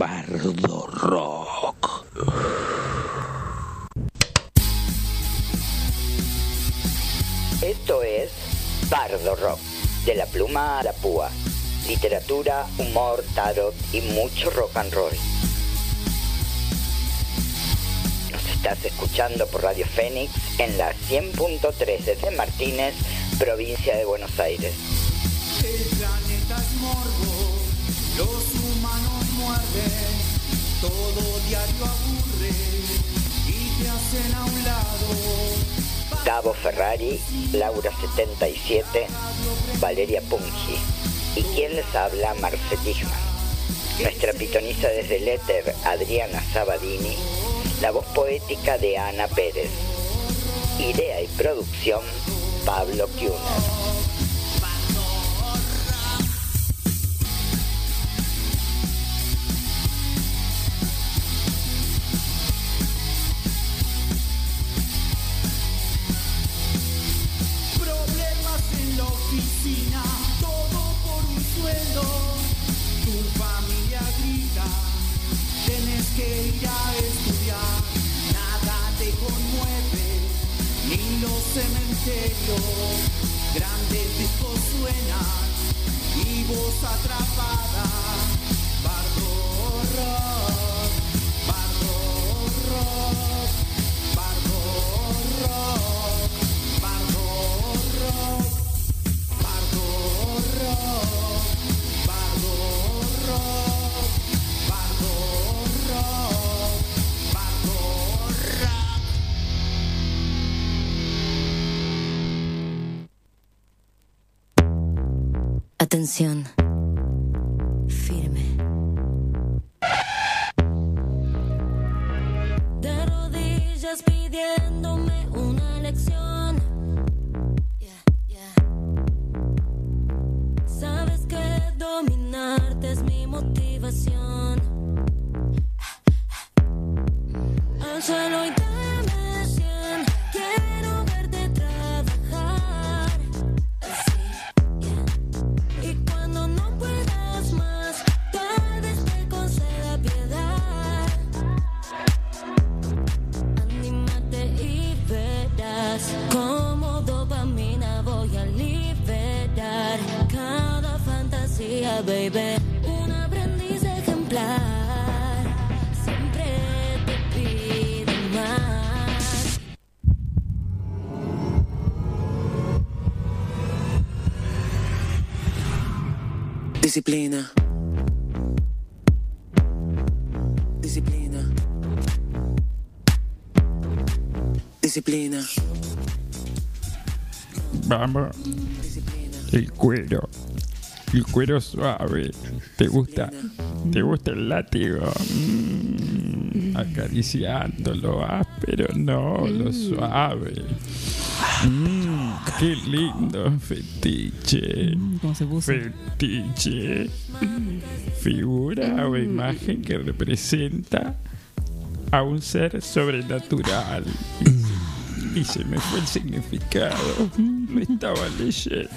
Bardo Rock. Esto es Bardo Rock, de la pluma a la púa. Literatura, humor, tarot y mucho rock and roll. Nos estás escuchando por Radio Fénix en la 100.3 de Martínez, provincia de Buenos Aires. El planeta es morbo, todo diario aburre y te hacen a un lado. Gabo Ferrari, Laura 77, Valeria Pungi. ¿Y quién les habla? Marcel Dijman. Nuestra pitonisa desde el éter, Adriana Sabadini. La voz poética de Ana Pérez. Idea y producción, Pablo Kuhner. Disciplina. Disciplina. Disciplina. Vamos. El cuero. El cuero suave. ¿Te gusta? ¿Te gusta el látigo? Mm, acariciando lo áspero, no, lo suave. Mm, qué lindo fetiche. ¿Cómo se puso? Fetiche. Figura o imagen que representa a un ser sobrenatural. Y se me fue el significado. Lo estaba leyendo.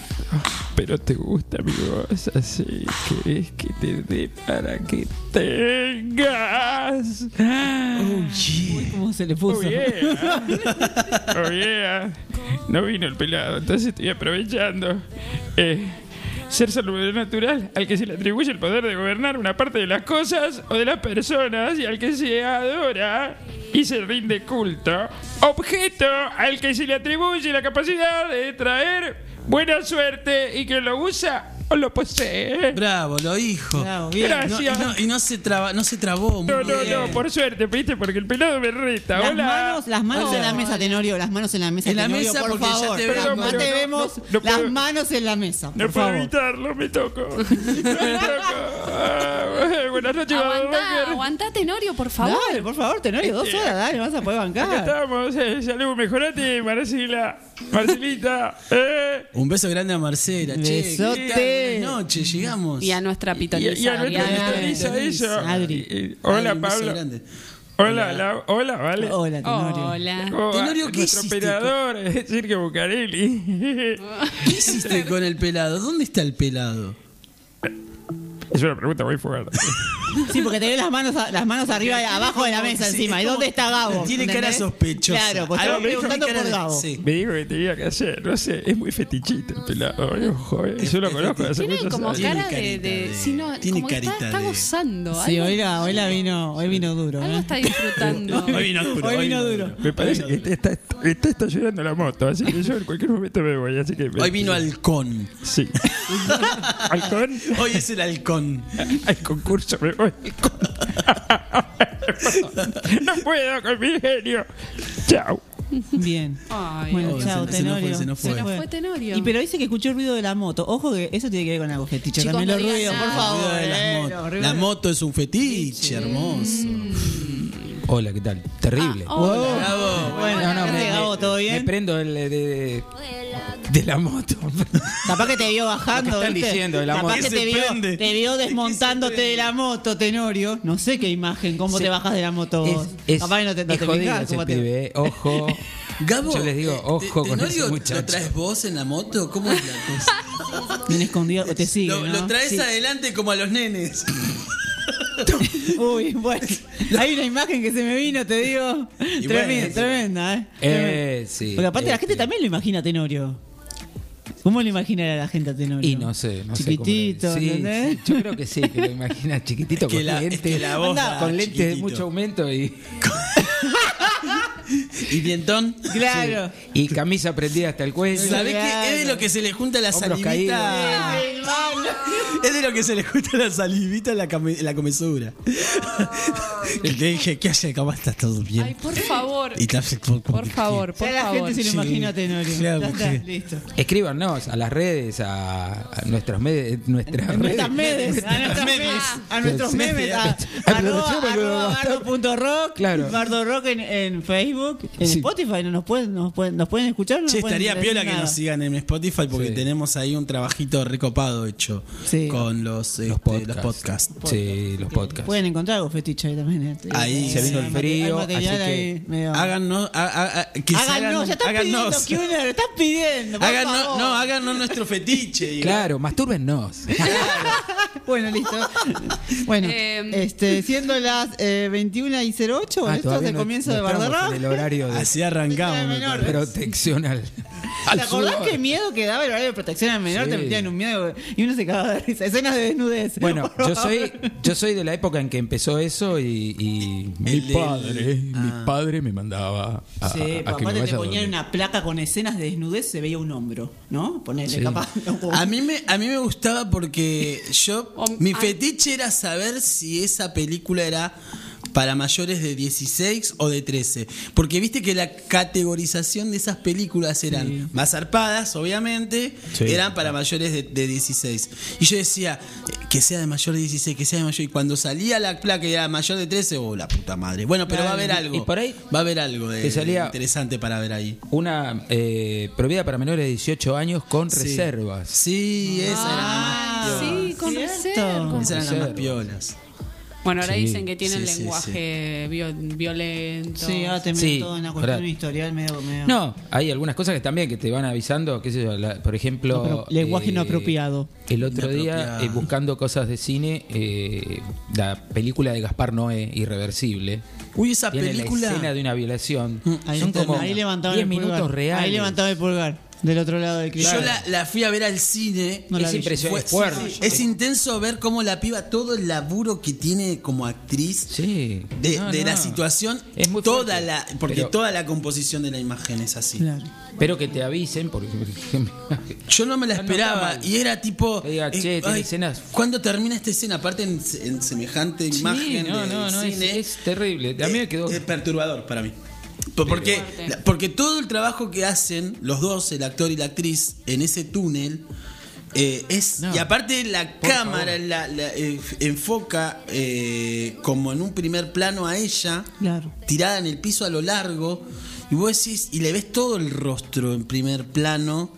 Pero te gusta mi voz, así que es que te dé para que tengas. Uy, ¿Cómo se le puso? Oh yeah. Oh yeah. No vino el pelado, entonces estoy aprovechando. Eh, ser sobrenatural al que se le atribuye el poder de gobernar una parte de las cosas o de las personas y al que se adora y se rinde culto. Objeto al que se le atribuye la capacidad de traer buena suerte y que lo usa lo posee. Bravo, lo dijo. Bravo, bien. Gracias. No, y, no, y no se traba, no se trabó. No, muy no, bien. no, por suerte, ¿viste? Porque el pelado me reta. Las Hola. manos, las manos Hola. en la mesa, Tenorio, las manos en la mesa, En la Tenorio, mesa, por porque ya favor. te vemos. Acá Pero te no, vemos no, no las puedo- manos en la mesa, No por puedo favor. evitarlo, me toco. Me toco. Ah, buenas noches, Aguantá, aguantá, Tenorio, por favor. Dale, por favor, Tenorio, dos horas, dale, vas a poder Acá bancar. estamos, eh, salud, mejorate, Marcela. Marcelita, eh. Un beso grande a Marcela. Besote. noches, llegamos. Y a nuestra pitonisa. y a nuestra. Adri. Hola, Ay, un beso Pablo. grande. Hola, la- hola, vale. Hola, Tenorio. Hola. Tenorio, ¿qué Nuestro hiciste operador, eh, Sergio Bucarelli. ¿Qué hiciste con el pelado? ¿Dónde está el pelado? Es una pregunta muy fuerte. Sí, porque tenés las manos, a- las manos arriba y abajo de la mesa Sí, encima. ¿Y dónde está Gabo? Tiene cara ¿Entendés? sospechosa. Claro, pues Algo estaba me dijo preguntando por Gabo. sí. Me dijo que tenía que hacer, no sé, es muy fetichito el pelado, yo lo conozco hace Tiene muchos como años. Tiene cara de. carita de, de- sí, no, tiene como que está, carita está de- gozando. Sí, hoy la, hoy la vino, hoy vino duro. algo ¿eh? está disfrutando. Hoy vino duro. Hoy vino duro. Me parece que está, está, está estacionando la moto, así que yo en cualquier momento me voy, así que... Hoy vino halcón. Sí. Halcón, Hoy es el halcón. al concurso me voy. No puedo con mi genio. Chao. Bien. Ay, Bueno, se- chao, se nos fue, Tenorio. se nos fue. Se nos fue Tenorio. Y pero dice que escuchó el ruido de la moto. Ojo que eso tiene que ver con algo fetiche. Chicos, También no los ruidos, por favor. Ruido de las eh, motos. los ruidos La moto es un fetiche hermoso. Hola, ¿qué tal? Terrible. Ah, hola. Wow. Bravo. Bueno, no, no, ¿qué me, hace, Gabo? ¿Todo me bien? prendo el de, de, de la moto. Capaz que te vio bajando. Lo que están ¿viste? diciendo de la Capaz moto. que ¿De te vio, te vio ¿De qué se desmontándote de la moto, Tenorio. No sé qué imagen, cómo Sí. te bajas de la moto vos. Es, es, Capaz que no te, no es te jodido fijas ese cómo te- pibe, eh. Ojo. Gabo, Yo les digo, eh, ojo ¿te- con ese muchacho. ¿Lo traes vos en la moto? ¿Cómo es la cosa? Bien escondido, o te sigue, lo, ¿no? lo traes Sí. adelante como a los nenes. Uy, bueno. Hay una imagen que se me vino, te digo. Y tremenda, bueno, tremenda, ¿eh? Eh, sí. Porque aparte la Este. gente también lo imagina a Tenorio. ¿Cómo lo imagina la gente a Tenorio? Y no sé, no Chiquitito, sé. cómo lo- ¿entendés? Sí, yo creo que sí, que lo imagina chiquitito que con la- es lentes. que la voz con lentes de mucho aumento y, ¿Y dientón? Claro. y camisa prendida hasta el cuello. ¿Sabés qué? Es de lo que se le junta la Hombros salivita. Es de lo que se le junta la salivita en la, la comesura. que le dije, ¿qué hace? ¿Cómo estás todo bien? Ay, por favor. Y te hace por, Por favor, por Ya la favor. gente se lo Sí. imagina a Tenorio. Claro, ya está, porque- listo. Escríbanos a las redes, a, a nuestros nuestras A nuestras redes. medes, a nuestras memes. memes, a nuestros Sí. memes, a me lo arroba gastar. bardo.rock, Claro. Bardo Rock en, en Facebook, en Sí. Spotify, no nos pueden, nos pueden, nos pueden escuchar, no nos pueden estaría decir piola que nos sigan en Spotify porque Sí. tenemos ahí un trabajito recopado hecho Sí. con los, este, Los podcasts. los podcasts. Sí, los podcasts. Pueden encontrar algo fetiche ahí también. eh. Ahí Se vino el frío, así que medio- Háganos, que Háganos, hagan- ya estás pidiendo, háganos. que uno lo estás pidiendo, Háganos- no, háganos nuestro fetiche. Claro, mastúrbennos. Bueno, listo. Bueno, Eh, este, siendo las eh, 21 y 08, bueno, Ah, esto es el no- comienzo no de en el horario de Así arrancamos. parece. protección al, al ¿Te acordás sudor. qué miedo que daba el horario de protección al menor? Sí. Te metían un miedo y uno se cagaba de risa. Escenas de desnudez. Bueno, yo soy, yo soy de la época en que empezó eso y, y mi El padre, mi ah. padre me mandaba a, Sí, a- que me te vaya a ponían una placa con escenas de desnudez, se veía un hombro, ¿no? Ponele, Sí. capaz. A mí, me, a mí me gustaba porque yo, O- mi ah. fetiche era saber si esa película era para mayores de 16 o de 13. Porque viste que la categorización de esas películas eran Sí. más zarpadas, obviamente, Sí. eran para mayores de, de 16. Y yo decía, que sea de mayor de 16, que sea de mayor. Y cuando salía la placa y era mayor de 13, oh, la puta madre. Bueno, pero va a haber algo. Y por ahí va a haber algo de, salía- de interesante para ver ahí. Una eh, prohibida para menores de 18 años con Sí. reservas. Sí, esa era la más Ah, sí, con ¿Cierto? reserva. Esas eran las más piolas. Bueno, ahora Sí, dicen que tienen sí, sí, lenguaje vio- violento. Sí, ahora te Sí, todo en una cuestión ahora- historial medio. medio No, hay algunas cosas que también que te van avisando, qué sé yo, la- por ejemplo... No, pero lenguaje no apropiado. El otro día, Inapropiado. eh, buscando cosas de cine, eh, la película de Gaspar Noé, Irreversible, Uy, esa tiene película. la escena de una violación. Ahí, Son como ahí levantaban 10 el pulgar. minutos reales. Ahí levantaban el pulgar. Del otro lado del Yo cristal. la, la fui a ver al cine. No es impresionante, Fue- es fuerte. sí, es intenso ver cómo la piba, todo el laburo que tiene como actriz Sí. de, No, de no. la situación, Es muy toda fuerte. la, porque Pero- toda la composición de la imagen es así. Claro. Pero que te avisen, porque por ejemplo, Yo no me la No, no esperaba y era tipo. Diga, eh, che, ay, escenas- ¿Cuándo termina esta escena? Aparte en, en semejante Sí, imagen no, de no, no, es- terrible. A mí me quedó- Es perturbador para mí. Por- Porque, porque todo el trabajo que hacen los dos, el actor y la actriz, en ese túnel, eh, es. No. Y aparte la cámara favor. la, la, eh, enfoca eh, como en un primer plano a ella, Claro. tirada en el piso a lo largo, y vos decís, y le ves todo el rostro en primer plano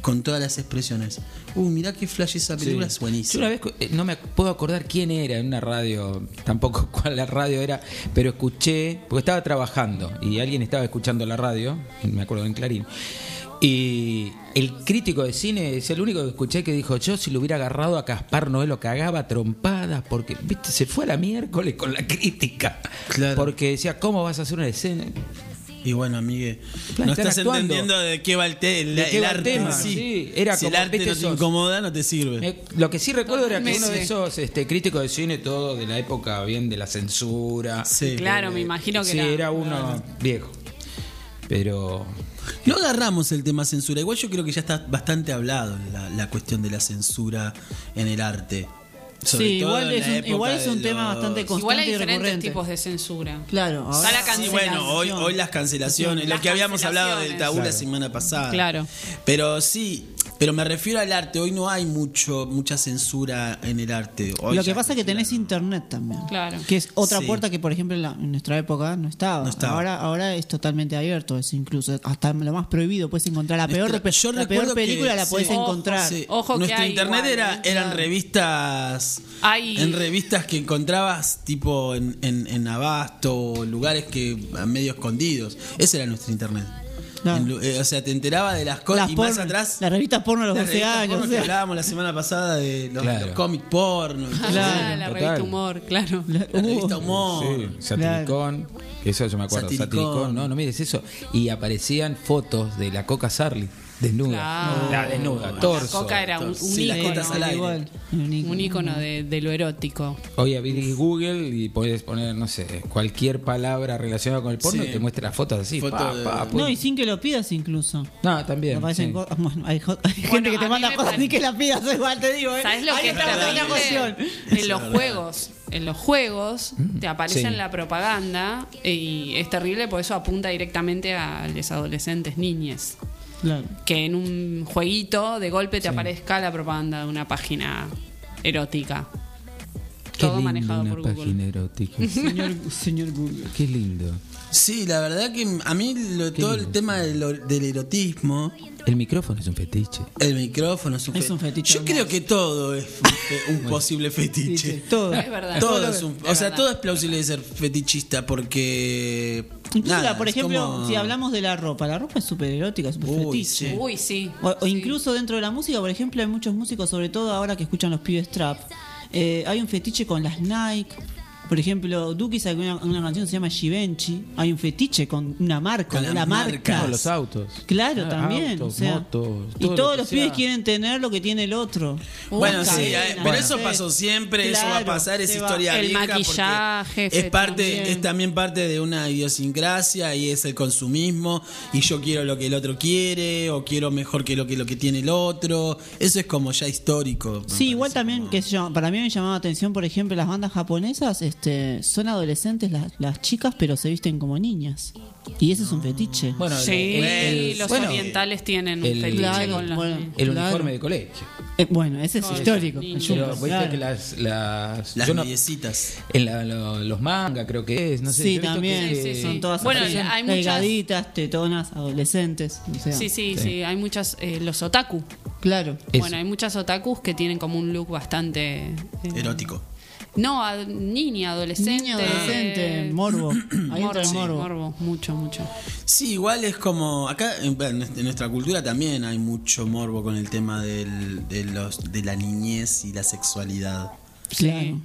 con todas las expresiones. Uh, mirá qué flash esa película, Sí. es buenísima. Yo una vez, eh, no me puedo acordar quién era en una radio, tampoco cuál la radio era, pero escuché, porque estaba trabajando y alguien estaba escuchando la radio, me acuerdo en Clarín, Y el crítico de cine es el único que escuché que dijo, yo si lo hubiera agarrado a Caspar Noé lo cagaba trompadas porque, viste, se fue a la miércoles con la crítica. Claro. Porque decía, ¿cómo vas a hacer una escena? Y bueno, amigue, Claro, no estás actuando. entendiendo de qué va el, te- el, ¿De qué el va el arte tema? sí. Sí, era si como, el arte no te sos- incomoda, no te sirve. Eh, lo que sí recuerdo era que uno de esos este, críticos de cine, todo de la época bien de la censura. Sí. Claro, me imagino que sí, era. era uno viejo. Pero No agarramos el tema censura. Igual yo creo que ya está bastante hablado la, la cuestión de la censura en el arte. Sobre Sí, igual es un- época igual es de un tema los- bastante constante Igual hay y diferentes recurrente. tipos de censura. Claro, Está la ahora- Sí, bueno, hoy, hoy las cancelaciones, Las lo que habíamos hablado del tabú la semana pasada. Claro. Pero sí, pero me refiero al arte. Hoy no hay mucho mucha censura en el arte. Hoy Lo que pasa es que tenés internet también. Claro. Que es otra Sí. puerta que, por ejemplo, en, la- en nuestra época no estaba. No estaba. Ahora, ahora es totalmente abierto, es incluso hasta lo más prohibido. Puedes encontrar la peor, Nuestra- yo la recuerdo peor película, que- la puedes sí. encontrar. Sí. Ojo que Nuestro hay internet igual, era, ¿eh? eran Claro. Revistas. En revistas que encontrabas tipo en, en, en Abasto, o lugares que medio escondidos. Ese era nuestro internet. En eh, o sea, te enteraba de las cosas Las y más porno- atrás. Las revistas porno a los las 12 revistas años. porno o que sea. hablábamos la semana pasada de los, Claro. los cómic porno. y todo Ah, Claro, la total. revista Humor, claro. eso. La revista Uh, Humor. Sí, Satiricón, eso yo me acuerdo, Satiricón. Satiricón. no, no mires eso. Y aparecían fotos de la Coca Sarli, desnuda. Claro. La desnuda, La torso. Coca era un, un Sí, las ícono, tetas al aire. Igual, un ícono. de, de lo erótico. Hoy abrís Google y podés poner, no sé, cualquier palabra relacionada con el porno Sí. y te muestra fotos así. Foto pa, de- pa, No, pues. y sin que lo pidas incluso. No, también. Me aparecen sí. cosas- bueno, hay, jo- hay Bueno, gente que te manda cosas pare- ni que las pidas, igual te digo, ¿eh? ¿Sabes lo Ahí que es está. En los juegos. En los juegos te aparece sí. en la propaganda y es terrible, por eso apunta directamente a los adolescentes niñes. Claro. Que en un jueguito de golpe te aparezca la propaganda de una página erótica. Qué Todo lindo manejado una por Google. página erótica. Señor, señor Google. Qué lindo. Sí, la verdad que a mí lo- todo el tema del, del erotismo, El micrófono es un fetiche. el micrófono es un, Es un fetiche Yo hermoso. creo que todo es un, fe- un posible fetiche. Todo. Es verdad. Todo Todo es un, es o sea, verdad. todo es plausible de ser fetichista porque Incluso, nada, por ejemplo, como- si hablamos de la ropa, la ropa es súper erótica, súper fetiche. sí. Uy, sí. O, o Sí. incluso dentro de la música, por ejemplo, hay muchos músicos, sobre todo ahora que escuchan los pibes trap, eh, hay un fetiche con las Nike. Por ejemplo, Duki sacó una, una canción que se llama Givenchy. Hay un fetiche con una marca, Con las la marca. marcas. No, los autos. Claro, Ah, también. autos, o sea, motos, y lo todos que los sea. pibes quieren tener lo que tiene el otro. Bueno, Una sí, cadena, eh, pero no eso sé. pasó siempre, eso va a Claro, pasar, es se va. historia El vieja porque maquillaje, es fe- parte, también. es también parte de una idiosincrasia y es el consumismo y yo quiero lo que el otro quiere o quiero mejor que lo que lo que tiene el otro, eso es como ya histórico. me Sí, igual parece, también, como- que para mí me llamaba la atención, por ejemplo, las bandas japonesas este, son adolescentes las, las chicas, pero se visten como niñas. Y ese es un fetiche. Bueno, el- Sí, el, el- los bueno, orientales tienen un el- fetiche Claro, con las bueno. el Claro. uniforme de colegio. Eh, bueno, ese es Con histórico. niños. Pero Ayuda, viste claro. que las, las, las yo no- mediecitas. en la- lo- los mangas creo que es, no sé. sí, yo he visto también. que- Sí, sí, Son todas Bueno, así, hay muchas- delgaditas, tetonas, adolescentes. O sea, Sí, sí, sí, Sí. hay muchas, eh, los otaku. Claro. Eso. Bueno, hay muchas otakus que tienen como un look bastante... eh, Erótico. No, a- niña, adolescente. Adolescente, morbo. Ahí entra el sí, morbo. mucho, mucho. Sí, igual es como acá en, nuestra cultura también hay mucho morbo con el tema del- de los de la niñez y la sexualidad. Claro.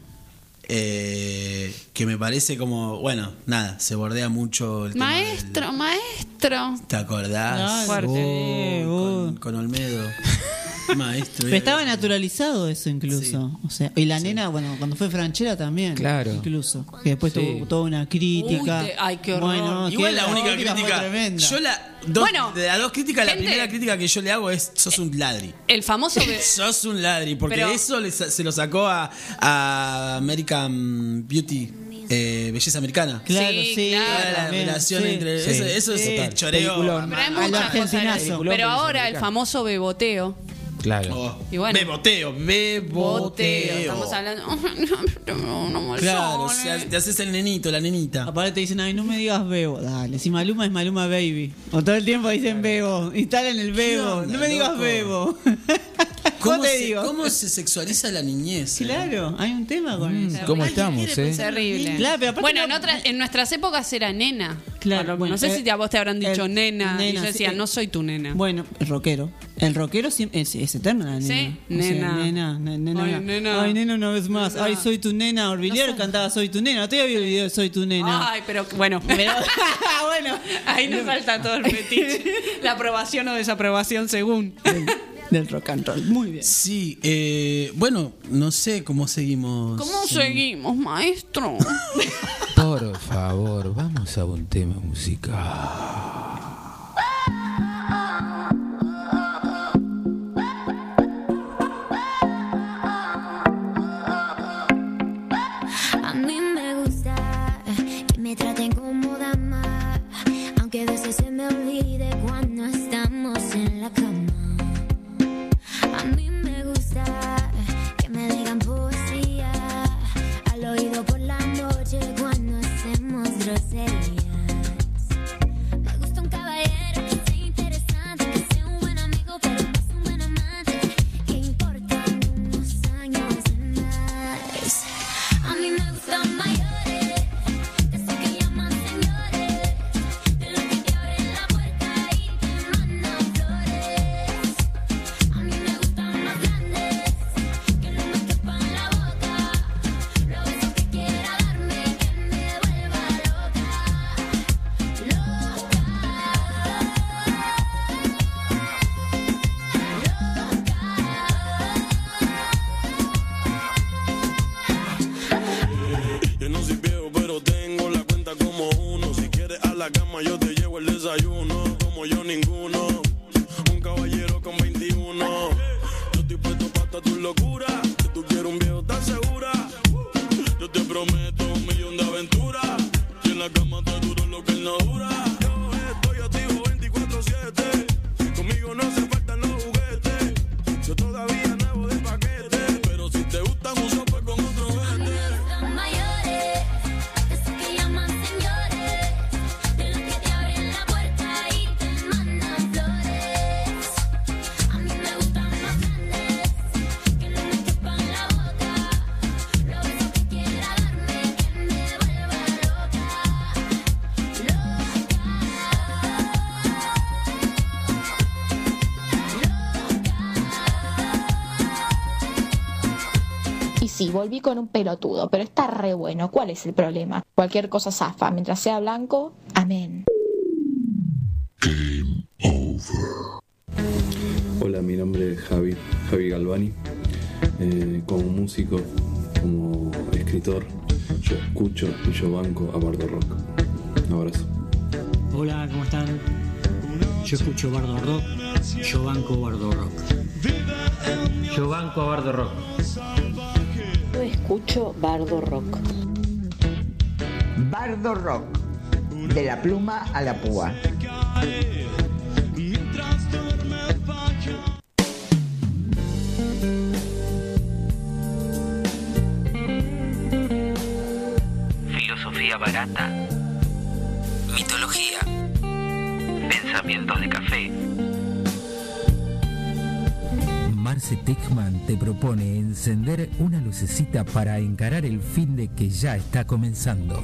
Eh, que me parece como, bueno, nada, se bordea mucho el tema del- Maestro, maestro. ¿Te acordás? Con, uh. con Olmedo. Maestro. Pero estaba naturalizado eso incluso. O sea, y la nena, bueno, cuando fue franchera también. Claro. Incluso. Que después Sí. tuvo toda una crítica. Uy, te- ay, qué horror. Bueno, Igual la única crítica. tremenda. Yo la. Dos, Bueno, de las dos críticas, la primera crítica que yo le hago es: sos un ladri. El famoso... Sos un ladri, porque Pero- eso le sa- se lo sacó a, a American Beauty, eh, Belleza Americana. Claro, Sí, sí. claro. Toda la también, relación sí. entre. Sí, eso eso es total. choreo. Pero hay muchas cosas. Pero ahora el famoso beboteo. Claro. Oh, Y bueno. beboteo, beboteo. Boteo. Estamos hablando... No, no, no, Claro, o sea, te haces el nenito, la nenita. Aparte te dicen, ay, no me digas bebo. Dale, si Maluma es Maluma Baby. O todo el tiempo dicen bebo. Instalen el bebo. No me digas loco? bebo. ¿Cómo, te se, digo? cómo se sexualiza la niñez? eh? Claro, hay un tema con eso. ¿Cómo estamos, eh? Terrible. Claro, pero bueno, no- en, otra- en nuestras épocas era nena. Claro, Bueno, no sé eh, si a vos te habrán dicho el- nena, Y nena, yo decía, sí, eh, no soy tu nena. Bueno, el rockero. El rockero siempre es, es eterno, la nena. Sí, O sea, nena. nena, ne- nena, Ay, nena. nena. Ay, nena, una vez más. Nena. Ay, soy tu nena. Orvilier cantaba Soy tu nena. Todavía vi el video de Soy tu nena. Ay, pero bueno. Pero, bueno. Ahí nos falta todo el fetiche. La aprobación o desaprobación según. Del rock and roll. Muy bien. Sí, eh, bueno, no sé cómo seguimos. ¿Cómo seguimos, maestro? Por favor, vamos a un tema musical. Volví con un pelotudo, pero está re bueno. ¿Cuál es el problema? Cualquier cosa zafa. Mientras sea blanco, amén. Hola, mi nombre es Javi, Javi Galvani. Eh, como músico, como escritor, yo escucho y yo banco a Bardo Rock. Un abrazo. Hola, ¿cómo están? Yo escucho Bardo Rock, yo banco Bardo Rock. Yo banco a Bardo Rock. Escucho Bardo Rock. Bardo Rock. De la pluma a la púa. Lucecita para encarar el fin de que ya está comenzando.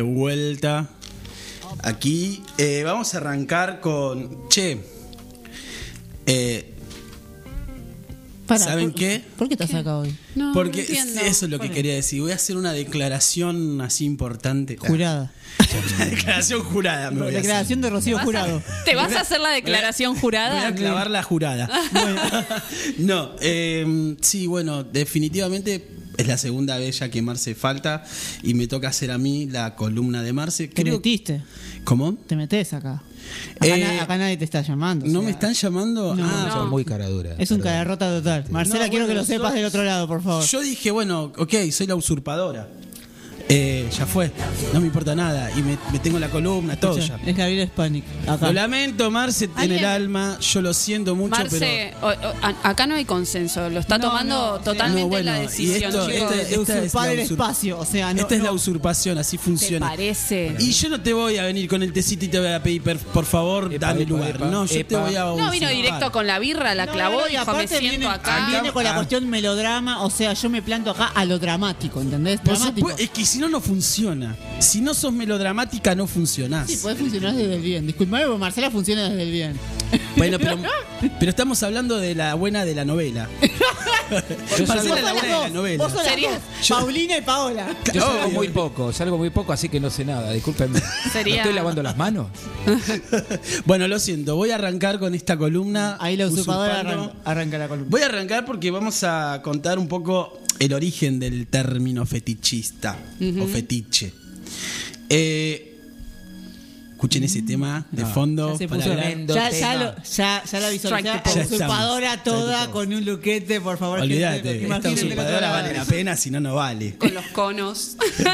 De vuelta. Aquí eh, vamos a arrancar con. Che. eh, Pará, ¿Saben ¿por- qué? ¿Por qué estás acá hoy? No, Porque no entiendo. eso es lo que ¿Cuál quería decir. Voy a hacer una declaración así importante. Jurada. Una declaración jurada. Me voy a hacer. Declaración de Rocío ¿Vas a- Jurado. ¿Te vas a hacer la declaración Voy a jurada? clavar la jurada. no, eh, sí, bueno, definitivamente es la segunda vez ya que Marce falta y me toca hacer a mí la columna de Marce. ¿Qué Creo, metiste? ¿Cómo? Te metes acá. Acá, Eh, na- acá nadie te está llamando. ¿No o me están llamando? No. ah, Son muy cara dura. Es un perdón. cara rota total. Marcela, No, quiero que lo sepas del otro lado, por favor. Yo dije, bueno, ok, soy la usurpadora. Eh, ya fue, no me importa nada. Y me, me tengo la columna, todo ya. Es Gabriel Spanik. Acá. Lo lamento, Marce, en el alma. Yo lo siento mucho, Marce, o- o- acá no hay consenso, lo está No, tomando no, totalmente No, bueno, la y decisión. esto- chicos. este- esta es usurpar la el espacio. O sea, no. Esta es la usurpación, así ¿Te funciona. parece? Y yo no te voy a venir con el tecito y te voy a pedir, per- por favor, Epa, dame epa, lugar. epa, no, yo te voy a No, vino directo con la birra, la clavó no, y y dijo, me siento viene, acá. Viene con la Ah. cuestión melodrama, o sea, yo me planto acá a lo dramático, ¿entendés? Dramático. es que no, no funciona. Si no sos melodramática, no funcionás. Sí, puede funcionar desde el bien. Disculpame, porque Marcela funciona desde el bien. Bueno, pero, pero estamos hablando de la buena de la novela. Yo Marcela salgo, es la buena de la novela. Vos sos las Paulina y Paola. yo salgo muy poco, salgo muy poco, así que no sé nada, discúlpenme. Sería- ¿Me estoy lavando las manos? Bueno, lo siento, voy a arrancar con esta columna. Ahí la usurpadora usurpando. arranca, arranca la columna. Voy a arrancar porque vamos a contar un poco el origen del término fetichista o fetiche. Eh, escuchen ese tema de No, fondo. Ya se para puso tremendo ya, tema. ya, lo- ya, ya la visualicé. Strike the a pose. la usurpadora toda Strike con un luquete, por favor. Olvídate, esta usurpadora vale la pena, si no, no vale. Con los conos.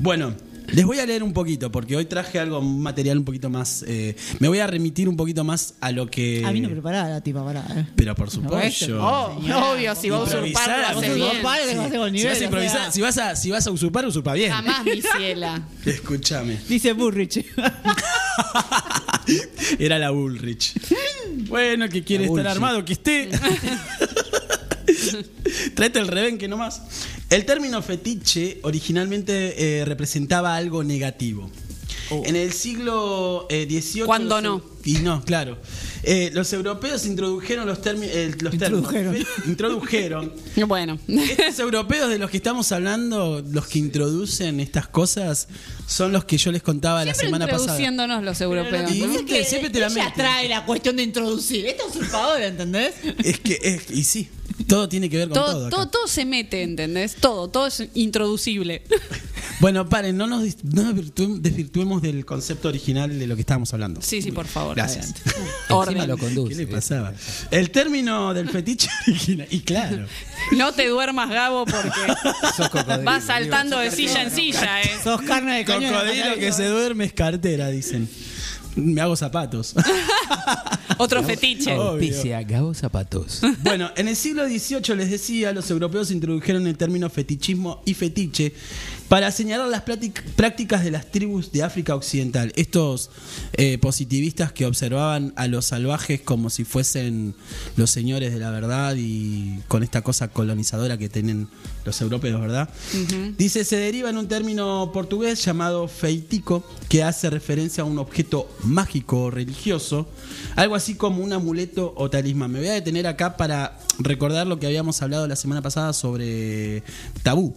Bueno, les voy a leer un poquito porque hoy traje algo, un material un poquito más. eh, me voy a remitir un poquito más a lo que. A mí no preparada la tipa, pará. Eh. Pero por No, supuesto. esto- Oh, obvio, si va a usurpar, usurpar, vas a con Si vas, a o improvisar- sea. si, vas a, si vas a usurpar, usurpa bien. Jamás, mi ciela. Escúchame. Dice Burrich. Era la Bullrich. Bueno, que quiere estar armado, que esté. Tráete el rebenque nomás. El término fetiche originalmente eh, representaba algo negativo. En el siglo eh, XVIII. ¿Cuándo los- no? Y no, claro. Eh, los europeos introdujeron los, términos los términos. Introdujeron. fe- introdujeron. Bueno. Estos europeos de los que estamos hablando, los que introducen estas cosas, son los que yo les contaba la Siempre semana pasada. introduciendo los europeos. Y ¿no? viste, siempre te la meten. trae la cuestión de introducir. Esta usurpadora, ¿entendés? Es que, es, y sí, todo tiene que ver con todo. Todo, acá. todo, todo se mete, ¿entendés? Todo, todo es introducible. Bueno, paren, no nos no desvirtuemos del concepto original de lo que estábamos hablando. Sí, sí, por favor. Gracias. Encima lo conduce. ¿Qué le pasaba? El término del fetiche original. Y claro. No te duermas, Gabo, porque vas saltando de silla en silla, ¿eh? Sos carne de. Cocodrilo que se duerme es cartera, dicen. Me hago zapatos. Otro fetiche. Auspicia Gabo Zapatos. Bueno, en el siglo XVIII les decía, los europeos introdujeron el término fetichismo y fetiche para señalar las práctic- prácticas de las tribus de África Occidental. Estos eh, positivistas que observaban a los salvajes como si fuesen los señores de la verdad y con esta cosa colonizadora que tienen los europeos, ¿verdad? Dice, se deriva en un término portugués llamado feitico, que hace referencia a un objeto mágico o religioso, algo así como un amuleto o talismán. Me voy a detener acá para recordar lo que habíamos hablado la semana pasada sobre tabú.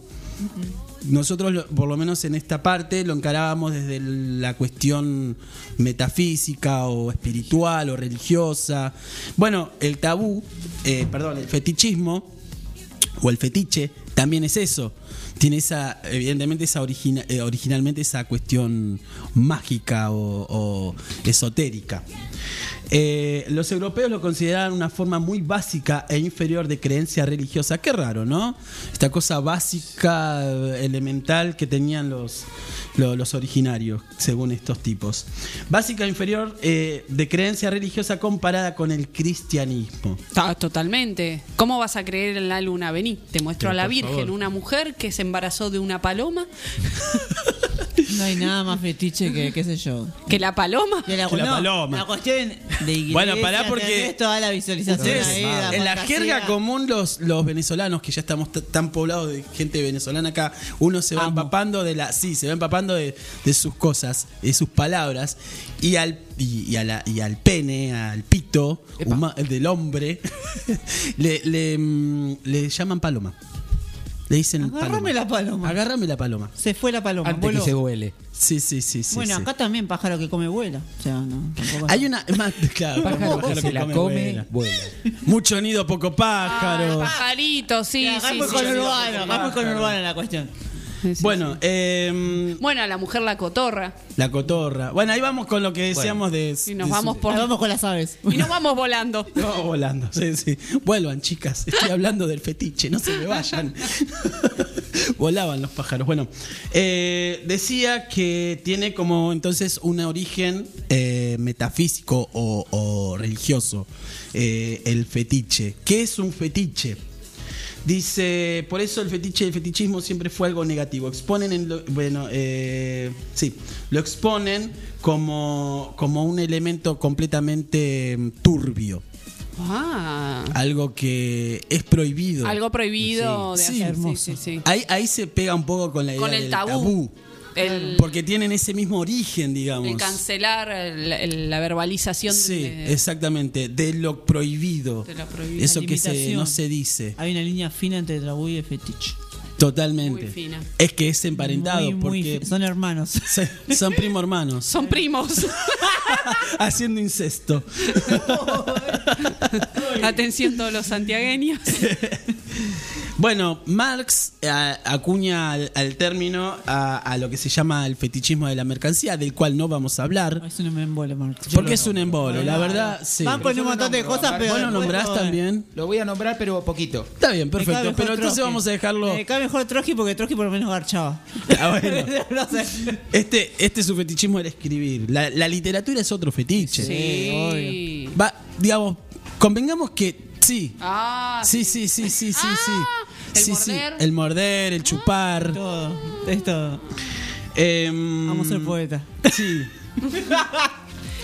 Nosotros, por lo menos en esta parte, lo encarábamos desde la cuestión metafísica o espiritual o religiosa. Bueno, el tabú, eh, perdón, el fetichismo o el fetiche también es eso. Tiene esa, evidentemente, esa origina- eh, originalmente esa cuestión mágica o esotérica. Eh, los europeos lo consideraban una forma muy básica e inferior de creencia religiosa. Qué raro, ¿no? Esta cosa básica, elemental que tenían los, lo- los, originarios, según estos tipos. Básica e inferior eh, de creencia religiosa comparada con el cristianismo. Ta- Totalmente. ¿Cómo vas a creer en la luna? Vení, te muestro Pero a la Virgen, favor. una mujer que se embarazó de una paloma. No hay nada más fetiche que, qué sé yo. ¿Que la paloma? Que la, Que la no, paloma. La cuestión de iglesia. Bueno, pará porque- tenés toda la visualización Ustedes, ahí, en la fantasía. jerga común, los, los venezolanos, que ya estamos t- tan poblados de gente venezolana acá, uno se va Amo. empapando de la. Sí, se va empapando de, de sus cosas, de sus palabras, y al, y, y a la- y al pene, al pito huma- el del hombre, le, le, mm, le llaman paloma. Le dicen Agárrame paloma. la paloma. Agárrame la paloma. Se fue la paloma. Antes que se vuele. Sí, sí, sí, sí. bueno, sí. acá también pájaro que come vuela. O sea, no, tampoco Hay una. Más, claro, Pájaro pájaro que se la come, vuela. vuela. Mucho nido, poco pájaro. Pajarito, sí, sí, fue sí, con sí. urbano, acá fue con urbano la cuestión. Bueno, em, Bueno, la mujer la cotorra. la cotorra. Bueno, ahí vamos con lo que decíamos de. Y nos de- vamos por. Vamos con las aves. Y nos vamos volando. No, volando, sí, sí. Vuelvan, chicas. Estoy hablando del fetiche, no se me vayan. Volaban los pájaros. Bueno, eh, decía que tiene como entonces un origen eh, metafísico o, o religioso eh, el fetiche. ¿Qué es un fetiche? Dice, por eso el fetiche y el fetichismo siempre fue algo negativo. Exponen, en lo- bueno, eh, sí, lo exponen como, como un elemento completamente mm, turbio. Ah. Algo que es prohibido. Algo prohibido de Sí. hacer. Sí, sí, sí. Ahí, ahí se pega un poco con la idea Con el del tabú. El, Porque tienen ese mismo origen, digamos. el cancelar el- el- la verbalización Sí, de, exactamente, de lo prohibido. de lo prohibido. Eso que se, no se dice. Hay una línea fina entre tabú y fetiche. Totalmente. Muy fina. Es que es emparentado Muy, muy porque son hermanos. se- son primo hermanos. Son primos. haciendo incesto. Atención todos los santiagueños. Bueno, Marx eh, acuña al, al término a, a lo que se llama el fetichismo de la mercancía, del cual no vamos a hablar. Es un embole, Marx. Yo Porque es un embolo, la verdad, sí. Van con un montón de cosas, pero. ¿Vos lo nombrás también? Lo voy a nombrar, pero poquito. Está bien, perfecto. Pero entonces Trotsky. vamos a dejarlo. Me cae mejor Trotsky porque Trotsky por lo menos garchaba. Ah, bueno. no sé. Este, este es su fetichismo del escribir. La, la literatura es otro fetiche. Sí. Va, digamos, convengamos que sí. Ah, Sí, sí, sí, sí, sí, sí. el Sí, sí. morder. El morder, el chupar. Todo. Esto. Em, Vamos a ser poeta. Sí. Ama,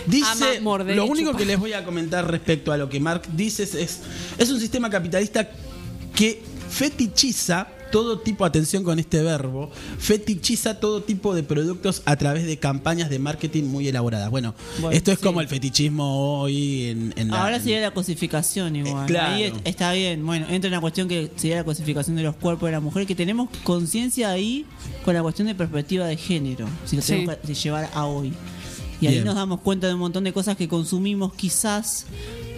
Dice, morder lo único chupar. que les voy a comentar respecto a lo que Marx dice es, es, es un sistema capitalista que fetichiza todo tipo, atención con este verbo, fetichiza todo tipo de productos a través de campañas de marketing muy elaboradas. Bueno, Bueno, esto es sí. como el fetichismo hoy en, en la- Ahora sería la cosificación igual. Eh, claro. Ahí es- está bien. Bueno, entra una cuestión que sería la cosificación de los cuerpos de la mujer, que tenemos conciencia ahí con la cuestión de perspectiva de género, si lo Sí. tenemos que llevar a hoy. Y ahí Bien. nos damos cuenta de un montón de cosas que consumimos quizás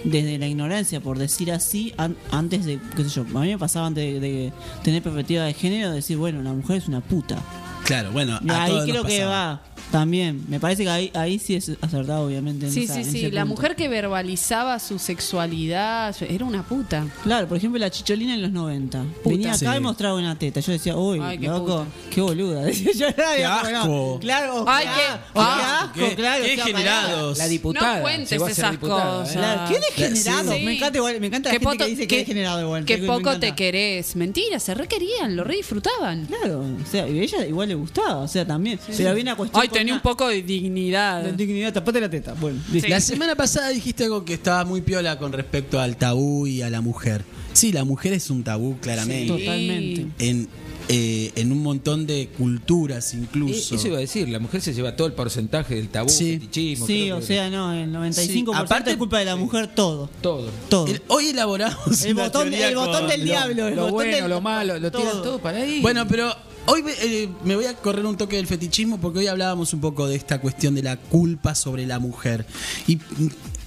desde la ignorancia, por decir así, an- antes de, qué sé yo, a mí me pasaba antes de, de tener perspectiva de género, decir, bueno, la mujer es una puta. Claro, bueno, a ahí todos nos creo que va también. Me parece que ahí, ahí sí es acertado, obviamente. en Sí, esa- sí, en sí. La punto. mujer que verbalizaba su sexualidad era una puta. Claro, por ejemplo, la chicholina en los 90. Puta. Venía acá Sí. y mostraba una teta. Yo decía, uy, Ay, qué loco, puta. qué boluda. Decía yo, Qué asco. Claro, Ay, qué, qué- asco, ah, qué asco, qué- claro. qué o sea, generados. La diputada. No cuentes esas cosas. ¿eh? Claro, ¿qué degenerado? Sí. Me encanta igual, me encanta la gente poto- que dice que, que- es degenerado igual. Que poco te querés. Mentira, se requerían, lo re disfrutaban. Claro, o sea, y a ella igual le gustaba, o sea, también. Pero había una cuestión. Tenía un poco de dignidad. de dignidad, tapate la teta. Bueno. La semana pasada dijiste algo que estaba muy piola con respecto al tabú y a la mujer. Sí, la mujer es un tabú, claramente. Totalmente. En, eh, en un montón de culturas incluso. Eh, Eso iba a decir, la mujer se lleva todo el porcentaje del tabú, Sí. fetichismo. Sí, o que- sea, no, el 95% Sí, aparte- es culpa de la mujer, todo. todo. Todo. El- hoy elaboramos El una botón, el botón del lo- diablo. el Lo botón bueno, del- lo malo, lo tiran todo. todo para ahí. Bueno, pero hoy eh, me voy a correr un toque del fetichismo porque hoy hablábamos un poco de esta cuestión de la culpa sobre la mujer. Y mm,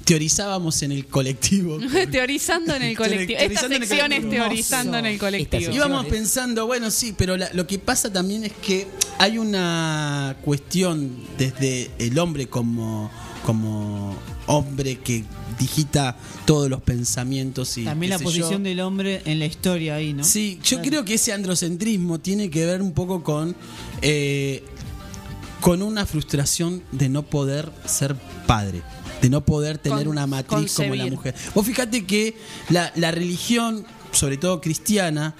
teorizábamos en el colectivo. teorizando en el colectivo. Esta sección es teorizando en el colectivo. Íbamos pensando, bueno, sí, pero la- lo que pasa también es que hay una cuestión desde el hombre como, como hombre que digita todos los pensamientos y También la posición yo. del hombre en la historia ahí, ¿no? Sí, yo Claro. creo que ese androcentrismo tiene que ver un poco con eh, con una frustración de no poder ser padre, de no poder tener Con- una matriz como la mujer. Vos fíjate que la, la religión, sobre todo cristiana,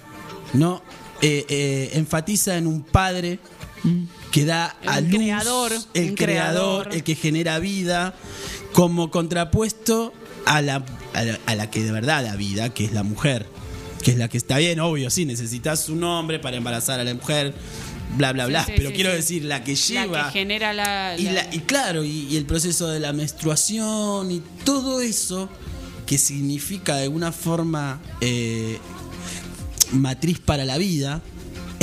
no Eh, eh, enfatiza en un padre que da a luz, creador, el creador, creador. el que genera vida, como contrapuesto a la, a la, a la que de verdad da vida, que es la mujer. Que es la que está bien, obvio, sí, necesitas un hombre para embarazar a la mujer, bla, bla, Sí, bla. sí, pero sí, quiero decir, la que lleva. La que genera la. Y, la- la- y claro, y, y el proceso de la menstruación y todo eso que significa de alguna forma eh, matriz para la vida,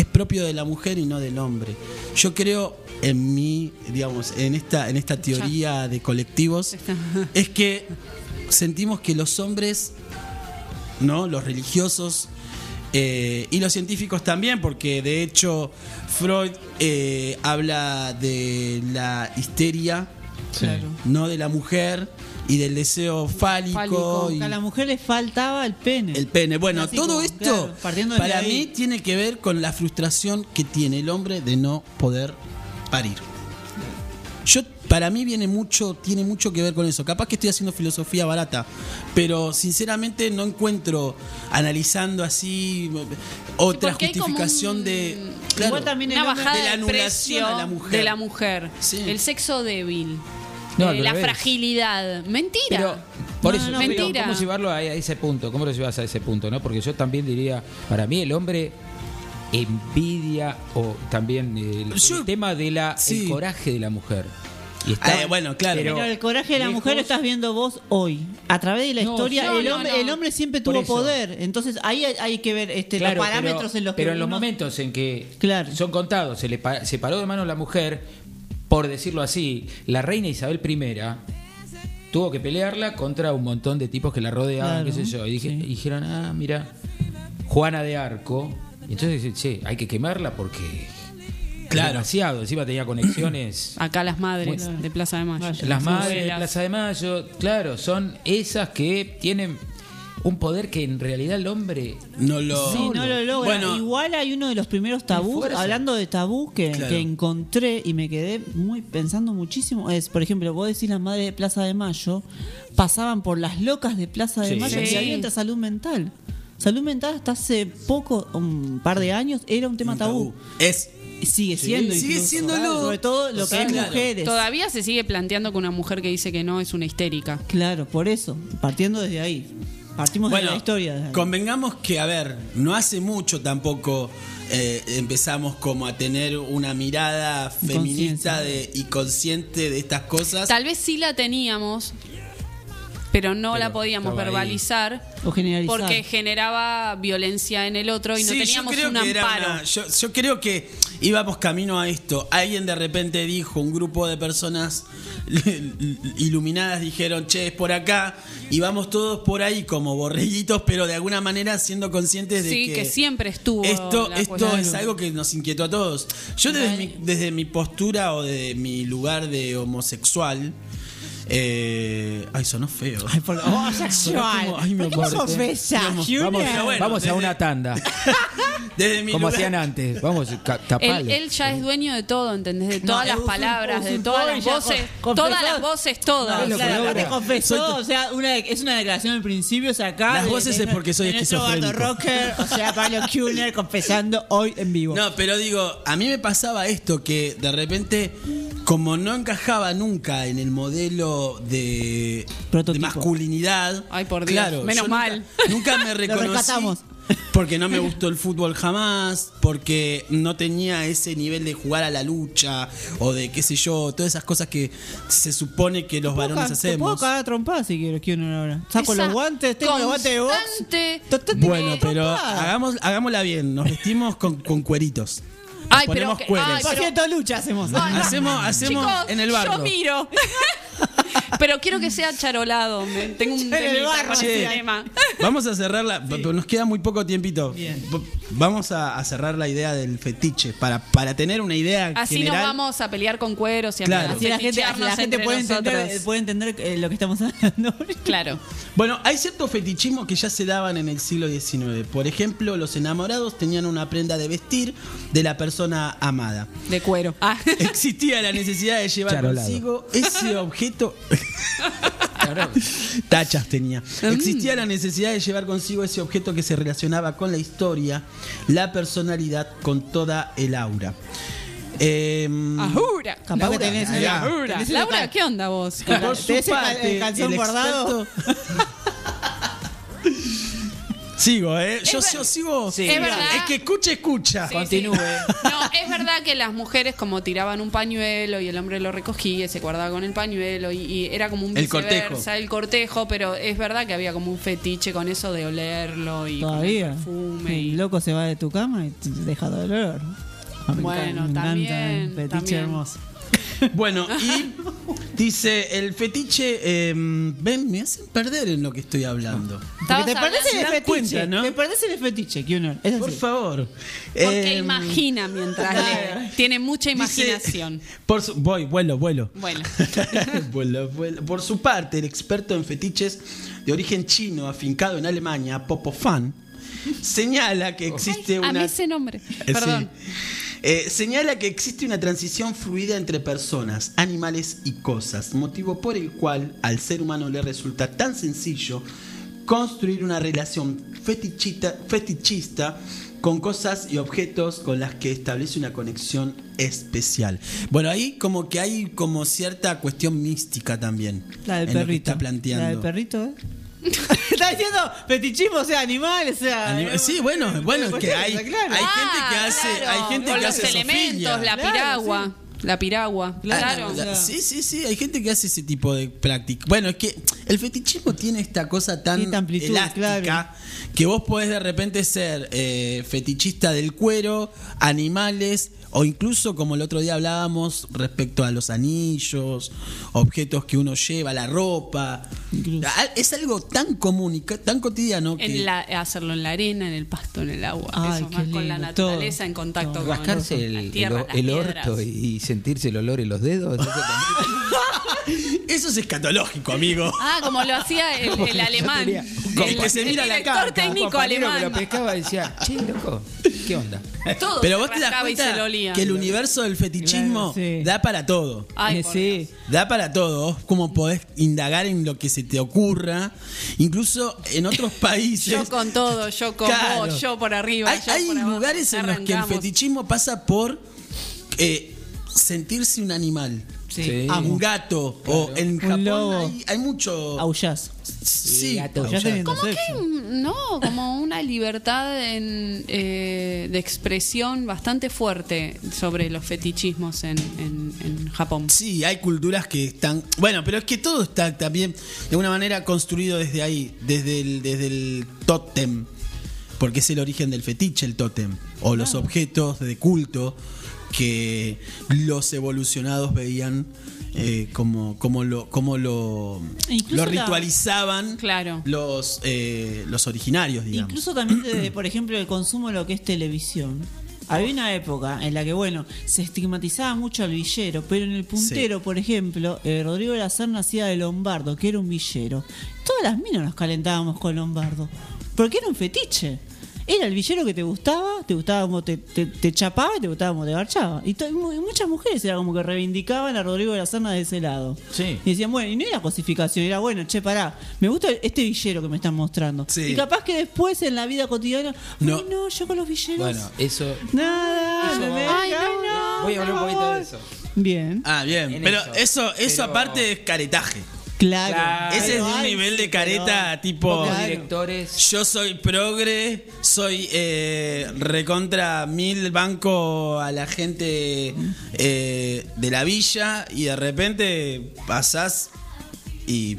es propio de la mujer y no del hombre. Yo creo en mí, digamos, en esta, en esta teoría de colectivos, es que sentimos que los hombres, ¿no? Los religiosos, Eh, y los científicos también, porque de hecho Freud eh, habla de la histeria, Claro. no de la mujer, y del deseo fálico. Fálico. y A la mujer le faltaba el pene. el pene. Bueno, todo esto claro, para mí tiene que ver con la frustración que tiene el hombre de no poder parir. Yo para mí viene mucho, tiene mucho que ver con eso. Capaz que estoy haciendo filosofía barata, pero sinceramente no encuentro analizando así otra justificación un- de claro, Igual también Una bajada de la de anulación precio a la mujer. de la mujer. Sí. El sexo débil. No, Eh, la revés. fragilidad. Mentira. Pero, por No, eso, no, pero mentira. ¿cómo llevarlo a, a ese punto? ¿Cómo lo llevas a ese punto? no Porque yo también diría, para mí el hombre envidia o también el, Yo- el tema de la sí. el coraje de la mujer. Y está- Eh, bueno, claro. Pero, el coraje de la lejos- mujer lo estás viendo vos hoy. A través de la No, historia, no, el, no, hombre, no. el hombre siempre tuvo poder. Entonces ahí hay, hay que ver este, Claro, los parámetros pero, en los que pero en los momentos en que Claro. son contados, se le pa- se paró de mano la mujer, por decirlo así, la reina Isabel I tuvo que pelearla contra un montón de tipos que la rodeaban, Claro, qué sé yo. Y dije- sí. y dijeron, ah, mira, Juana de Arco. Y entonces dice, che, hay que quemarla porque Claro. demasiado. Encima tenía conexiones. Acá las madres Bueno. de Plaza de Mayo. Las madres de. Plaza de Mayo, claro, son esas que tienen un poder que en realidad el hombre no lo Sí, no lo logra. Bueno, Igual hay uno de los primeros tabús, hablando de tabú, que, Claro. que encontré y me quedé muy pensando muchísimo. Es, por ejemplo, vos decís las madres de Plaza de Mayo, pasaban por las locas de Plaza de Sí. Mayo Sí. y había entre salud mental. Salud mental hasta hace poco, un par de años, era un tema un tabú. tabú. Es Sigue siendo. Sigue incluso. siéndolo. Sobre todo lo O sea, que es claro. mujeres. Todavía se sigue planteando que una mujer que dice que no es una histérica. Claro, por eso. Partiendo desde ahí. Partimos de Bueno, la historia. convengamos que, a ver, no hace mucho tampoco eh, empezamos como a tener una mirada feminista de, y consciente de estas cosas. Tal vez sí la teníamos, pero no Pero la podíamos verbalizar O generalizar. porque generaba violencia en el otro y no Sí, teníamos un amparo. una- yo, yo creo que íbamos camino a esto. Alguien de repente dijo, un grupo de personas iluminadas dijeron, che, es por acá, y vamos todos por ahí como borreguitos, pero de alguna manera siendo conscientes de Sí, que, que siempre estuvo esto, esto es algo que nos inquietó a todos. Yo desde mi, desde mi postura o de mi lugar de homosexual, eh, ay, sonó feo. Ay, por homosexual. Sonó como- ay, me ¿Por qué acordé. confesa, Vamos, Junior? vamos, Pero bueno, vamos a una tanda, Desde mi como lugar- hacían antes. Vamos, Él, ya es dueño de todo, ¿entendés? De todas No, las palabras, de todas las voces, con- todas las voces, todas. No, claro, aparte confesó, Soy- o sea, una, es una declaración al principio, o sea, acá. Las de- voces de- es porque soy esquizofrénico. Rocker, o sea, Pablo Kuhner confesando hoy en vivo. No, pero digo, a mí me pasaba esto que de repente, como no encajaba nunca en el modelo de, de masculinidad, Ay, por Dios. claro, Menos nunca- mal. Nunca, me reconocí. Porque no me gustó el fútbol jamás, porque no tenía ese nivel de jugar a la lucha o de qué sé yo, todas esas cosas que se supone que los varones Te puedo hacemos. cagar a trompadas si quiero Kuhner ahora. Saco Esa los guantes, tengo los guantes de box. Bueno, pero hagámosla bien, nos vestimos con, con cueritos. Ay, pero ponemos que- cueres. ay, pero- lucha hacemos. Hacemos, hacemos Chicos, en el barrio. Yo miro. Pero quiero que sea charolado. Tengo un En el temita barro, tema. Vamos a cerrarla, pero nos queda muy poco tiempito. Bien. Vamos a, a cerrar la idea del fetiche para, para tener una idea Así general. nos vamos a pelear con cueros y a Claro. Así la gente, la gente puede entender, puede entender eh, lo que estamos hablando. Claro. Bueno, hay ciertos fetichismos que ya se daban en el siglo XIX. Por ejemplo, los enamorados tenían una prenda de vestir de la persona amada. De cuero. Ah. Existía la necesidad de llevar Charolado. consigo ese objeto. Tachas tenía. Existía la necesidad de llevar consigo ese objeto que se relacionaba con la historia, la personalidad, con toda el aura. Ajura. Capaz que tenés. Laura. ¿qué onda vos? por su ¿Tenés el cal- parte, el calzón el bordado? experto- Sigo, ¿eh? Yo, sigo. Sí. Es verdad. Es que escucha, escucha. Sí, Continúe. No, es verdad que las mujeres como tiraban un pañuelo y el hombre lo recogía y se guardaba con el pañuelo y, y era como un El viceversa, cortejo. el cortejo, pero es verdad que había como un fetiche con eso de olerlo y con el Todavía. perfume El y loco se va de tu cama y te deja dolor. Ah, me Bueno, encanta, me encanta, también, el fetiche también. hermoso. Bueno, y dice el fetiche. eh, ven, me hacen perder en lo que estoy hablando. Porque te perdés en el fetiche. cuenta, ¿no? Te perdés en el fetiche, que uno. Es Por favor. Porque Eh, imagina mientras lee. Tiene mucha dice- imaginación. Por su- voy, vuelo, vuelo. Bueno. Vuelo, vuelo. Por su parte, el experto en fetiches de origen chino, afincado en Alemania, Popo Fan, señala que existe A mí una. ese nombre. Eh, Perdón. sí. Eh, señala que existe una transición fluida entre personas, animales y cosas, motivo por el cual al ser humano le resulta tan sencillo construir una relación fetichita- fetichista con cosas y objetos con las que establece una conexión especial. Bueno, ahí como que hay como cierta cuestión mística también. La del en lo que perrito. está planteando. La del perrito, ¿eh? Está diciendo fetichismo, o sea, animales, o sea. Anima- sí, bueno, bueno, es que hay, hay gente que hace, hay gente que los hace elementos, la piragua. La piragua, claro. Ah, la- sí, sí, sí, hay gente que hace ese tipo de práctica. Bueno, es que el fetichismo tiene esta cosa tan amplitud, elástica claro. que vos podés de repente ser eh, fetichista del cuero, animales o incluso como el otro día hablábamos respecto a los anillos, objetos que uno lleva, la ropa. Ah, Es algo tan común y tan cotidiano que En la, hacerlo en la arena, en el pasto, en el agua. Ay, Eso qué más con la lindo, naturaleza, todo, en contacto todo. con Rascarse la el, el, tierra, las el piedras. orto y, y sentirse el olor en los dedos. eso es escatológico, amigo. Ah, como lo hacía el, el yo alemán. tenía- Como el, que se mira el la director caca. técnico compañero que alemán. lo pescaba y decía, che, loco, ¿qué onda? Todo Pero se vos te das rascaba y que el universo del fetichismo Claro, sí. da para todo. Ay, por sí. Da para todo, vos como podés indagar en lo que se te ocurra, incluso en otros países. Yo con todo, yo con Claro. vos, yo por arriba. Hay, yo hay por abajo. lugares en los que el Arrancamos. fetichismo pasa por eh, sentirse un animal. Sí. Sí. Un gato. O en Un Japón lobo. hay, hay mucho. Aullás. Sí, gato. Aullás teniendo ¿Cómo sexo. que mm, no? Como una libertad en, eh, de expresión bastante fuerte sobre los fetichismos en, en- en Japón. Sí, hay culturas que están. Bueno, pero es que todo está también de alguna manera construido desde ahí, desde el, desde el tótem, porque es el origen del fetiche, el tótem, o los objetos de culto que los evolucionados veían eh, como, como lo, como lo, Incluso lo la- ritualizaban Claro. los, eh, los originarios, digamos. Incluso también, de, por ejemplo, el consumo de lo que es televisión. Había una época en la que, bueno, se estigmatizaba mucho al villero, pero en el puntero, por ejemplo, eh, Rodrigo de la Serna hacía de Lombardo, que era un villero. Todas las minas nos calentábamos con Lombardo, porque era un fetiche. Era el villero que te gustaba, te gustaba como te, te, te chapaba y te gustaba como te garchaba. Y, muchas mujeres era como que reivindicaban a Rodrigo de la Serna de ese lado. Sí. Y decían, bueno, y no era cosificación, era bueno, che, pará, me gusta este villero que me están mostrando. Sí. Y capaz que después en la vida cotidiana, No. no, no, yo con los villeros. Bueno, eso. nada, Eso ve- Ay, no, no, Voy a hablar un poquito de eso. Bien, Ah, bien. En Pero eso. eso, eso Pero- aparte es caretaje. Claro. Claro. Ese es de un Ay, nivel de careta tipo. Claro. directores. Yo soy progre, soy eh, recontra mil banco a la gente eh, de la villa y de repente pasás y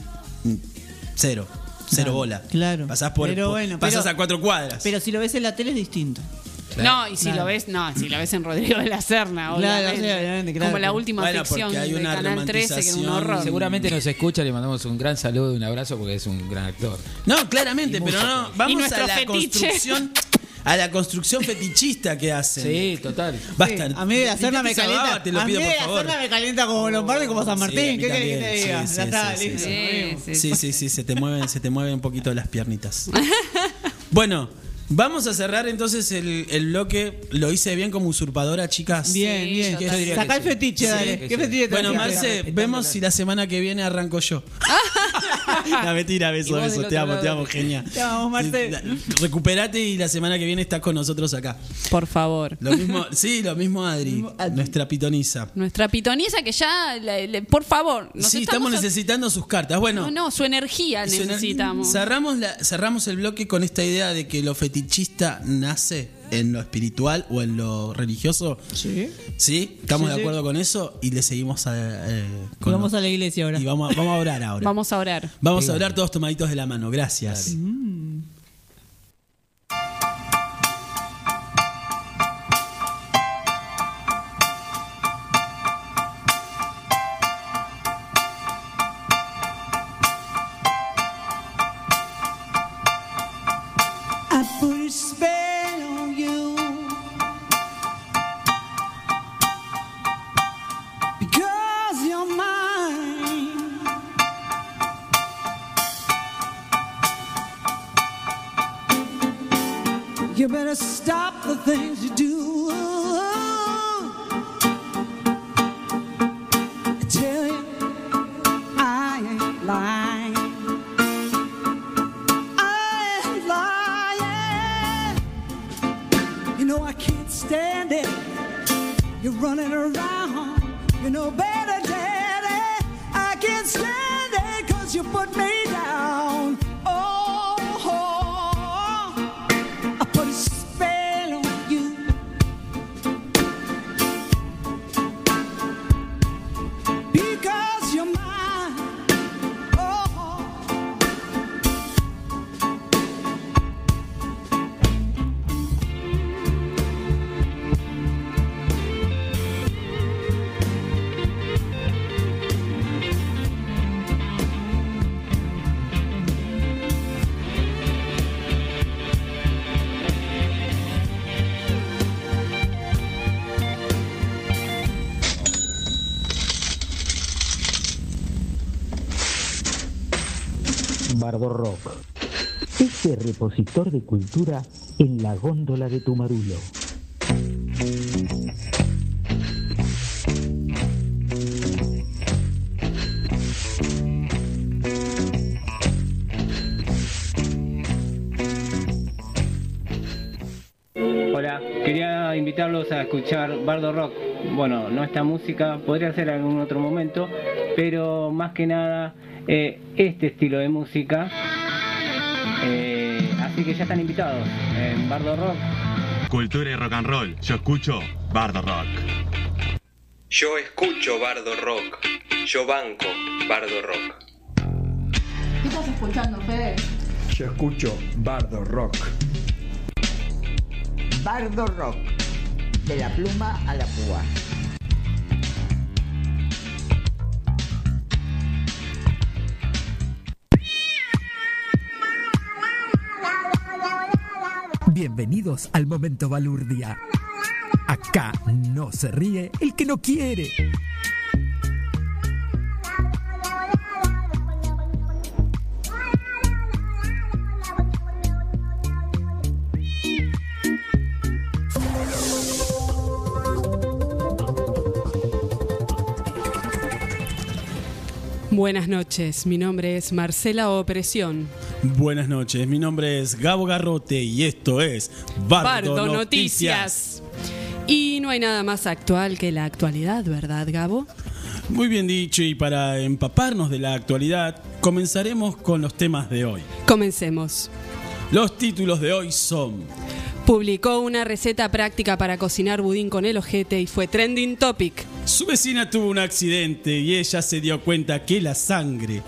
cero, cero Claro, bola. claro. Pasás por, Pero bueno, pasás pero- a cuatro cuadras. Pero si lo ves en la tele es distinto. No, y si Claro. lo ves, no, si lo ves en Rodrigo de la Serna, Claro, obviamente. sí, obviamente, claro. Como la última Bueno, ficción porque hay de una Canal 13, que era un horror. Seguramente nos escucha, le mandamos un gran saludo y un abrazo porque es un gran actor. No, claramente, Y pero no, vamos a la fetiche. construcción. A la construcción fetichista que hacen. Sí, total. Basta. Sí, a mí de la Serna me calienta. te lo a mí pido de por la favor. Serna me calienta como Lombardo y como San Sí, Martín. mí ¿Qué querés que te diga? sí, ya sí, está, sí, listo. sí. nos vimos. Sí, sí, sí, se te mueven, se te mueven un poquito las piernitas. Bueno, vamos a cerrar entonces el, el bloque. Lo hice bien como usurpadora, chicas. Bien, bien. yo diría Sacá el sí. fetiche, Sí, dale. que ¿Qué sí. fetiche te Bueno? Marce, vemos si la semana que viene arranco yo. no, mentira, Y beso, vos beso. del Te otro amo, te amo, genia. Te amo, Marce. La- Recuperate y la semana que viene estás con nosotros acá. Por favor. Lo mismo, sí, lo mismo Adri, nuestra pitonisa. Nuestra pitonisa que ya, por favor, nos sí, estamos necesitando sus cartas. Bueno, No, no, su energía necesitamos. Cerramos, la- cerramos el bloque con esta idea de que lo fetichista nace en lo espiritual o en lo religioso. Sí. ¿Sí? ¿Estamos Sí, de sí. acuerdo con eso? Y le seguimos a, eh, con vamos a la iglesia ahora. y vamos, a- vamos a orar ahora. Vamos a orar. Vamos a orar todos tomaditos de la mano. Gracias. I better stop the things you do. I tell you, I ain't lying. I ain't lying. You know I can't stand it. You're running around. You know better, Daddy. I can't stand it because you put me Rock. Ese repositor de cultura en la góndola de tu marulo. Hola, quería invitarlos a escuchar Bardo Rock. Bueno, no esta música, podría ser en algún otro momento, pero más que nada eh, este estilo de música. Eh, así que ya están invitados en Bardo Rock. Cultura y rock and roll. Yo escucho Bardo Rock. Yo escucho Bardo Rock. Yo banco Bardo Rock. ¿Qué estás escuchando, Fede? Yo escucho Bardo Rock. Bardo Rock. De la pluma a la púa. Bienvenidos al momento balurdia. Acá no se ríe el que no quiere. Buenas noches, mi nombre es Marcela Opresión. Buenas noches, mi nombre es Gabo Garrote y esto es Bardo, Bardo Noticias. Noticias. Y no hay nada más actual que la actualidad, ¿verdad, Gabo? Muy bien dicho y para empaparnos de la actualidad, comenzaremos con los temas de hoy. Comencemos. Los títulos de hoy son Publicó una receta práctica para cocinar budín con el ojete y fue trending topic. Su vecina tuvo un accidente y ella se dio cuenta que la sangre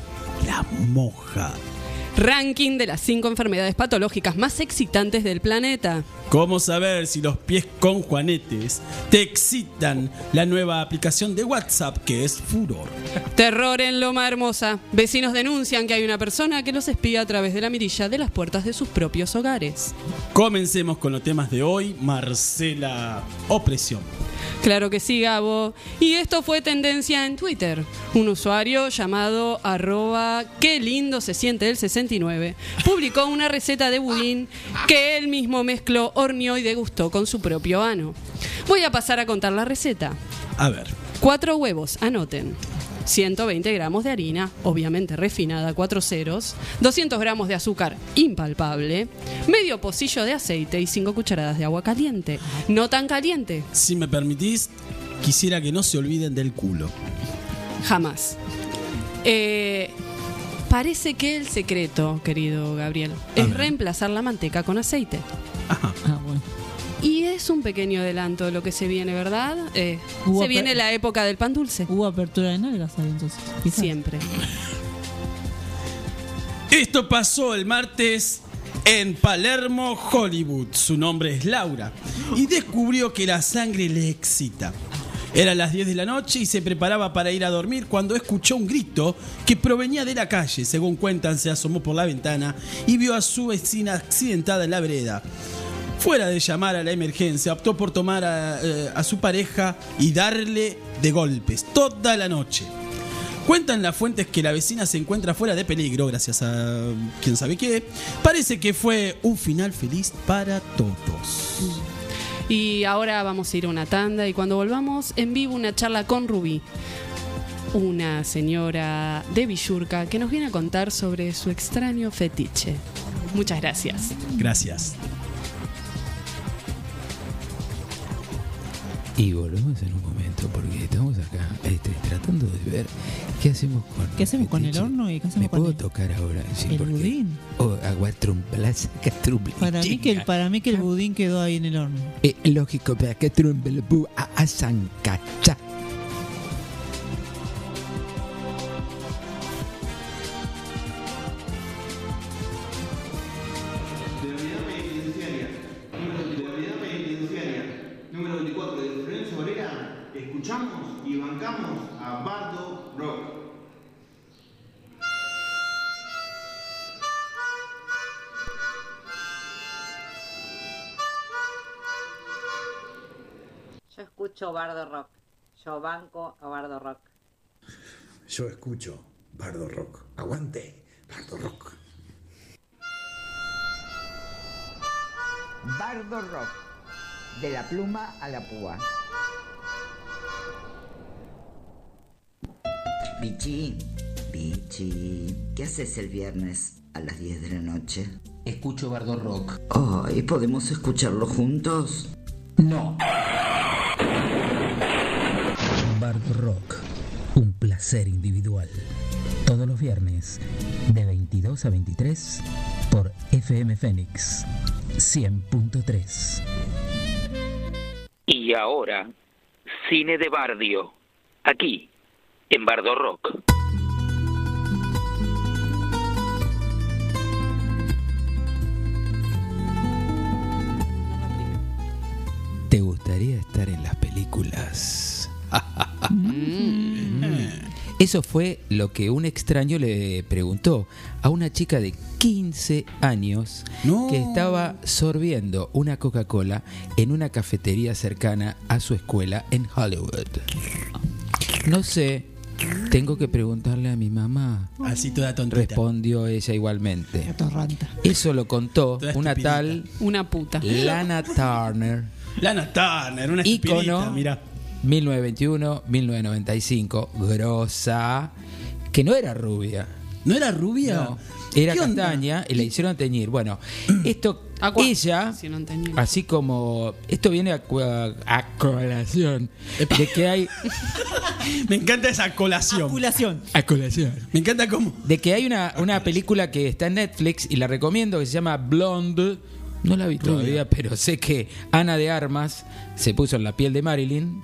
la moja. Ranking de las 5 enfermedades patológicas más excitantes del planeta. ¿Cómo saber si los pies con juanetes te excitan? La nueva aplicación de WhatsApp que es Furor. Terror en Loma Hermosa. Vecinos denuncian que hay una persona que los espía a través de la mirilla de las puertas de sus propios hogares. Comencemos con los temas de hoy. Marcela Opresión. Claro que sí, Gabo. Y esto fue tendencia en Twitter. Un usuario llamado arroba qué lindo se siente el 69 publicó una receta de budín que él mismo mezcló, horneó y degustó con su propio ano. Voy a pasar a contar la receta. A ver. Cuatro huevos, anoten. 120 gramos de harina, obviamente refinada, cuatro ceros, 200 gramos de azúcar impalpable, medio pocillo de aceite y 5 cucharadas de agua caliente. No tan caliente, Si me permitís, quisiera que no se olviden del culo. jamás. Eh, parece que el secreto, querido Gabriel, es reemplazar la manteca con aceite. Y es un pequeño adelanto de lo que se viene, ¿verdad? Eh, se viene la época del pan dulce. Hubo apertura de nalgas ahí entonces. quizás. Siempre. Esto pasó el martes en Palermo, Hollywood. Su nombre es Laura. Y descubrió que la sangre le excita. Eran las 10 de la noche y se preparaba para ir a dormir cuando escuchó un grito que provenía de la calle. Según cuentan, se asomó por la ventana y vio a su vecina accidentada en la vereda. Fuera de llamar a la emergencia, optó por tomar a, eh, a su pareja y darle de golpes toda la noche. Cuentan las fuentes que la vecina se encuentra fuera de peligro, gracias a quién sabe qué. Parece que fue un final feliz para todos. Y ahora vamos a ir a una tanda y cuando volvamos en vivo una charla con Rubí, una señora de Villurca que nos viene a contar sobre su extraño fetiche. Muchas gracias. Gracias. Y volvemos en un momento porque estamos acá este, tratando de ver qué hacemos con ¿Qué hacemos con el horno y qué hacemos ¿Me con puedo el- tocar ahora? Sí, el porque- budín? O aguatrumplas, catrumble. Para mí, que el, para mí que el budín quedó ahí en el horno. Eh, lógico, para que trumble bu a a escucho Bardo Rock. Yo banco a Bardo Rock. Yo escucho Bardo Rock. Aguante, Bardo Rock. Bardo Rock. De la pluma a la púa. Bichi, Bichi, ¿qué haces el viernes a las 10 de la noche? Escucho Bardo Rock. Ay, ¿podemos escucharlo juntos? No. Bardo Rock, un placer individual. Todos los viernes, de 22 a 23, por FM Fénix 100.3. Y ahora, cine de Bardio, aquí, en Bardo Rock. ¿Te gustaría estar en las películas? Eso fue lo que un extraño le preguntó a una chica de 15 años que estaba sorbiendo una Coca-Cola en una cafetería cercana a su escuela en Hollywood. No sé, tengo que preguntarle a mi mamá. Así toda tontita. Respondió ella igualmente. Eso lo contó Toda una estupidita. tal Una puta. Lana Turner. Lana Turner, una Ícono, mira. 1921, 1995, grosa, que no era rubia. ¿No era rubia? No, era castaña y la hicieron teñir. Bueno, esto, ella, así como, esto viene a, a colación de que hay... Me encanta esa colación. A colación. Me encanta cómo. De que hay una, una película que está en Netflix y la recomiendo que se llama Blonde. No la vi todavía, pero sé que Ana de Armas se puso en la piel de Marilyn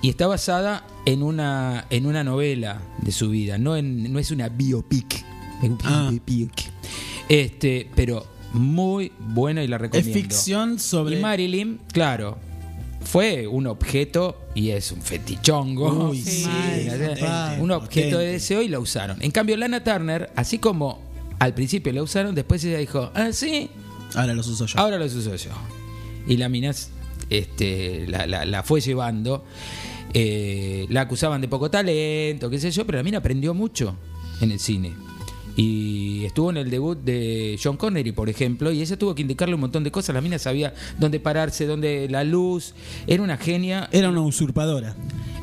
y está basada en una en una novela de su vida, no en no es una biopic. Es un Ah. biopic. Este, pero muy buena y la recomiendo. ficción sobre- Y Marilyn, claro, fue un objeto y es un fetichongo. Uy, sí, un objeto de deseo y la usaron. En cambio, Lana Turner, así como al principio la usaron, después ella dijo, ah, sí, Ahora los uso yo. ahora los uso yo. Y la minas este, la, la- la fue llevando. Eh, la acusaban de poco talento, qué sé yo, pero la mina aprendió mucho en el cine. Y estuvo en el debut de John Connery, por ejemplo, y ella tuvo que indicarle un montón de cosas. La mina sabía dónde pararse, dónde la luz. Era una genia. Era una usurpadora.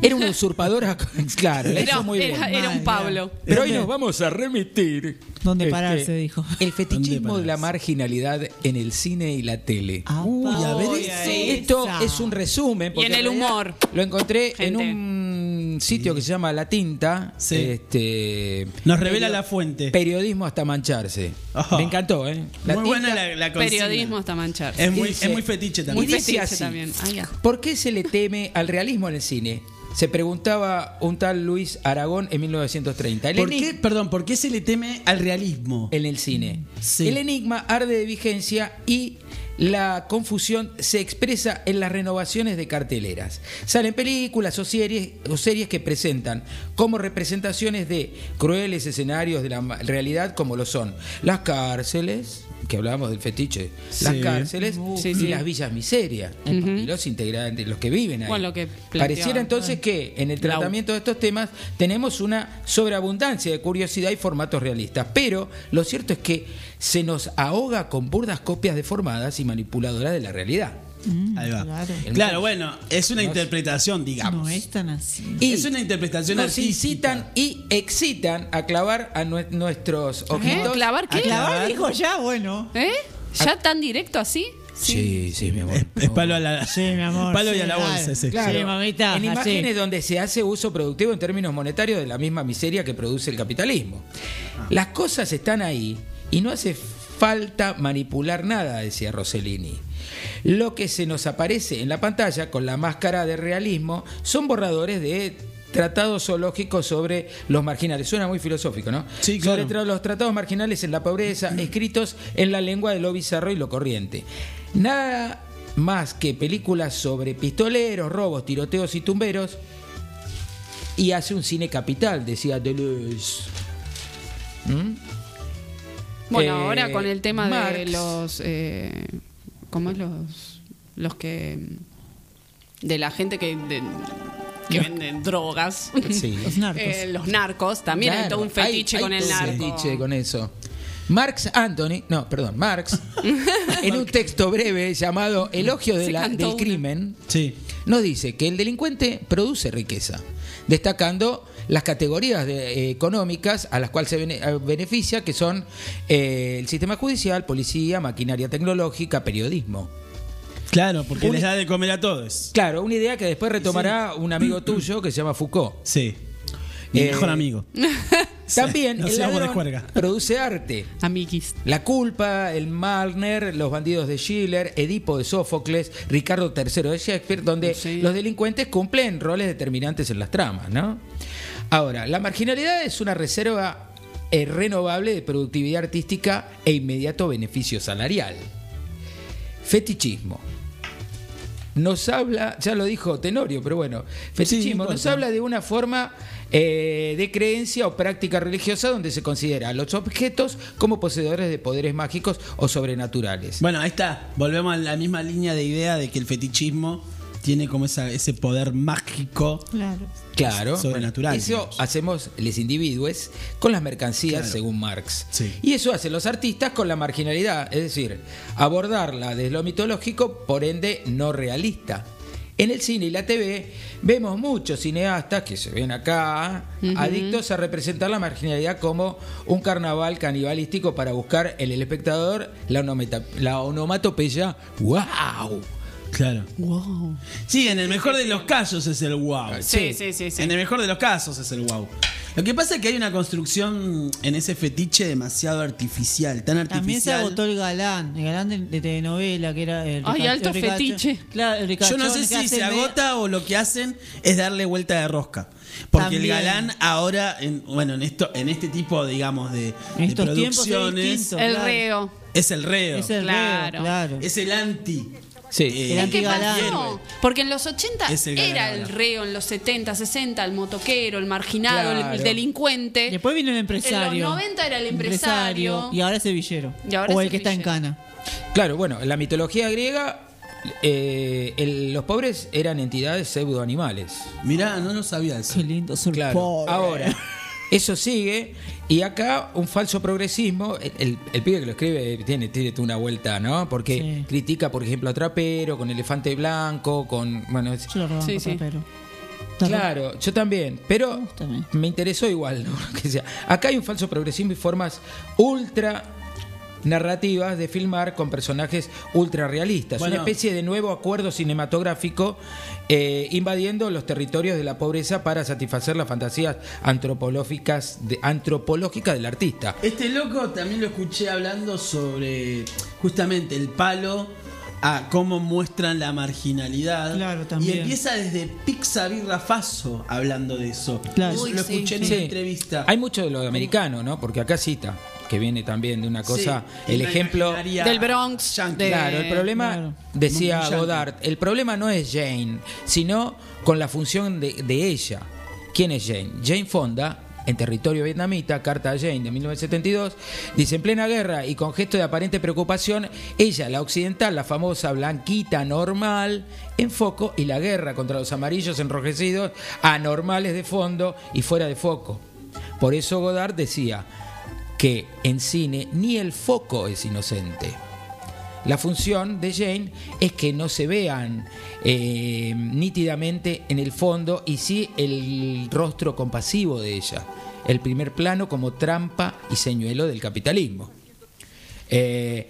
Era una usurpadora, claro. la Era, hizo muy era- bien. era un Pablo. Pero hoy nos vamos a remitir. ¿Dónde Este, pararse? Dijo. El fetichismo de la marginalidad en el cine y la tele. Uy, a ver. Esto esa. es un resumen. porque Y en el humor. Lo encontré Gente. en un sitio que se llama La Tinta. Sí. Este, Nos revela la fuente. Periodismo hasta mancharse. Ajá. Me encantó, ¿eh? Muy Tinta- buena la, la. Periodismo hasta manchar. Es muy, Dice- es muy fetiche también. Muy dice fetiche así, también. Ah. ¿Por qué se le teme al realismo en el cine? Se preguntaba un tal Luis Aragón en 1930. El ¿Por qué, perdón, por qué se le teme al realismo? en el cine. Sí. El enigma arde de vigencia y la confusión se expresa en las renovaciones de carteleras. Salen películas o series, o series que presentan como representaciones de crueles escenarios de la realidad como lo son las cárceles, que hablábamos del fetiche, las cárceles Sí, y sí. las villas miserias y los integrantes, los que viven ahí. Bueno, lo que. Pareciera entonces que en el tratamiento de estos temas tenemos una sobreabundancia de curiosidad y formatos realistas, pero lo cierto es que se nos ahoga con burdas copias deformadas y manipuladoras de la realidad. Ahí va. Claro. Claro, bueno, es una interpretación, digamos. No es tan así. Y es una interpretación nos artística. incitan y excitan a clavar a nue- nuestros ¿Eh? ojitos. ¿Clavar qué? A clavar dijo ya, bueno. ¿Eh? ¿Ya tan directo así? Sí, sí, mi amor. Es palo a la, Sí, mi amor. palo y a la bolsa ese. Claro, Sí, mamita, en así. imágenes donde se hace uso productivo en términos monetarios de la misma miseria que produce el capitalismo. Las cosas están ahí y no hace falta manipular nada, decía Rossellini. Lo que se nos aparece en la pantalla con la máscara de realismo son borradores de tratados zoológicos sobre los marginales. Suena muy filosófico, ¿no? Sí, claro. Sobre los tratados marginales en la pobreza, escritos en la lengua de lo bizarro y lo corriente. Nada más que películas sobre pistoleros, robos, tiroteos y tumberos. Y hace un cine capital, decía Deleuze. ¿Mm? Bueno, Eh, ahora con el tema de los. Eh, ¿Cómo es los. Los que. De la gente que. de- que venden drogas. Sí. Los narcos. Eh, los narcos. También hay Claro, todo un fetiche hay- con hay el todo un narco. fetiche con eso. Marx Anthony, no, perdón, Marx, en un texto breve llamado Elogio de la- del una. crimen, Sí. nos dice que el delincuente produce riqueza, destacando las categorías de- eh, económicas a las cuales se bene- eh, beneficia, que son eh, el sistema judicial, policía, maquinaria tecnológica, periodismo. Claro, porque Un- les da de comer a todos. Claro, una idea que después retomará un amigo tuyo que se llama Foucault. Sí. Mi Eh, mejor amigo. También el ladrón produce arte. Amiguis. La culpa, el Malner, los bandidos de Schiller, Edipo de Sófocles, Ricardo III de Shakespeare, donde Sí. los delincuentes cumplen roles determinantes en las tramas, ¿no? Ahora, la marginalidad es una reserva eh, renovable de productividad artística e inmediato beneficio salarial. Fetichismo. Nos habla, ya lo dijo Tenorio, pero bueno, fetichismo no nos habla de una forma eh, de creencia o práctica religiosa donde se considera a los objetos como poseedores de poderes mágicos o sobrenaturales. Bueno, ahí está. Volvemos a la misma línea de idea de que el fetichismo tiene como esa, ese poder mágico. Claro. Claro, sobrenatural, bueno, eso digamos. hacemos los individuos con las mercancías, Claro. según Marx. Sí. Y eso hacen los artistas con la marginalidad, es decir, abordarla desde lo mitológico, por ende no realista. En el cine y la TV vemos muchos cineastas que se ven acá, adictos a representar la marginalidad como un carnaval canibalístico para buscar en el espectador la, onometa- la onomatopeya ¡Wow! Claro. Wow. Sí, en el mejor de los casos es el wow. Sí, sí, sí, sí. En el mejor de los casos es el wow. Lo que pasa es que hay una construcción en ese fetiche demasiado artificial, tan artificial. También se agotó el galán, el galán de, de telenovela que era el Ay, rica- alto el fetiche. Claro, el Yo no sé si se agota o lo que hacen es darle vuelta de rosca. Porque También. el galán ahora, en, bueno, en esto, en este tipo, digamos, de, En de estos tiempos es producciones, distinto. El claro. reo. es el reo. Es el Claro. reo, claro. Es el anti. Sí. eh, ¿Qué antigalán. pasó? Porque en los 80 Es el galán era el reo, en los 70, 60 el motoquero, el marginado, el- el, Claro. delincuente. Después vino el empresario. En los 90 era el empresario. Y ahora es el villero. Y ahora o es el el que está en cana. Claro, bueno, en la mitología griega eh, el- los pobres eran entidades pseudoanimales. Mirá, no lo sabía eso. Qué lindo ser Claro. pobre. Ahora, eso sigue y acá un falso progresismo. El, el- el pibe que lo escribe tiene, tiene una vuelta, ¿no? Porque Sí. critica, por ejemplo, a Trapero con Elefante Blanco, con. Bueno, es- Yo lo rebanco, Sí, sí. pero. Claro, yo también, pero Me interesó igual, ¿no? Que sea. Acá hay un falso progresismo y formas ultra narrativas de filmar con personajes ultra realistas, Bueno. una especie de nuevo acuerdo cinematográfico eh, invadiendo los territorios de la pobreza para satisfacer las fantasías antropológicas de, antropológicas del artista. Este loco también lo escuché hablando sobre justamente el palo a cómo muestran la marginalidad. Claro, también. Y empieza desde Pixar y Rafazo hablando de eso. Claro. Uy, lo sí. escuché en Sí. una entrevista. Hay mucho de lo americano, ¿no? Porque acá cita. que viene también de una cosa, Sí, el ejemplo Del Bronx. yankee. de- Claro, el problema, Claro. decía. Godard, el problema no es Jane, sino con la función de, de ella. ¿Quién es Jane? Jane Fonda, en territorio vietnamita, Carta Jane de 1972, dice, en plena guerra y con gesto de aparente preocupación, ella, la occidental, la famosa blanquita normal, en foco, y la guerra contra los amarillos enrojecidos, anormales de fondo y fuera de foco. Por eso Godard decía que en cine ni el foco es inocente. La función de Jane es que no se vean eh, nítidamente en el fondo y sí el rostro compasivo de ella. El primer plano como trampa y señuelo del capitalismo. Eh,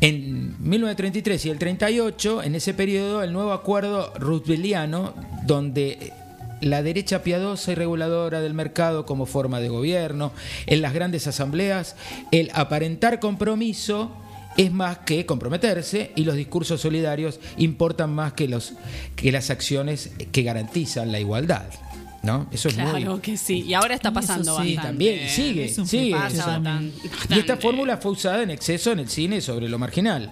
en 1933 y el 38, en ese periodo, el nuevo acuerdo rooseveltiano, donde la derecha piadosa y reguladora del mercado como forma de gobierno, en las grandes asambleas, el aparentar compromiso es más que comprometerse y los discursos solidarios importan más que, los, que las acciones que garantizan la igualdad. ¿no? Eso es muy, Claro que sí. Y ahora está pasando sí, bastante. también, y sigue, sigue. pasa eso. bastante. Y esta fórmula fue usada en exceso en el cine sobre lo marginal.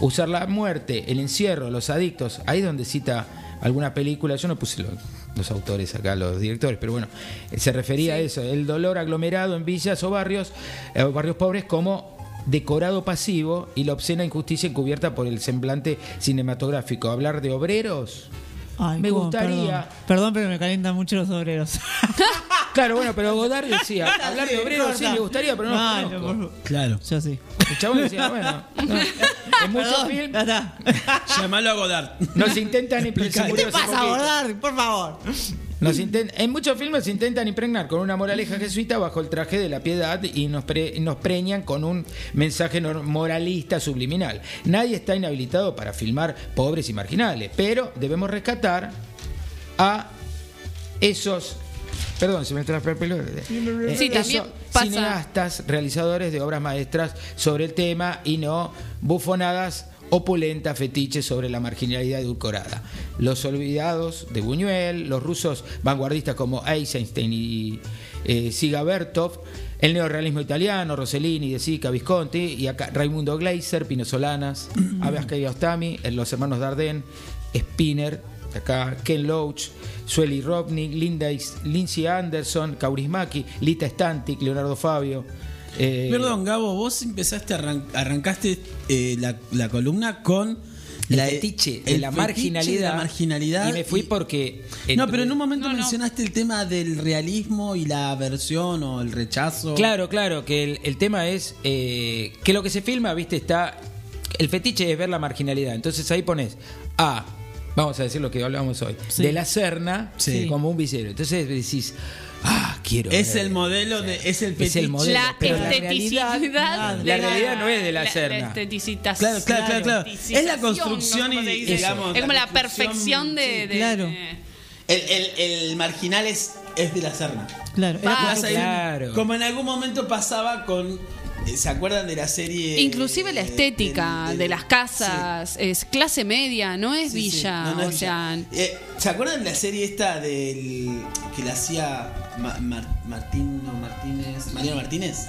Usar la muerte, el encierro, los adictos, ahí es donde cita alguna película, yo no puse los, los autores acá, los directores, pero bueno, se refería a eso, el dolor aglomerado en villas o barrios, eh, o barrios pobres como decorado pasivo y la obscena injusticia encubierta por el semblante cinematográfico. Hablar de obreros, Ay, me cómo, gustaría... Perdón. Perdón, pero me calientan mucho los obreros. Claro, bueno, pero Godard decía, hablar de obreros sí me gustaría, pero no los conozco. Claro. Yo sí. El chabón decía, bueno, no. en muchos Perdón, films ya está. Llamalo a Godard. nos intentan ¿Qué impregnar. te pasa, Godard? Por favor. Nos en muchos filmes se intentan impregnar con una moraleja jesuita bajo el traje de la piedad y nos, pre- nos preñan con un mensaje moralista subliminal. Nadie está inhabilitado para filmar pobres y marginales, pero debemos rescatar a esos. Perdón, se me trae el pelo. Eh, Sí, también pasa- cineastas, realizadores de obras maestras sobre el tema y no bufonadas opulentas fetiches sobre la marginalidad edulcorada. Los olvidados de Buñuel, los rusos vanguardistas como Eisenstein y eh, Siga Bertov, el neorrealismo italiano, Rossellini, De Sica, Visconti, y acá Raimundo Gleiser, Pino Solanas, Abbas Kiarostami, eh, los hermanos Dardenne, Spinner, acá Ken Loach, Sueli Robnik, Linda, Lindsay Anderson, Kaurismaki, Lita Stantic, Leonardo Fabio. Eh, Perdón, Gabo, vos empezaste, arran- arrancaste eh, la, la columna con el la fetiche de la marginalidad. de la marginalidad Y me fui porque. No, pero en un momento mencionaste el tema del realismo y la aversión o el rechazo. Claro, claro, que el, el tema es eh, que lo que se filma, viste, está. El fetiche es ver la marginalidad. Entonces ahí pones a, vamos a decir lo que hablábamos hoy, Sí. de la Serna Sí. como un visero. Entonces decís, ah, quiero. Es ver. el modelo de. Es el Es el modelo. La pero la esteticidad. realidad, la realidad no es de la Serna. esteticita- Claro, claro, claro, claro. Es la construcción no y, digamos, Es como la perfección de. sí, de- claro. de- El, el- el marginal es, es de la Serna. Claro. Claro. Como en algún momento pasaba con. Eh, ¿Se acuerdan de la serie? Inclusive la estética del- de las casas es clase media, no es Sí, sí. villa. No, no es o villa. sea, Eh, ¿Se acuerdan de la serie esta del. que la hacía Ma- Mar- Martín no, Martínez. Mariano Martínez?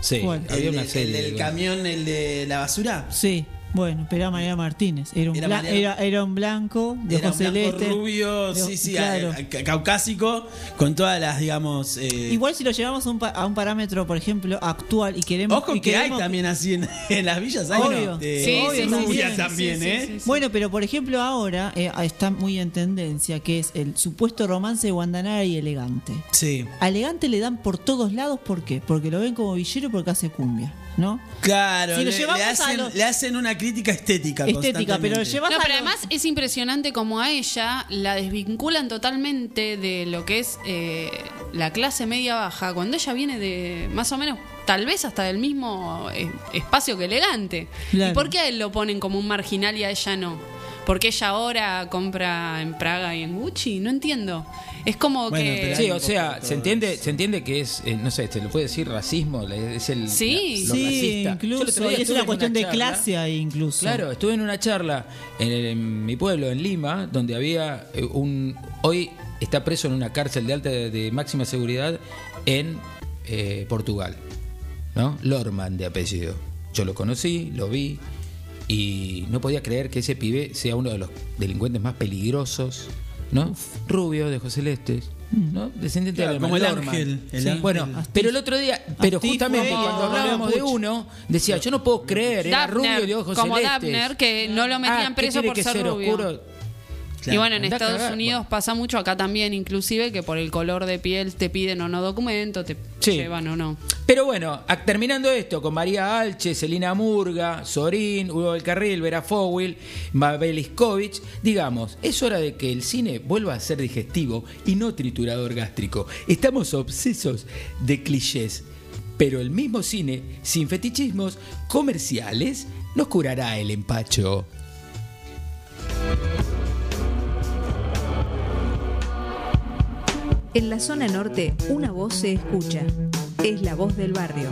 Sí, había el, una serie. el del camión, el de la basura. Sí. Bueno, pero era María Martínez. Era un, Era bla- Mariana- era, era un blanco de Era ojos un blanco celeste. rubio, de- sí, sí, claro. a- a- caucásico, con todas las, digamos. eh, Igual si lo llevamos a un, pa- a un parámetro, por ejemplo, actual y queremos. Ojo y que hay también así en, en las villas. Hay Obvio. de- Sí, obvio, sí, sí, rubia también, sí, ¿eh? sí, sí. Bueno, pero por ejemplo ahora eh, está muy en tendencia que es el supuesto romance de Guandanara y Elegante. Sí. A Elegante le dan por todos lados, ¿por qué? Porque lo ven como villero porque hace cumbia, ¿no? Claro, Si lo le, hacen, los- le hacen una crítica estética. Estética, pero lo constantemente. llevas No, a pero los- además es impresionante como a ella la desvinculan totalmente de lo que es eh, la clase media baja, cuando ella viene de más o menos, tal vez hasta del mismo eh, espacio que elegante. Claro. ¿Y por qué a él lo ponen como un marginal y a ella no? Porque ella ahora compra en Praga y en Gucci, no entiendo. Es como Bueno, que... Sí, o sea, se entiende, se entiende que es, eh, no sé, se le puede decir racismo, le- es el Sí. lo Sí, incluso. Y es una cuestión de clase ahí, incluso. Claro, estuve en una charla en, el- en mi pueblo, en Lima, donde había eh, un. Hoy está preso en una cárcel de alta de, de máxima seguridad en eh, Portugal. ¿no? Lorman de apellido. Yo lo conocí, lo vi y no podía creer que ese pibe sea uno de los delincuentes más peligrosos, ¿no? Rubio, de José Celeste, ¿no? Descendiente Claro, de como el ángel, el Sí, ángel. Bueno, pero el otro día, pero justamente fue cuando hablábamos de uno, decía, yo no puedo creer, era rubio de ojos como celestes. Que no lo metían Ah, ¿qué preso por que ser rubio. oscuro? Y bueno, en Andá Estados cagar, Unidos pasa mucho, acá también inclusive, que por el color de piel te piden o no documento, te Sí. llevan o no. Pero bueno, terminando esto, con María Alche, Celina Murga, Sorín, Hugo del Carril, Vera Fowil, Mabel Iskovich, digamos, es hora de que el cine vuelva a ser digestivo y no triturador gástrico. Estamos obsesos de clichés, pero el mismo cine, sin fetichismos comerciales, nos curará el empacho. En la zona norte, una voz se escucha. Es la voz del barrio.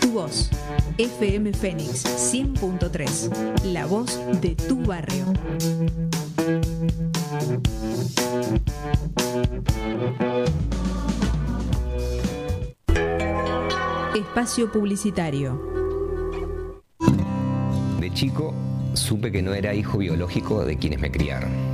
Tu voz. FM Fénix 100.3. La voz de tu barrio. Espacio publicitario. De chico supe que no era hijo biológico de quienes me criaron.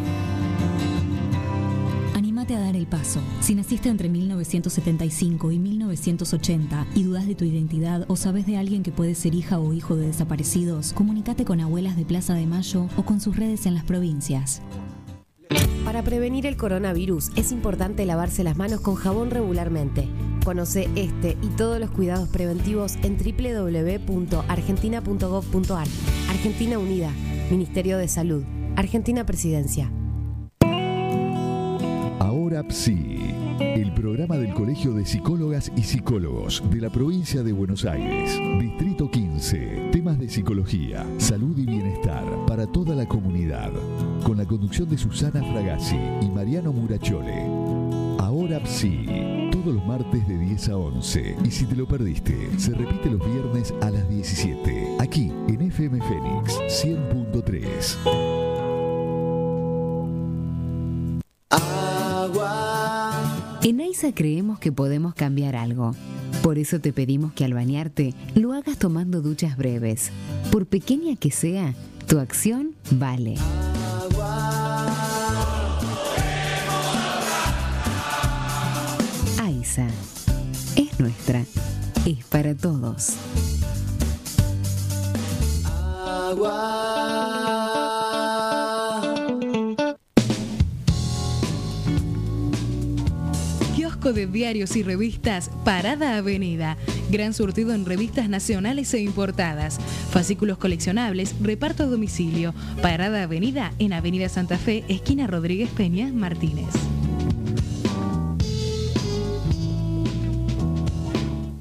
A dar el paso. Si naciste entre 1975 y 1980 y dudas de tu identidad o sabes de alguien que puede ser hija o hijo de desaparecidos, comunícate con Abuelas de Plaza de Mayo o con sus redes en las provincias. Para prevenir el coronavirus es importante lavarse las manos con jabón regularmente. Conoce este y todos los cuidados preventivos en www.argentina.gov.ar. Argentina Unida, Ministerio de Salud, Argentina Presidencia. Ahora Psi, el programa del Colegio de Psicólogas y Psicólogos de la provincia de Buenos Aires, Distrito 15. Temas de psicología, salud y bienestar para toda la comunidad. Con la conducción de Susana Fragazzi y Mariano Murachole. Ahora Psi, todos los martes de 10 a 11. Y si te lo perdiste, se repite los viernes a las 17. Aquí en FM Fénix 100.3. AISA creemos que podemos cambiar algo. Por eso te pedimos que al bañarte lo hagas tomando duchas breves. Por pequeña que sea, tu acción vale. AISA es nuestra, es para todos. De diarios y revistas Parada Avenida. Gran surtido en revistas nacionales e importadas. Fascículos coleccionables, reparto a domicilio. Parada Avenida en Avenida Santa Fe, esquina Rodríguez Peña, Martínez.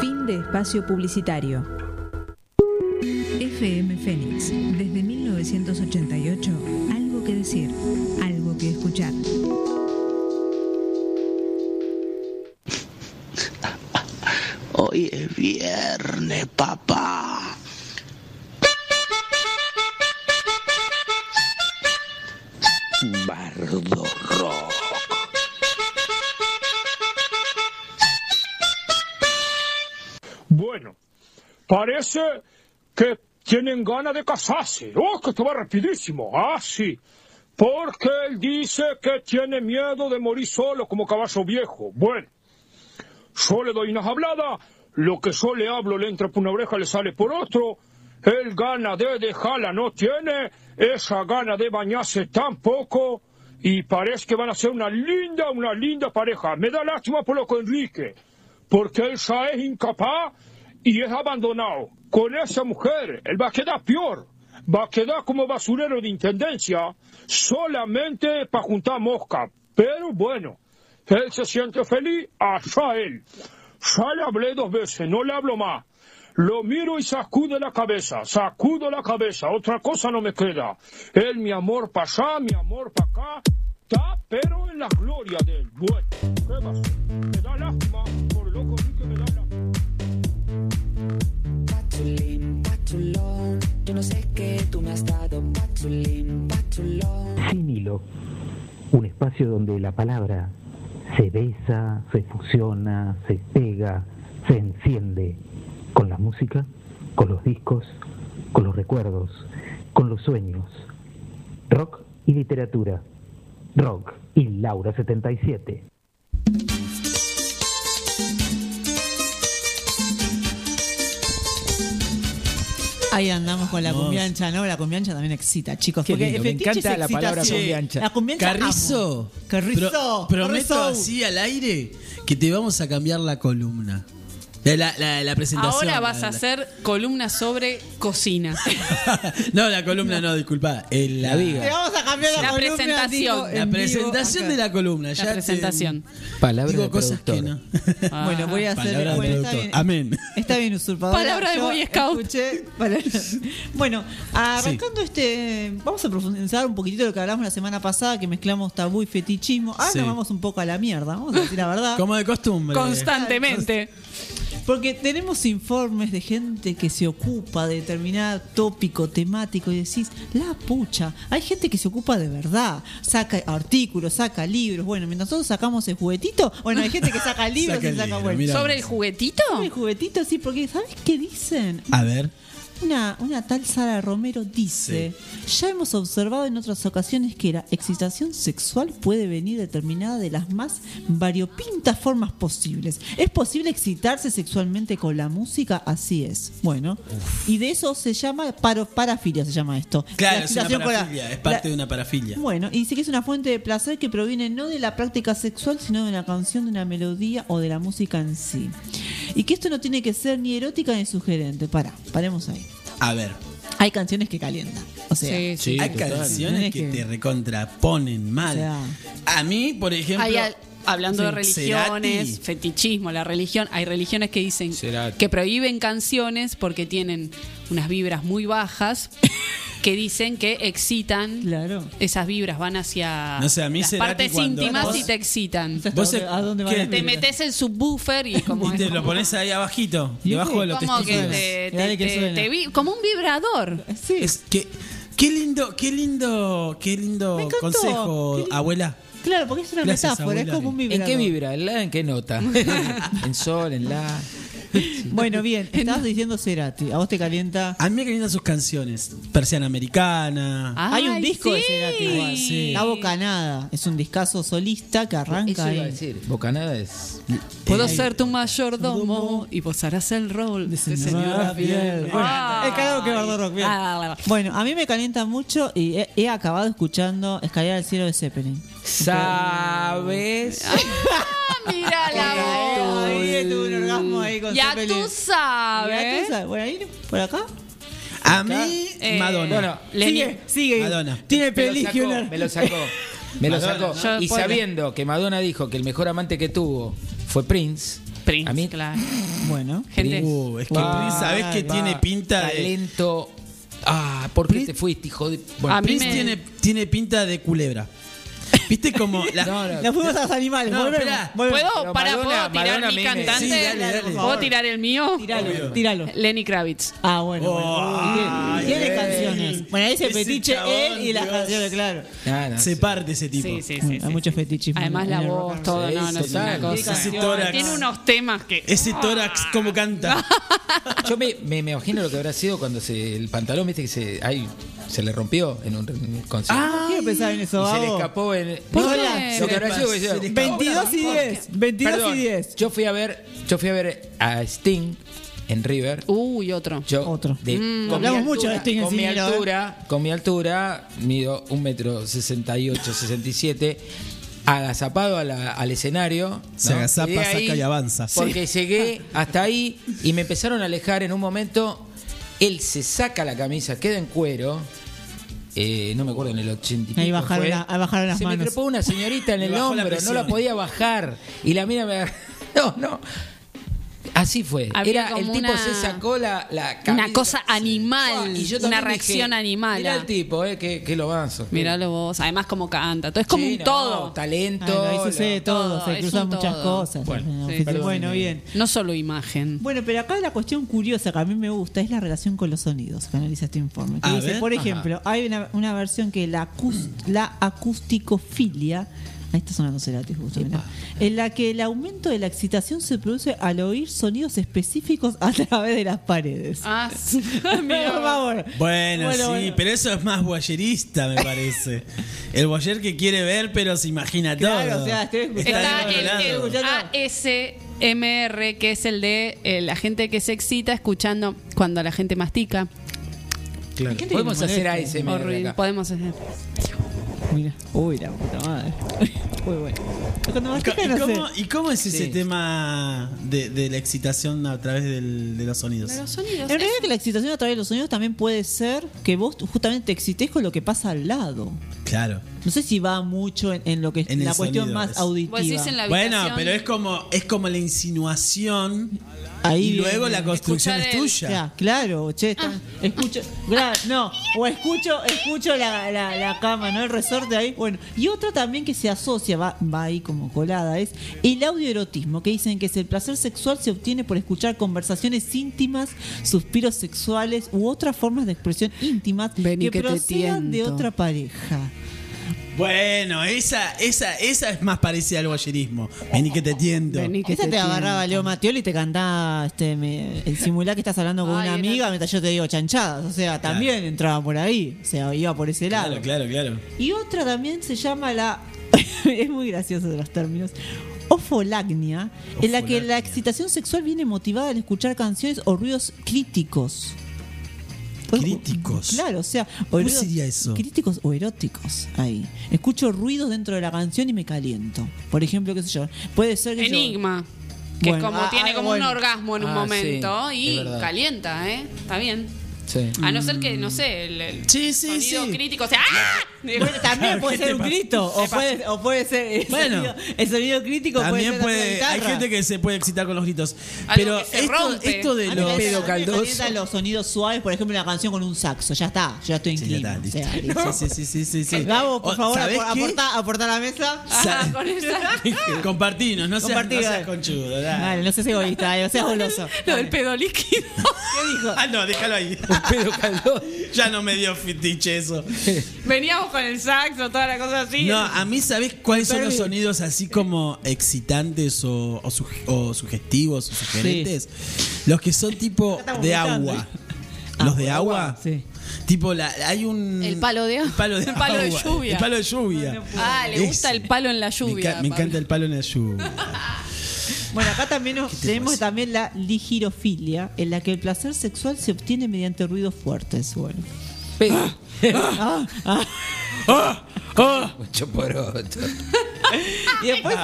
Fin de espacio publicitario. FM Fénix, desde 1988, algo que decir, algo que escuchar. Hoy es viernes, papá. Parece que tienen ganas de casarse. ¡Oh, que esto va rapidísimo! Ah, sí. Porque él dice que tiene miedo de morir solo como caballo viejo. Bueno, yo le doy unas habladas, lo que yo le hablo le entra por una oreja, le sale por otro. Él gana de dejarla, no tiene esa gana de bañarse tampoco. Y parece que van a ser una linda, una linda pareja. Me da lástima por lo que Enrique, porque él ya es incapaz y es abandonado. Con esa mujer, él va a quedar peor. Va a quedar como basurero de intendencia, solamente para juntar mosca. Pero bueno, él se siente feliz, allá él. Ya le hablé dos veces, no le hablo más. Lo miro y sacudo la cabeza, sacudo la cabeza, otra cosa no me queda. Él, mi amor para allá, mi amor para acá, está pero en la gloria de él. Bueno, ¿qué hacer? Me da lástima, patulón, un espacio donde la palabra se besa, se fusiona, se pega, se enciende con la música, con los discos, con los recuerdos, con los sueños. Rock y literatura. Rock y Laura 77. Ahí andamos con la cumbiancha, ¿no? La cumbiancha también excita, chicos. Qué porque lindo, me encanta la palabra cumbiancha. La cumbiancha Carrizo, amo. Carrizo, pro- prometo Carrizo. así al aire que te vamos a cambiar la columna. La, la- la- la presentación. Ahora vas la- a hacer columnas sobre cocina. No, la columna no, disculpa. El, la Te vamos a cambiar la, La columna, presentación. digo, La en presentación vivo de la columna. La ya te- presentación. Palabra Digo de cosas que no. Ah. Bueno, voy a hacer. Palabra del bueno, está productor. bien, Amén. Está bien usurpadora. Palabra de Boy Scout. escuché Bueno, arrancando este. Vamos a profundizar un poquitito lo que hablamos la semana pasada, que mezclamos tabú y fetichismo. Ahora Sí. nos vamos un poco a la mierda, vamos a decir la verdad. Como de costumbre. Constantemente. Porque tenemos informes de gente que se ocupa de determinado tópico temático y decís, la pucha, hay gente que se ocupa de verdad, saca artículos, saca libros. Bueno, mientras nosotros sacamos el juguetito, bueno, hay gente que saca libros Saca y saca libro, bueno. ¿Sobre el juguetito? Sobre el juguetito, sí, porque ¿sabes qué dicen? A ver. Una, una tal Sara Romero dice, ya hemos observado en otras ocasiones que la excitación sexual puede venir determinada de las más variopintas formas posibles. ¿Es posible excitarse sexualmente con la música? Así es. Bueno, y de eso se llama paro, parafilia, se llama esto. Claro, La es una excitación la- parafilia. Es parte la- de una parafilia. bueno, y dice que es una fuente de placer que proviene no de la práctica sexual, sino de una canción, de una melodía o de la música en sí. Y que esto no tiene que ser ni erótica ni sugerente. Para, paremos ahí. A ver. Hay canciones que calientan. O sea, Sí, sí. Hay total. canciones que te recontraponen mal. O sea, A mí, por ejemplo. Hay al- hablando de religiones, Cerati. fetichismo, la religión, hay religiones que dicen Cerati. que prohíben canciones porque tienen unas vibras muy bajas que dicen que excitan claro. esas vibras van hacia No sé, a mí las Cerati partes íntimas Vos- y te excitan. Vos se- ¿A dónde van Te metes el subwoofer y como Y te es lo pones ahí abajito, ¿Y debajo de los como que testículos. te, te- te- suena. te vi- como un vibrador. Sí. Es que qué lindo, qué lindo, qué lindo encantó. consejo, Qué lindo. abuela. Claro, porque es una Gracias, metáfora, abuela. es como un ¿En vibrador. qué vibra? ¿En la? ¿En qué nota? ¿En sol? ¿En la? Bueno, bien, estabas diciendo Cerati. ¿A vos te calienta? A mí me calientan sus canciones. Persiana americana. Hay un disco de. Cerati igual. Sí. La Bocanada. Es un discazo solista que arranca Eso iba a decir. Bocanada es. Puedo Eh, ser tu mayordomo y vos harás el rol de señora fiel. Bueno, Ah. el karaoke Bardo Rock, bien. Ah, Bueno, a mí me calienta mucho y he, he acabado escuchando Escalera al cielo de Zeppelin. ¿Sabes? Ah, mira la voz. Ahí tuve un orgasmo ahí con Ya Zeppelin. tú Ya tú sabes. sabes. Bueno, ahí, por acá. A mí, Eh, Madonna. Bueno, Sigue, sigue. Madonna. Tiene me lo sacó, una- me lo sacó. Me lo Madonna, sacó. ¿no? Y Yo- sabiendo que Madonna dijo que el mejor amante que tuvo fue Prince. Prince, A mí, claro. Bueno. Gente. Uh, es que Prince, ¿sabés que va, tiene pinta de. Talento. Ah, ¿por qué te fuiste, hijo de.? Bueno, A mí Prince me- tiene, tiene pinta de culebra. ¿Viste como la. no, no. Nos fuimos a los animales. No, volvemos, espera. volvemos. ¿Puedo, para, Madonna- ¿puedo tirar Madonna mi cantante? Sí, dale, dale, por ¿Puedo favor. tirar el mío? Tíralo, tíralo. Lenny Kravitz. Ah, bueno. bueno. Oh, Tiene- Tiene ay, canciones. Bueno, ahí ese fetiche chabón, él y las Dios. canciones, claro. No, Se sí. parte ese tipo. Sí, sí, sí. Hay muchos sí. fetiches. Además la voz, todo, Sí, no, no es una cosa. Ese tórax. Tiene unos temas que... Ese tórax, como canta. Yo me, me, me imagino lo que habrá sido cuando se, el pantalón, viste, que se, ay, se le rompió en un, en un concierto. Ah, quiero pensar en eso, y se le escapó en. ¿Por No, qué? Lo que habrá sido que Se le escapó. 22 y 10. 22 Perdón, y 10. Yo fui a ver, yo fui a ver a Sting en River. Uy, otro. Yo Otro. de- Mm, con mi hablamos mucho de Sting en con mi ¿eh? altura, con mi altura, mido un metro sesenta y ocho, sesenta y siete, agazapado a la- al escenario. Se agazapa, Llegué saca y avanza. Porque llegué hasta ahí y me empezaron a alejar en un momento. Él se saca la camisa, queda en cuero. Eh, no me acuerdo en el 80 y Ahí bajaron la- ahí bajaron las Se manos. me trepó una señorita en el hombro, no la podía bajar. Y la mina me No, no. Así fue. Había Era, el tipo una- se sacó la, la Una cosa animal, Y yo una reacción dije, animal. Mirá el tipo, eh, que, que lo vaso. Míralo vos, además como canta. Todo es como Sí, un no, todo. talento. Claro, ahí sucede lo- todo, todo, se cruzan muchas todo. cosas. Bueno, sí, bien. No solo imagen. Bueno, pero acá la cuestión curiosa que a mí me gusta es la relación con los sonidos que analiza este informe. Que dice, ver. por Ajá. ejemplo, hay una, una versión que la, la acústicofilia, ahí está sonando Cerati justo, en la que el aumento de la excitación se produce al oír sonidos específicos a través de las paredes. Ah, Por favor. Bueno, Bueno, sí, bueno. pero eso es más boyerista, me parece. el boyer que quiere ver, pero se imagina Claro, todo. o sea, estoy Está el. ASMR, que es el de eh, la gente que se excita escuchando cuando la gente mastica. Claro. Podemos hacer. ASMR. Podemos hacer. Mira. Uy, la puta madre. Muy bueno. Cuando ¿Y, co- cómo, y cómo es ese Sí. tema de, de la excitación a través del- de los sonidos? De los sonidos. En realidad que la excitación a través de los sonidos también puede ser que vos justamente te excites con lo que pasa al lado. Claro. No sé si va mucho en, en lo que En el la cuestión sonido, más es- auditiva. Vos decís en la Bueno, pero es como es como la insinuación Ahí y viene. luego la construcción es tuya. Ya, claro, che, está- escucho, no, o escucho, escucho la, la, la cama, ¿no? El resorte ahí. Bueno, y otra también que se asocia, va, va ahí como colada, es el audioerotismo, que dicen que es el placer sexual se obtiene por escuchar conversaciones íntimas, suspiros sexuales u otras formas de expresión íntimas Vení que, que procedan de otra pareja. Bueno, esa, esa, esa es más parecida al boyerismo. Vení que te tiento. Vení que Esa te, te agarraba. Leo Matioli y te cantaba este, me, el simulá que estás hablando con Ay, una amiga mientras yo te digo chanchadas. O sea, también entraba por ahí. O sea, iba por ese lado. Claro, claro, claro. Y otra también se llama la. es muy gracioso de los términos. Ofolagnia, en la que la excitación sexual viene motivada al escuchar canciones o ruidos críticos. Críticos. Claro, o sea, o ¿Cómo sería eso? Críticos o eróticos. Ahí. Escucho ruidos dentro de la canción y me caliento. Por ejemplo, qué sé yo. Puede ser que yo- Enigma. Que Bueno, es como ah, tiene ah, como bueno. un orgasmo en un Ah, momento sí, y calienta, ¿eh? Está bien. Sí. A no ser que, no sé, el, el Sí, sí, sonido sí. crítico sea ¡ah! Bueno, también puede ¿Qué ser un grito. O puede, o puede ser. El, Bueno. sonido, el sonido crítico También puede ser puede, hay gente que se puede excitar con los gritos. Algo Pero que se esto, rompe. esto de los pedo caldoso. los sonidos suaves, por ejemplo, una canción con un saxo. Ya está, ya estoy en Sí, clima. O sea. Sí, sí, sí, sí, sí. Gabo, por O, favor, aporta, aporta a la mesa. Ajá, con esa- Compartinos, no seas, no seas conchudo. dale. Dale, no seas egoísta, no seas goloso. Lo del pedo líquido. ¿Qué dijo? Ah, no, déjalo ahí. Pedo caldoso. ya no me dio fetiche eso. Veníamos con el saxo, toda la cosa así. No, a mí, ¿sabés cuáles son los sonidos así como excitantes o, o, suge- o sugestivos o sugerentes? Los que son tipo estamos de agua. Ah, Los de agua. agua, sí. Tipo, la, hay un. El palo de- el palo de, el palo de agua, lluvia. El palo de lluvia. Ah, le gusta el palo en la Me, lluvia. enca- me Pablo. encanta el palo en la lluvia. Bueno, acá también nos- tenemos pasa? también la ligirofilia, en la que el placer sexual se obtiene mediante ruidos fuertes. Bueno. Pedo. Ah, ah. Mucho poroto. Y después,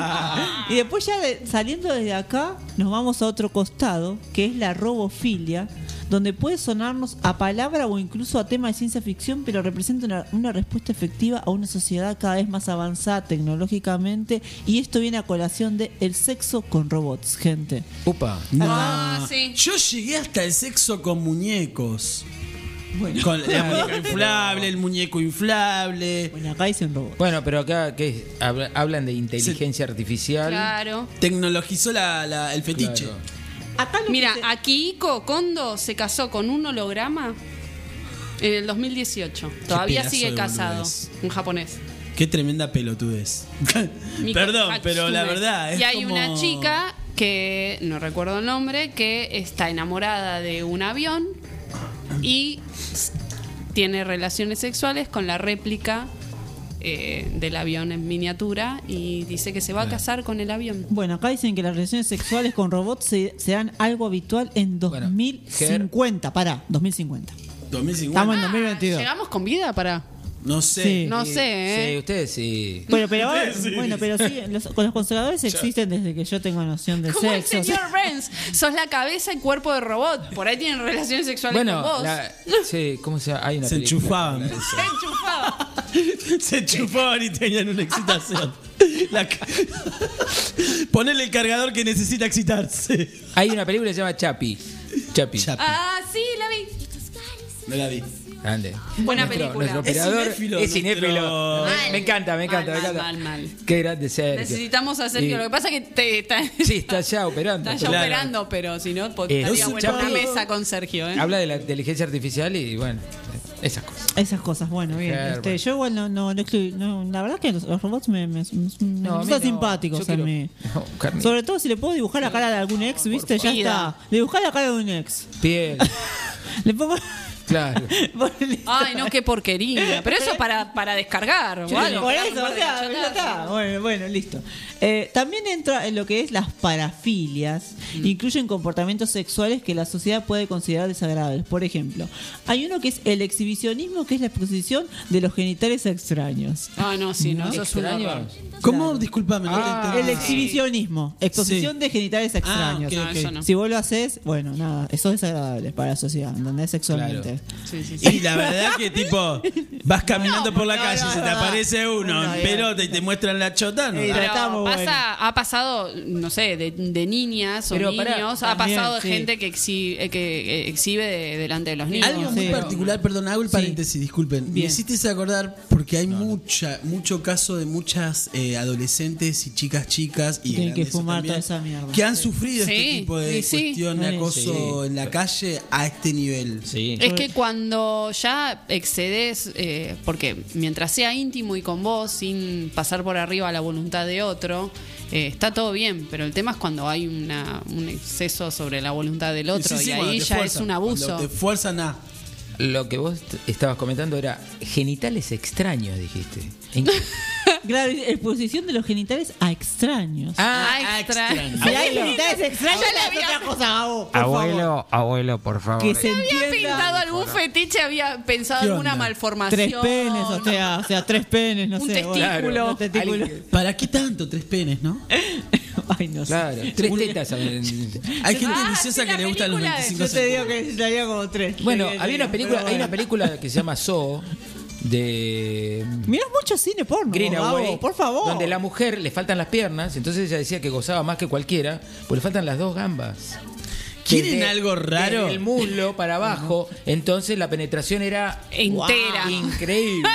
y después ya de- saliendo desde acá, nos vamos a otro costado, que es la robofilia, donde puede sonarnos a palabra o incluso a tema de ciencia ficción, pero representa una, una respuesta efectiva a una sociedad cada vez más avanzada tecnológicamente. Y esto viene a colación de el sexo con robots, gente. Upa. No. Ah, sí. Yo llegué hasta el sexo con muñecos. Bueno, Con la muñeca inflable, el muñeco inflable. bueno acá dice un robot. Bueno, pero acá ¿qué? Habla- hablan de inteligencia artificial. Claro. Tecnologizó la, la- el fetiche. Claro. Mira, se- aquí Iko Kondo se casó con un holograma en el 2018. Todavía sigue casado. boludez. Un japonés. Qué tremenda pelotudez. Perdón, pero la verdad es Y hay como- una chica que, no recuerdo el nombre, que está enamorada de un avión y tiene relaciones sexuales con la réplica eh, del avión en miniatura y dice que se va a casar con el avión. Bueno, acá dicen que las relaciones sexuales con robots se- serán algo habitual en 2050. Pará, 2050. 2050. Estamos en 2022. ¿Llegamos con vida para? No sé. Sí. No sé, ¿eh? Sí, ustedes sí. Bueno, pero, ahora- sí. bueno, pero sí, los, con los conservadores existen desde que yo tengo noción de Como el sexo. señor Burns, sos la cabeza y cuerpo de robot. Por ahí tienen relaciones sexuales Bueno, con vos. la- sí, ¿cómo se llama? Hay una Se película enchufaban. Se enchufaba. Se enchufaban y tenían una excitación. La ca- Ponele el cargador que necesita excitarse. Hay una película que se llama Chapi. Chapi. Ah, sí, la vi. No la vi. Grande. Buena nuestro, película. Nuestro Es operador cinéfilo, es cinéfilo. nuestro- Me, me encanta, me encanta, Mal, me encanta. mal, mal. Qué grande Sergio. Necesitamos a Sergio. Y- Lo que pasa es que te, está, Sí, está ya operando. está ya Claro. operando, pero si no, Eh, estaría no buena una mesa con Sergio. ¿eh? Habla de la inteligencia artificial y bueno, esas cosas. Esas cosas, bueno, bien. Claro, Este, bueno. Yo igual no, no, no no, la verdad que los, los robots me, me, resultan simpáticos a quiero- mí. Sobre todo si le puedo dibujar la cara de algún ex, ¿viste? Ya está. Dibujar la cara de un ex. Piel, Le pongo. Claro. Ay, no, qué porquería. Pero eso para, para descargar. Sí, o algo, por eso, par o de sea, cachetazos. ya está. Bueno, bueno, listo. Eh, también entra en lo que es las parafilias. Mm. Incluyen comportamientos sexuales que la sociedad puede considerar desagradables. Por ejemplo, hay uno que es el exhibicionismo, que es la exposición de los genitales a extraños. Ah, no, sí, no, ¿No? eso es un. ¿Cómo? Disculpame, no Ah. te. El exhibicionismo, exposición Sí. de genitales extraños. eso no. Si vos lo haces, bueno, nada, eso es desagradable para la sociedad, ¿entendés? Sexualmente. Sí, sí, sí. Y la verdad que tipo, vas caminando por la no, calle, no, se te aparece uno No, en pelota y te muestran la chota, ¿no? Pero pasa, bueno. ha pasado, no sé, de, de niñas o Pero niños, ha también, pasado de sí. gente que exhibe, eh, que eh, exhibe de- delante de los niños. Algo muy particular, perdón, hago el paréntesis, disculpen. Me hiciste acordar porque hay mucha, mucho caso de muchas eh, adolescentes y chicas chicas y Tienen que grandes fumar también, toda esa mierda. que han Sí. sufrido Sí, este tipo de sí. cuestión de acoso Sí. en la calle a este nivel. Sí. Es que cuando ya excedes, eh, porque mientras sea íntimo y con vos, sin pasar por arriba la voluntad de otro, eh, está todo bien, pero el tema es cuando hay una, un exceso sobre la voluntad del otro Sí, sí, y cuando ahí te ya fuerzan, es un abuso. Cuando te fuerzan a. Lo que vos estabas comentando era genitales extraños, dijiste. Claro, exposición de los genitales a extraños. Ah, extra. Si hay genitales extraños, es otra cosa, Gabo, favor. abuelo, por favor. Que se había pintado algún fetiche, había pensado ¿Qué alguna malformación. Tres penes, o sea, o sea, tres penes, no Un sé. un testículo. ¿Para qué tanto tres penes, no? Ay, no sé. Claro, tres tetas. Hay gente Ah, viciosa sí, que la le gustan los película de- 25 Yo te digo segundos. que necesitaría como tres. Bueno, había una película, pero hay una bueno. película que se llama So de Mirás mucho cine porno, Greenaway, Gabo, por favor. donde la mujer le faltan las piernas, entonces ella decía que gozaba más que cualquiera, pues le faltan las dos gambas. ¿Quieren algo raro? desde el muslo para abajo, entonces la penetración era Entera. increíble.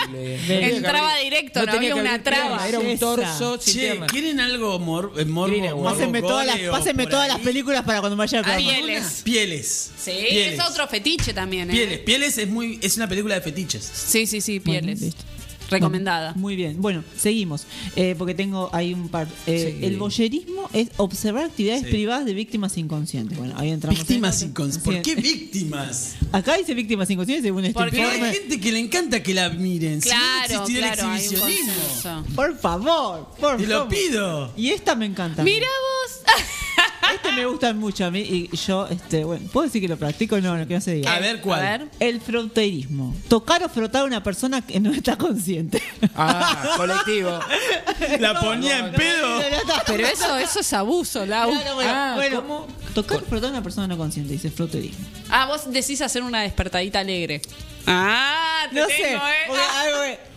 Entraba directo, no tenía había una traba. Era un torso sin Che, piernas. ¿quieren algo mor eh, morbo, Pásenme todas las, pásenme todas las películas para cuando vaya al Ah. Pieles. Pieles. Sí, Pieles. es otro fetiche también, ¿eh? Pieles. Pieles es muy es una película de fetiches. Sí, sí, sí, Bueno, pieles. listo. Recomendada. Muy bien. Bueno, seguimos. Eh, porque tengo ahí un par. Eh, Sí. El boyerismo es observar actividades Sí. privadas de víctimas inconscientes. Bueno, ahí entramos. Víctimas en- inconscientes. ¿Por qué víctimas? Acá dice víctimas inconscientes según este Porque hay gente que le encanta que la miren. Si no, no Claro, existiría claro, el exhibicionismo. Por favor, por Te lo pido. Y esta me encanta. Mira vos. Este me gustan mucho a mí y yo, este, bueno, ¿puedo decir que lo practico? No, no, que no se diga. A ver cuál. A ver. El fronteirismo. Tocar o frotar a una persona que no está consciente. Ah, colectivo. La ponía en pedo. Pero eso, eso es abuso, Lau. Claro, bueno, Ah, bueno, ¿cómo? tocar o frotar a una persona no consciente, dice fronteirismo. Ah, vos decís hacer una despertadita alegre. Ah, te No tengo, sé, ¿eh? porque Ah.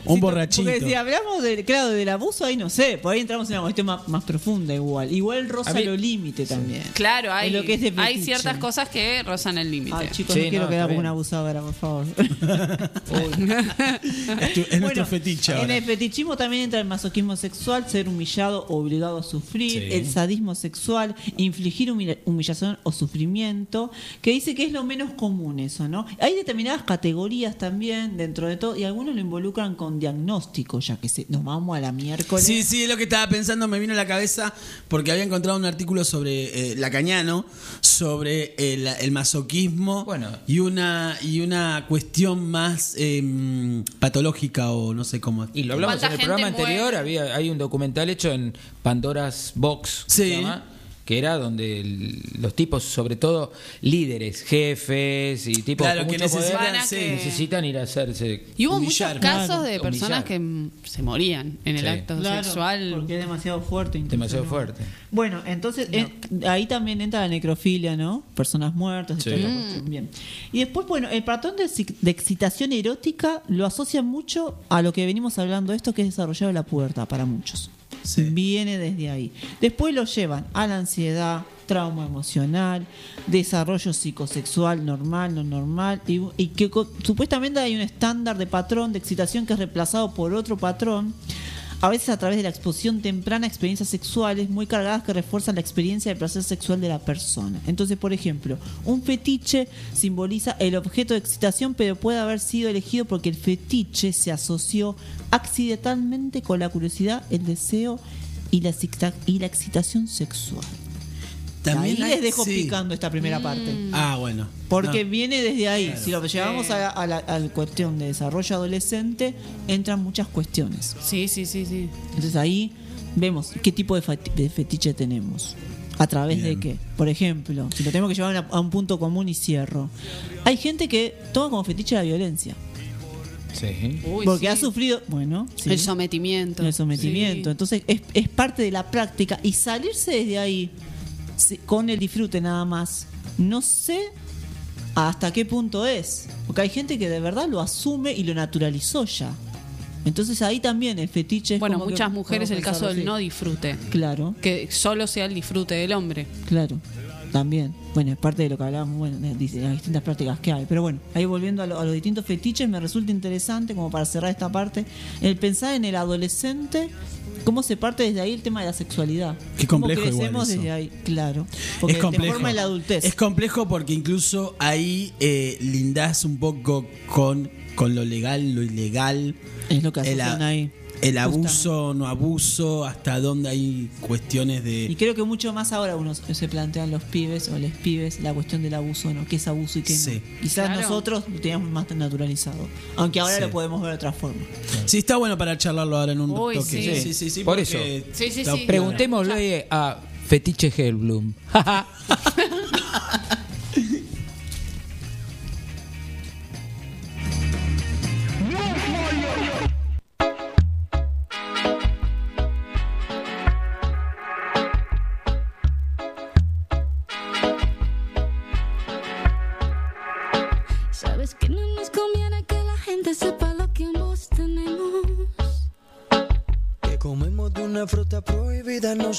Un si borrachito. Porque si hablamos de, claro, del abuso, ahí no sé, por ahí entramos en una cuestión más, más profunda igual. Igual roza mí- lo límite también. Claro, hay, En lo que es de hay ciertas cosas que rozan el límite. Ay, chicos, Sí, no quiero quedar bien. una abusadora, por favor. Es, tu- es nuestro fetiche En el fetichismo también entra el masoquismo sexual, ser humillado o obligado a sufrir, Sí. el sadismo sexual, infligir humilla- humillación o sufrimiento, que dice que es lo menos común eso, ¿no? Hay determinadas categorías también dentro de todo y algunos lo involucran con diagnóstico, ya que se, nos vamos a la miércoles. Sí, sí, es lo que estaba pensando, me vino a la cabeza porque había encontrado un artículo sobre eh, Lacañano, sobre el, el masoquismo y una y una cuestión más em, patológica o no sé cómo. Y lo hablamos en ¿Cuánta el programa anterior, había, hay un documental hecho en Pandora's Box, que se Sí. llama, que era donde el- los tipos, sobre todo líderes, jefes y tipos Claro, con que mucho poder, necesitan, sí. necesitan ir a hacerse Y hubo humillar. muchos casos de Humillar. personas que se morían en el Sí. acto Claro, sexual. porque es demasiado fuerte. incluso, demasiado ¿no? fuerte. Bueno, entonces en- ahí también entra la necrofilia, ¿no? Personas muertas, Sí. Mm. Bien. Y después, bueno, el patrón de, de excitación erótica lo asocia mucho a lo que venimos hablando de esto, que es desarrollado en la pubertad para muchos. Viene desde ahí. Después lo llevan a la ansiedad, trauma emocional, desarrollo psicosexual normal, no normal, y, y que supuestamente hay un estándar de patrón de excitación que es reemplazado por otro patrón a veces a través de la exposición temprana a experiencias sexuales muy cargadas que refuerzan la experiencia del placer sexual de la persona. Entonces, por ejemplo, un fetiche simboliza el objeto de excitación, pero puede haber sido elegido porque el fetiche se asoció accidentalmente con la curiosidad, el deseo y la, excita- y la excitación sexual. También ahí hay- les dejo sí. picando esta primera parte. Ah, bueno. Porque No. viene desde ahí. Claro. Si lo llevamos a, la, a la- a la cuestión de desarrollo adolescente, entran muchas cuestiones. Sí, sí, sí, sí. Entonces ahí vemos qué tipo de, fati- de fetiche tenemos. ¿A través de qué? Por ejemplo, si lo tenemos que llevar a, a un punto común y cierro. Hay gente que toma como fetiche la violencia. Sí. porque ha sufrido, bueno, sí. El sometimiento. El sometimiento. Sí. Entonces es, es parte de la práctica y salirse desde ahí con el disfrute nada más. No sé hasta qué punto es. Porque hay gente que de verdad lo asume y lo naturalizó ya. Entonces ahí también el fetiche es Bueno, como que muchas mujeres el caso del no disfrute. Claro. Que solo sea el disfrute del hombre. Claro, también. Bueno, es parte de lo que hablábamos, bueno, de, de las distintas prácticas que hay. Pero bueno, ahí volviendo a, lo- a los distintos fetiches, me resulta interesante, como para cerrar esta parte, el pensar en el adolescente, cómo se parte desde ahí el tema de la sexualidad. Qué complejo ¿Cómo crecemos desde ahí? Claro. Porque es complejo. te forma la adultez. Es complejo porque incluso ahí eh, lindás un poco con, con lo legal, lo ilegal. Es lo que asocian ahí. El abuso, no abuso, hasta dónde hay cuestiones Y de... creo que mucho más ahora uno se plantean los pibes o les pibes la cuestión del abuso, ¿no? ¿Qué es abuso y qué Sí. no? Quizás Claro. nosotros lo teníamos más naturalizado. Aunque ahora Sí. lo podemos ver de otra forma. Sí, está bueno para charlarlo ahora en un Uy, toque. sí. sí, sí, sí, Por eso. Sí, sí, está sí. Preguntémosle a Fetiche Hellblum.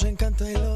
nos encanta y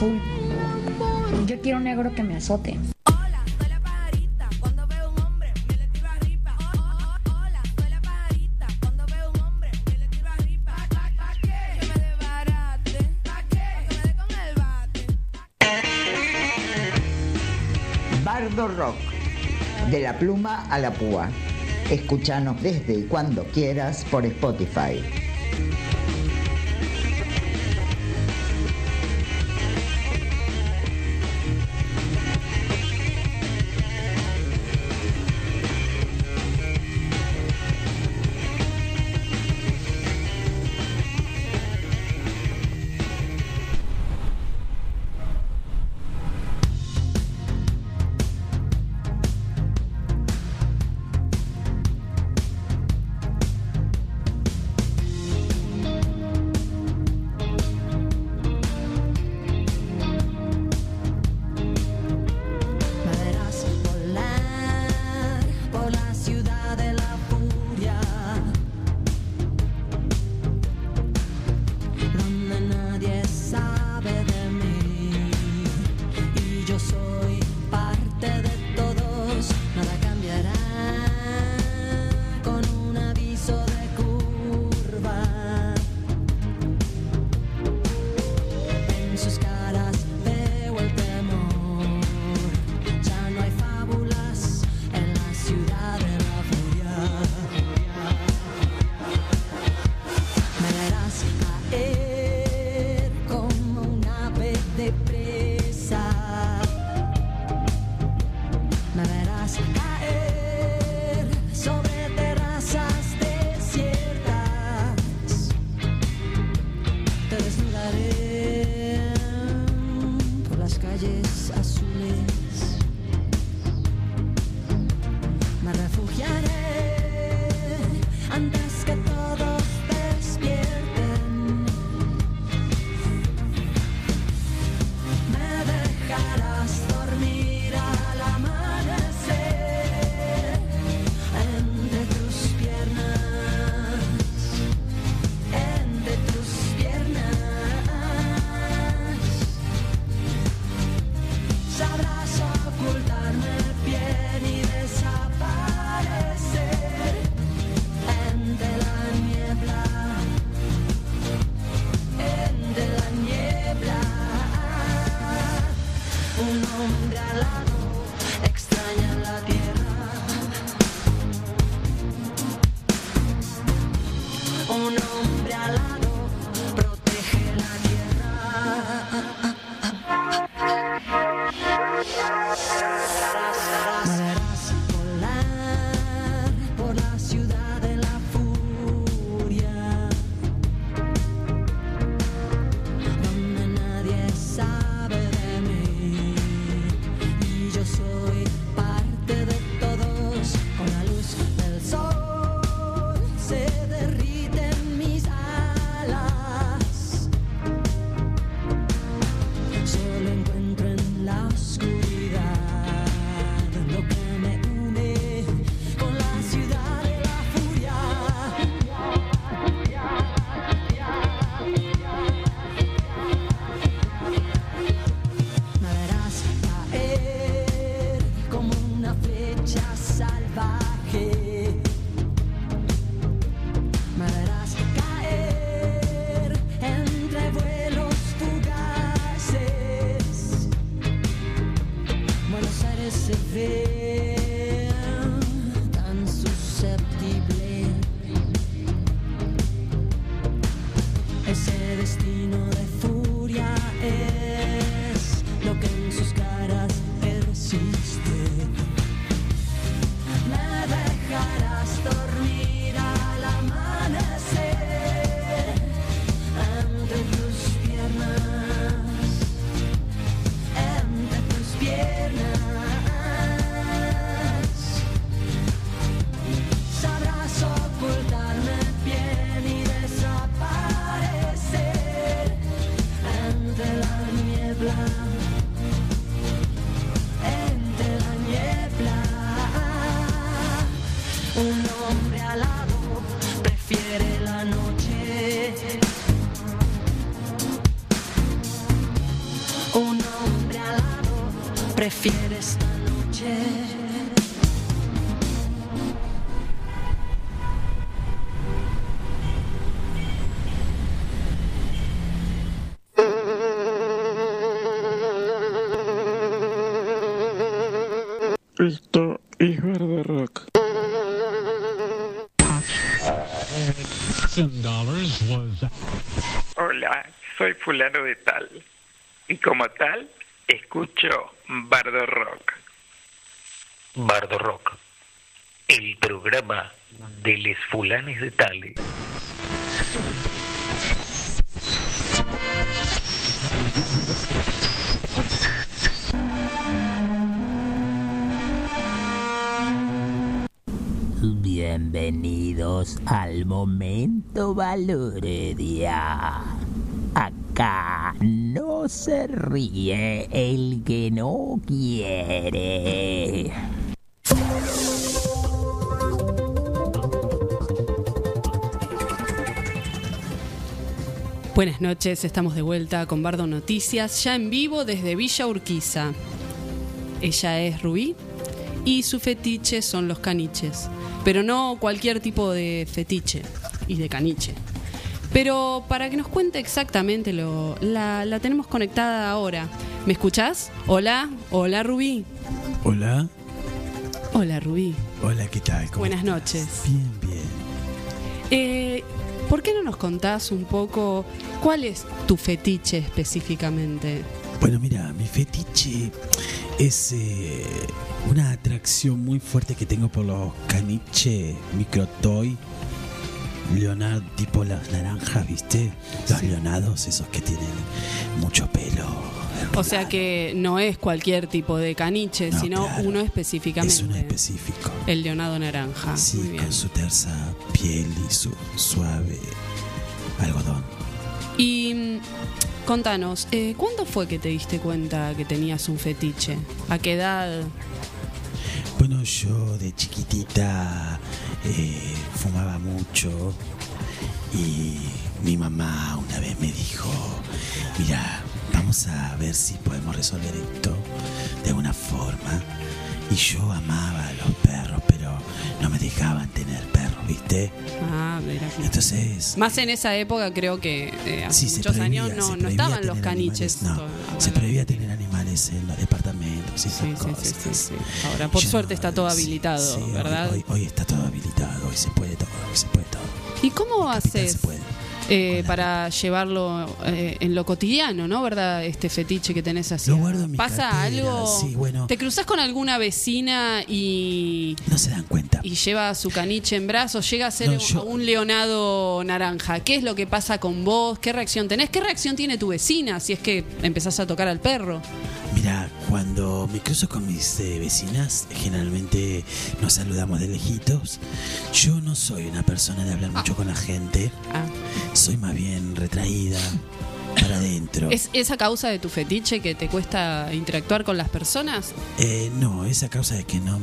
Yo quiero un negro que me azote. Bardo Rock, de la pluma a la púa. Escúchanos desde y cuando quieras por Spotify. Prefiere esta noche. Esto es Verde Rock. Hola, soy fulano de tal. Y como tal, escucho Bardo Rock. Bardo Rock. El programa de les fulanes de tales. Bienvenidos al momento Valoredia. Acá no se ríe el que no quiere. Buenas noches, estamos de vuelta con Bardo Noticias, ya en vivo desde Villa Urquiza. Ella es Rubí y su fetiche son los caniches, pero no cualquier tipo de fetiche y de caniche. Pero para que nos cuente exactamente lo, la, la tenemos conectada ahora. ¿Me escuchás? Hola, hola Rubí. Hola. Hola Rubí. Hola, ¿qué tal? ¿Cómo Buenas estás? noches. Bien, bien. Eh, ¿Por qué no nos contás un poco cuál es tu fetiche específicamente? Bueno, mira, mi fetiche es eh, una atracción muy fuerte que tengo por los caniche microtoy. Leonardo, tipo las naranjas, ¿viste? Los leonados, esos que tienen mucho pelo. O sea que no es cualquier tipo de caniche, No, sino claro. uno específicamente. Es uno específico. El leonado naranja. Sí, Muy bien. con su tersa piel y su suave algodón. Y mm, contanos, eh, ¿cuándo fue que te diste cuenta que tenías un fetiche? ¿A qué edad? Bueno, yo de chiquitita eh, fumaba mucho y mi mamá una vez me dijo, mira, vamos a ver si podemos resolver esto de alguna forma. Y yo amaba a los perros, pero no me dejaban tener perros, ¿viste? Ah, mira. Entonces, Más en esa época creo que eh, hace Sí, se muchos prohibía, años no, se no estaban los caniches. animales, no, se prohibía tener animales en los departamentos y esas cosas. Ahora, por Yo suerte no, está todo habilitado, hoy- ¿verdad? Hoy, hoy está todo habilitado, hoy se puede todo, hoy se puede todo. ¿Y cómo haces eh, para llevarlo eh, en lo cotidiano, no? ¿Verdad? Este fetiche que tenés así. Lo guardo en mi ¿Pasa cartera, algo? sí, bueno. ¿Te cruzas con alguna vecina y. No se dan cuenta. Y lleva su caniche en brazos, llega a ser No, yo- un leonado naranja. ¿Qué es lo que pasa con vos? ¿Qué reacción tenés? ¿Qué reacción tiene tu vecina si es que empezás a tocar al perro? Mira, cuando me cruzo con mis eh, vecinas, generalmente nos saludamos de lejitos. Yo no soy una persona de hablar mucho con la gente. Ah. Soy más bien retraída, para adentro. ¿Es esa causa de tu fetiche que te cuesta interactuar con las personas? Eh, no, esa causa de que no,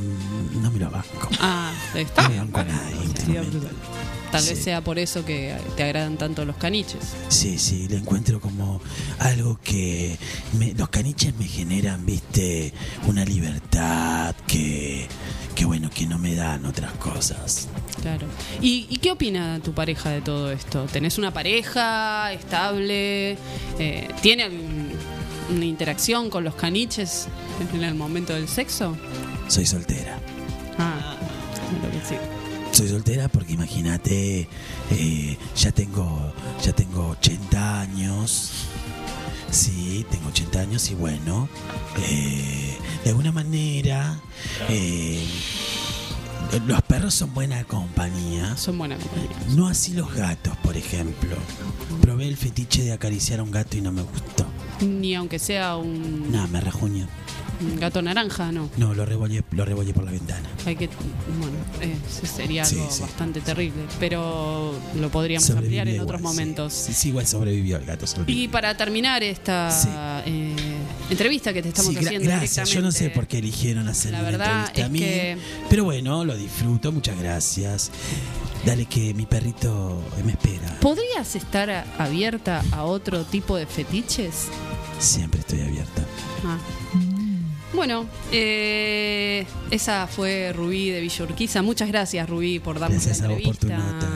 no me lo banco. Ah, está No me banco a nadie. Tal vez Sí. sea por eso que te agradan tanto los caniches. Sí, sí, le encuentro como algo que me- los caniches me generan, viste, una libertad que, que bueno, que no me dan otras cosas. Claro. ¿Y, y qué opina tu pareja de todo esto? ¿Tenés una pareja estable? Eh, ¿Tiene una interacción con los caniches en el momento del sexo? soy soltera. Ah, claro que sí. Soy soltera porque imagínate, eh, ya tengo ya tengo 80 años. Sí, tengo 80 años y bueno, eh, de alguna manera eh, los perros son buena compañía. Son buena compañía. No así los gatos, por ejemplo. Probé el fetiche de acariciar a un gato y no me gustó. Ni aunque sea un, Nada, me rajuño. Un gato naranja, no. No, lo revolé, lo revolé por la ventana. Hay que, bueno, eh, sería algo sí. bastante terrible, pero lo podríamos ampliar en otros igual, momentos. Sí, sí, igual sobrevivió el gato. sobrevivió. Y para terminar esta eh, entrevista que te estamos gra- haciendo gracias. Yo no sé por qué eligieron hacer La una verdad entrevista a es mí. que- Pero bueno, lo disfruto. Muchas gracias. Dale que mi perrito me espera. ¿Podrías estar a- abierta a otro tipo de fetiches? Siempre estoy abierta. Ah. Bueno, eh, esa fue Rubí de Villa Urquiza. Muchas gracias, Rubí, por darnos Gracias la a vos por tu entrevista.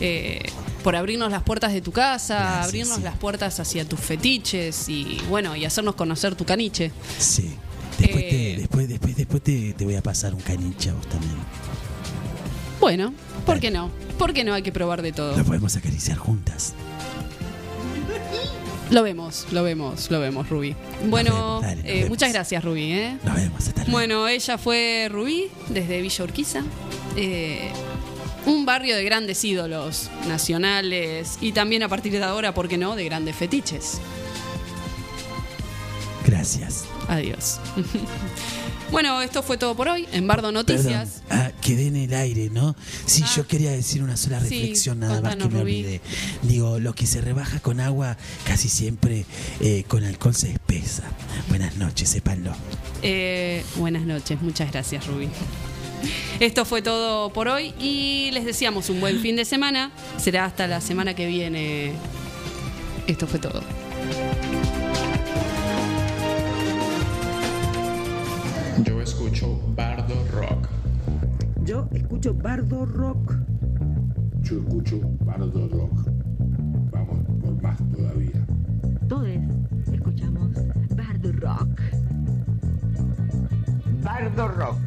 eh, por abrirnos las puertas de tu casa, abrirnos las puertas hacia tus fetiches y bueno, y hacernos conocer tu caniche. Sí. Después, Eh, te, después, después, después te, te voy a pasar un caniche a vos también. Bueno, ¿por qué no? ¿Por qué no hay que probar de todo? Lo podemos acariciar juntas. Lo vemos, lo vemos, lo vemos, Rubí. Bueno, vemos, dale, nos eh, vemos. muchas gracias, Rubí. ¿eh? Nos vemos. Hasta luego. Bueno, ella fue Rubí desde Villa Urquiza. eh, un barrio de grandes ídolos nacionales y también a partir de ahora, ¿por qué no?, de grandes fetiches. Gracias. Adiós. bueno, esto fue todo por hoy en Bardo Noticias. Ah, quedé en el aire, ¿no? Sí, yo quería decir una sola Sí, reflexión, nada más que me olvidé. Digo, lo que se rebaja con agua casi siempre eh, con alcohol se espesa. Buenas noches, sépanlo. Eh, buenas noches, muchas gracias, Rubí. Esto fue todo por hoy y les deseamos un buen fin de semana. Será hasta la semana que viene. Esto fue todo. Yo escucho Bardo Rock. Yo escucho Bardo Rock. Yo escucho Bardo Rock. Vamos por más todavía. Todos escuchamos Bardo Rock. Bardo Rock.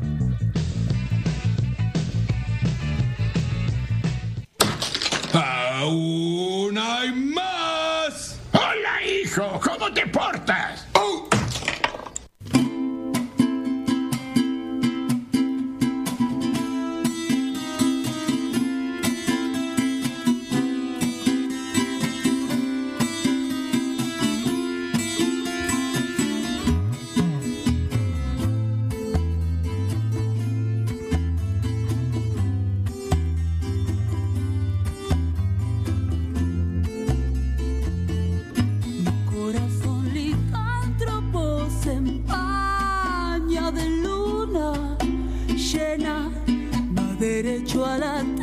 ¡Aún hay más! ¡Hola, hijo! ¿Cómo te portas? ¡Oh! Derecho a la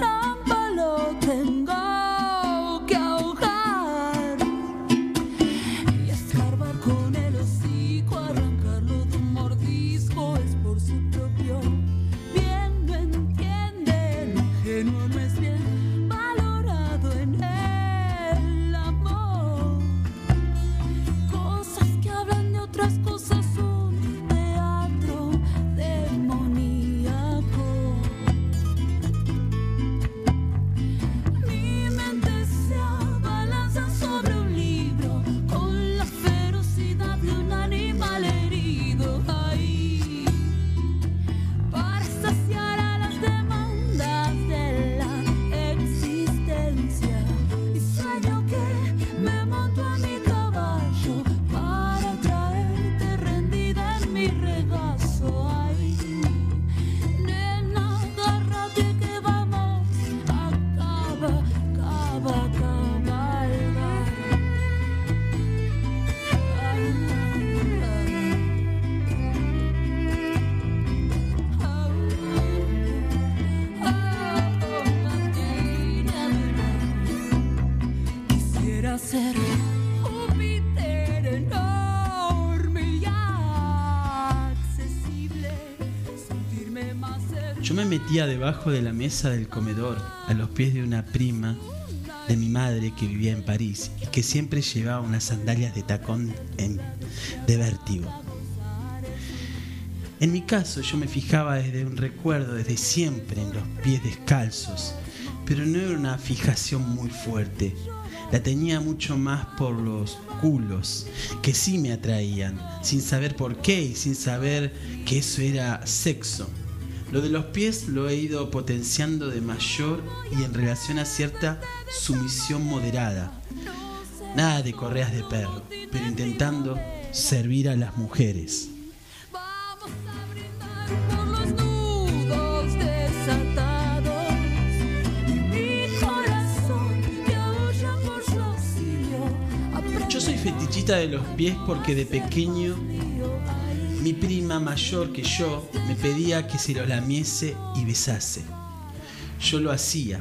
metía debajo de la mesa del comedor, a los pies de una prima de mi madre que vivía en París y que siempre llevaba unas sandalias de tacón en- de vértigo. En mi caso, yo me fijaba desde un recuerdo, desde siempre, en los pies descalzos, pero no era una fijación muy fuerte. La tenía mucho más por los culos, que sí me atraían, sin saber por qué y sin saber que eso era sexo. Lo de los pies lo he ido potenciando de mayor y en relación a cierta sumisión moderada. Nada de correas de perro, pero intentando servir a las mujeres. Yo soy fetichita de los pies porque de pequeño mi prima mayor que yo me pedía que se los lamiese y besase. Yo lo hacía,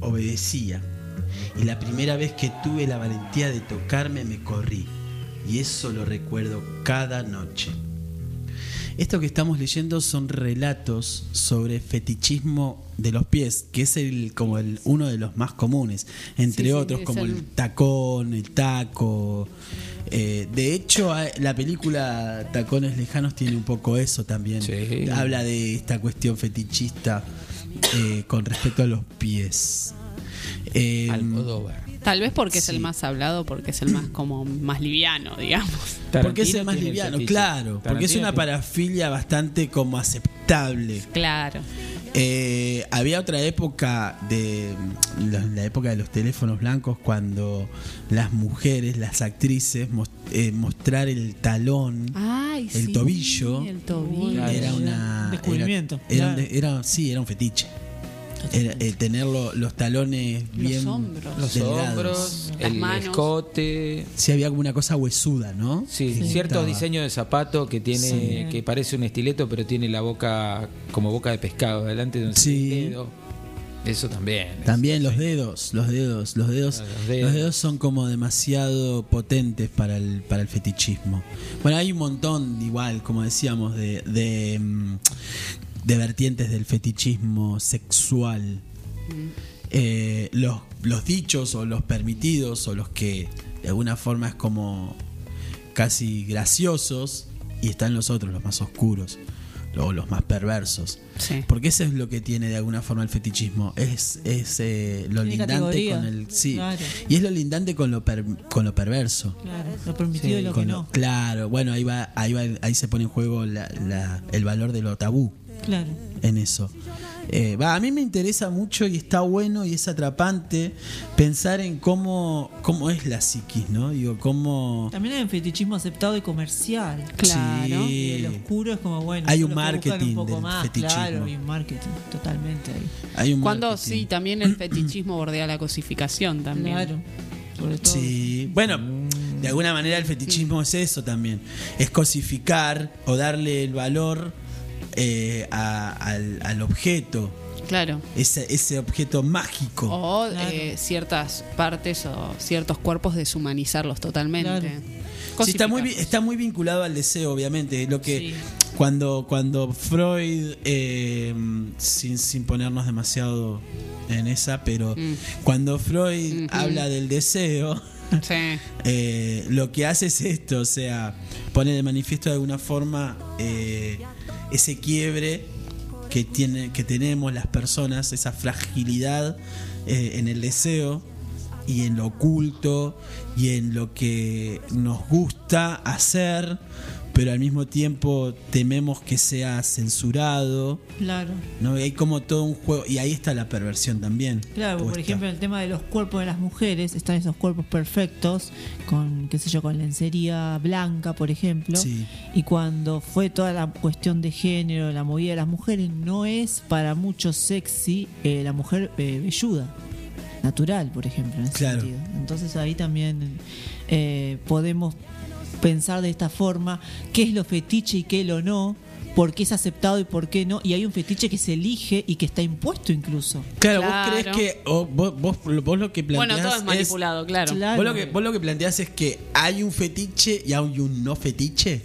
obedecía, y la primera vez que tuve la valentía de tocarme me corrí, y eso lo recuerdo cada noche. Esto que estamos leyendo son relatos sobre fetichismo de los pies, que es el como el uno de los más comunes, entre Sí, otros como el... el- tacón, el taco. Eh, de hecho, la película Tacones Lejanos tiene un poco eso también. Habla de esta cuestión fetichista eh, con respecto a los pies. Eh, Tal vez porque es el más hablado, porque es el más como más liviano, digamos. Porque es el más liviano, claro. Porque es una parafilia bastante como aceptable. Claro. Eh, había otra época de la, la época de los teléfonos blancos cuando las mujeres, las actrices mos- eh, mostrar el talón, Ay, el sí, tobillo, el tobillo. era una Descubrimiento, Era, era claro. era- sí, era un fetiche. Era, eh, tener lo- los talones bien hombros. Los hombros, Las el manos. escote. Sí, había como una cosa huesuda, ¿no? Sí, ciertos diseños de zapato que tiene, Sí. que parece un estileto, pero tiene la boca como boca de pescado, delante de un Sí. dedo. Eso también. También los dedos, los dedos, los dedos, Ah, los los dedos. son como demasiado potentes para el, para el fetichismo. Bueno, hay un montón, igual, como decíamos, de, de, mm, de vertientes del fetichismo sexual. Eh, los, los dichos o los permitidos o los que de alguna forma es como casi graciosos y están los otros, los más oscuros o los más perversos. Sí. Porque eso es lo que tiene de alguna forma el fetichismo. Es, es eh, lo Tiene lindante categoría. con el. Sí. Claro. Y es lo lindante con lo, per- con lo perverso. Claro, lo permitido y lo que lo- no. claro, bueno, ahí va, ahí va, ahí se pone en juego la- la- el valor de lo tabú Claro. en eso. Eh, va, a mí me interesa mucho y está bueno y es atrapante pensar en cómo, cómo es la psiquis, ¿no? Digo, cómo... También hay un fetichismo aceptado y comercial. Claro. Y el oscuro es como, bueno, Hay un marketing un poco del más, fetichismo. Claro, hay un marketing, totalmente ahí. Hay un Cuando marketing. sí, también el fetichismo bordea la cosificación también. Claro. Sobre todo. Sí, bueno, de alguna manera el fetichismo es eso también, es cosificar o darle el valor eh, a- al, al objeto, Claro. ese, ese objeto mágico. O eh, ciertas partes o ciertos cuerpos deshumanizarlos totalmente. Sí, está muy está muy vinculado al deseo, obviamente. Lo que Sí. cuando cuando Freud, eh, sin, sin ponernos demasiado en esa, pero Mm. cuando Freud habla del deseo, eh, lo que hace es esto, o sea, pone de manifiesto de alguna forma eh, ese quiebre que tiene que tenemos las personas, esa fragilidad eh, en el deseo y en lo oculto y en lo que nos gusta hacer, pero al mismo tiempo tememos que sea censurado. Claro. ¿no? Y hay como todo un juego, y ahí está la perversión también. Claro, por ejemplo, en el tema de los cuerpos de las mujeres, están esos cuerpos perfectos, con, qué sé yo, con lencería blanca, por ejemplo. Sí. Y cuando fue toda la cuestión de género, la movida de las mujeres, no es para muchos sexy eh, la mujer eh, velluda, natural, por ejemplo, en ese Claro. sentido. Entonces ahí también eh, podemos pensar de esta forma qué es lo fetiche y qué lo no. por qué es aceptado y por qué no, y hay un fetiche que se elige y que está impuesto incluso. Claro, vos crees que. vos, vos, vos lo que planteás. Bueno, todo es manipulado, claro. Vos lo, que, vos lo que planteás es que hay un fetiche y hay un no fetiche.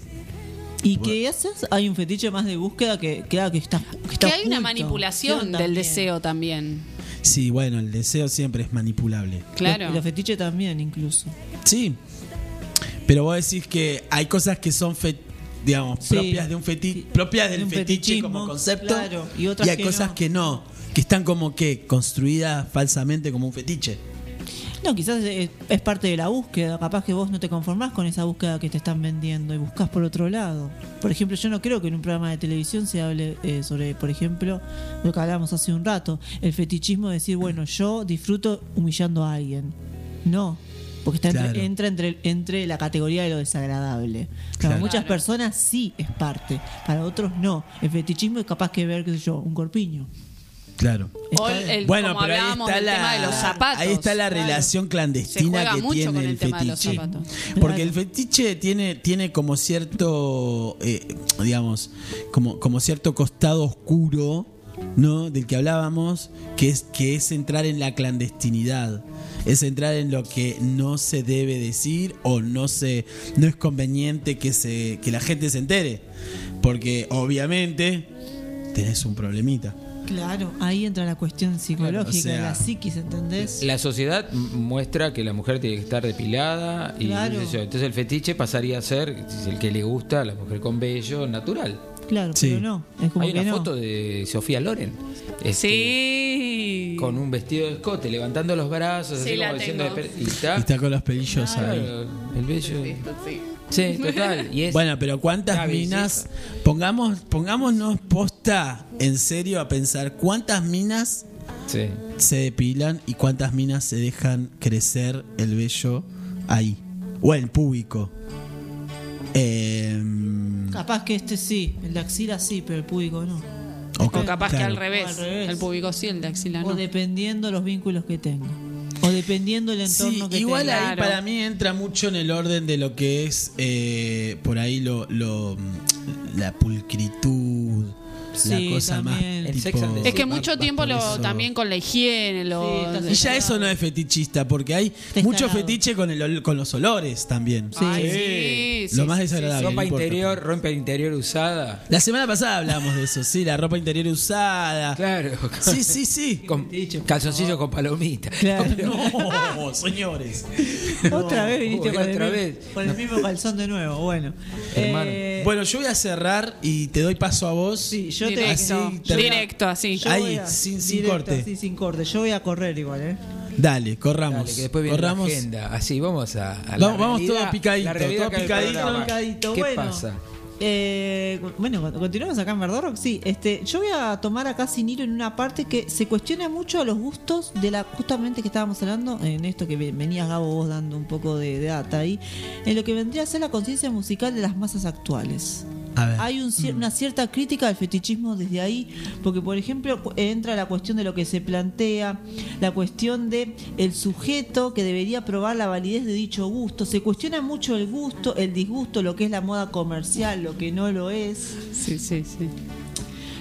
¿Y qué haces? Hay un fetiche más de búsqueda que, que, que está, que está Que hay una manipulación del también. deseo también. Sí, bueno, el deseo siempre es manipulable. Claro. Y los fetiches también, incluso. Sí. Pero vos decís que hay cosas que son fe- digamos, Sí. propias de un feti propias del De fetiche como concepto. claro, y otras hay que cosas no. que no, que están como que construidas falsamente como un fetiche. No, quizás es, es parte de la búsqueda. Capaz que vos no te conformás con esa búsqueda que te están vendiendo y buscas por otro lado. Por ejemplo, yo no creo que en un programa de televisión se hable eh, sobre, por ejemplo, lo que hablábamos hace un rato, el fetichismo de decir, bueno, yo disfruto humillando a alguien. No. Porque está entre- entra entre, entre la categoría de lo desagradable. Para Claro. muchas personas sí es parte, para otros no. El fetichismo es capaz que ver, qué sé yo, un corpiño. Claro. O el, el- como hablábamos del tema de los zapatos. ahí está la Claro. relación clandestina que tiene el el fetiche. Porque el fetiche tiene, tiene como cierto, eh, digamos, como, como cierto costado oscuro, ¿no? Del que hablábamos, que es, que es entrar en la clandestinidad. Es entrar en lo que no se debe decir o no se no es conveniente que se que la gente se entere. Porque obviamente tenés un problemita. Claro, ahí entra la cuestión psicológica, o sea, de la psiquis, ¿entendés? La sociedad muestra que la mujer tiene que estar depilada y Claro. entonces el fetiche pasaría a ser el que le gusta a la mujer con vello natural. Claro, Sí. pero no. Es como Hay que una no. foto de Sofía Loren. este, Sí. Con un vestido de escote, levantando los brazos, Sí, así como diciendo. Y está. Y está con los pelillos Claro, ahí. el vello. Sí, total. Y es Bueno, pero ¿cuántas minas? Pongamos, pongámonos posta en serio a pensar cuántas minas Sí. se depilan y cuántas minas se dejan crecer el vello ahí. O en público. Em, Capaz que este sí, el de axila sí, pero el público no. O O capaz que al revés. Al revés. El público sí, el de axila O dependiendo los vínculos que tenga. O dependiendo el entorno Sí, que igual tenga. ahí para mí entra mucho en el orden de lo que es eh, por ahí lo, lo la pulcritud, Sí, la cosa también. más El tipo- Sex and the Es que mucho tiempo lo, también con la higiene, lo, Sí, Y ya eso no es fetichista, porque hay mucho fetiche con, el, con los olores también. Sí. Ay, sí, sí, Lo más sí, desagradable. Ropa importa. interior, ropa interior usada. La semana pasada hablábamos de eso, sí, la ropa interior usada. Claro. Sí, sí, sí. Con calzoncillos con palomita. Claro. No, señores. Otra vez viniste Uy, con, el, otra mi- vez. con el mismo calzón de nuevo. Bueno. Eh, Bueno, yo voy a cerrar y te doy paso a vos. sí, yo Directo, Así directo, así. yo Ahí, voy sin- sin directo, corte. así, sin corte. Yo voy a correr igual, ¿eh? Dale, corramos. Dale, que después viene corramos. la agenda. Así, vamos a, a la Vamos- vamos realidad- todo picadito, la realidad todo del picadito, programa. picadito. ¿Qué Bueno. pasa? Eh, bueno, con- continuamos acá en Verdad Rock. Sí, este, yo voy a tomar acá sin hilo en una parte que se cuestiona mucho a los gustos de la, justamente que estábamos hablando, en esto que ve- venías Gabo vos dando un poco de, de data ahí, en lo que vendría a ser la conciencia musical de las masas actuales. Hay un cier- una cierta crítica al fetichismo desde ahí, porque por ejemplo entra la cuestión de lo que se plantea, la cuestión de el sujeto que debería probar la validez de dicho gusto. Se cuestiona mucho el gusto, el disgusto, lo que es la moda comercial, lo que no lo es. Sí, sí, sí.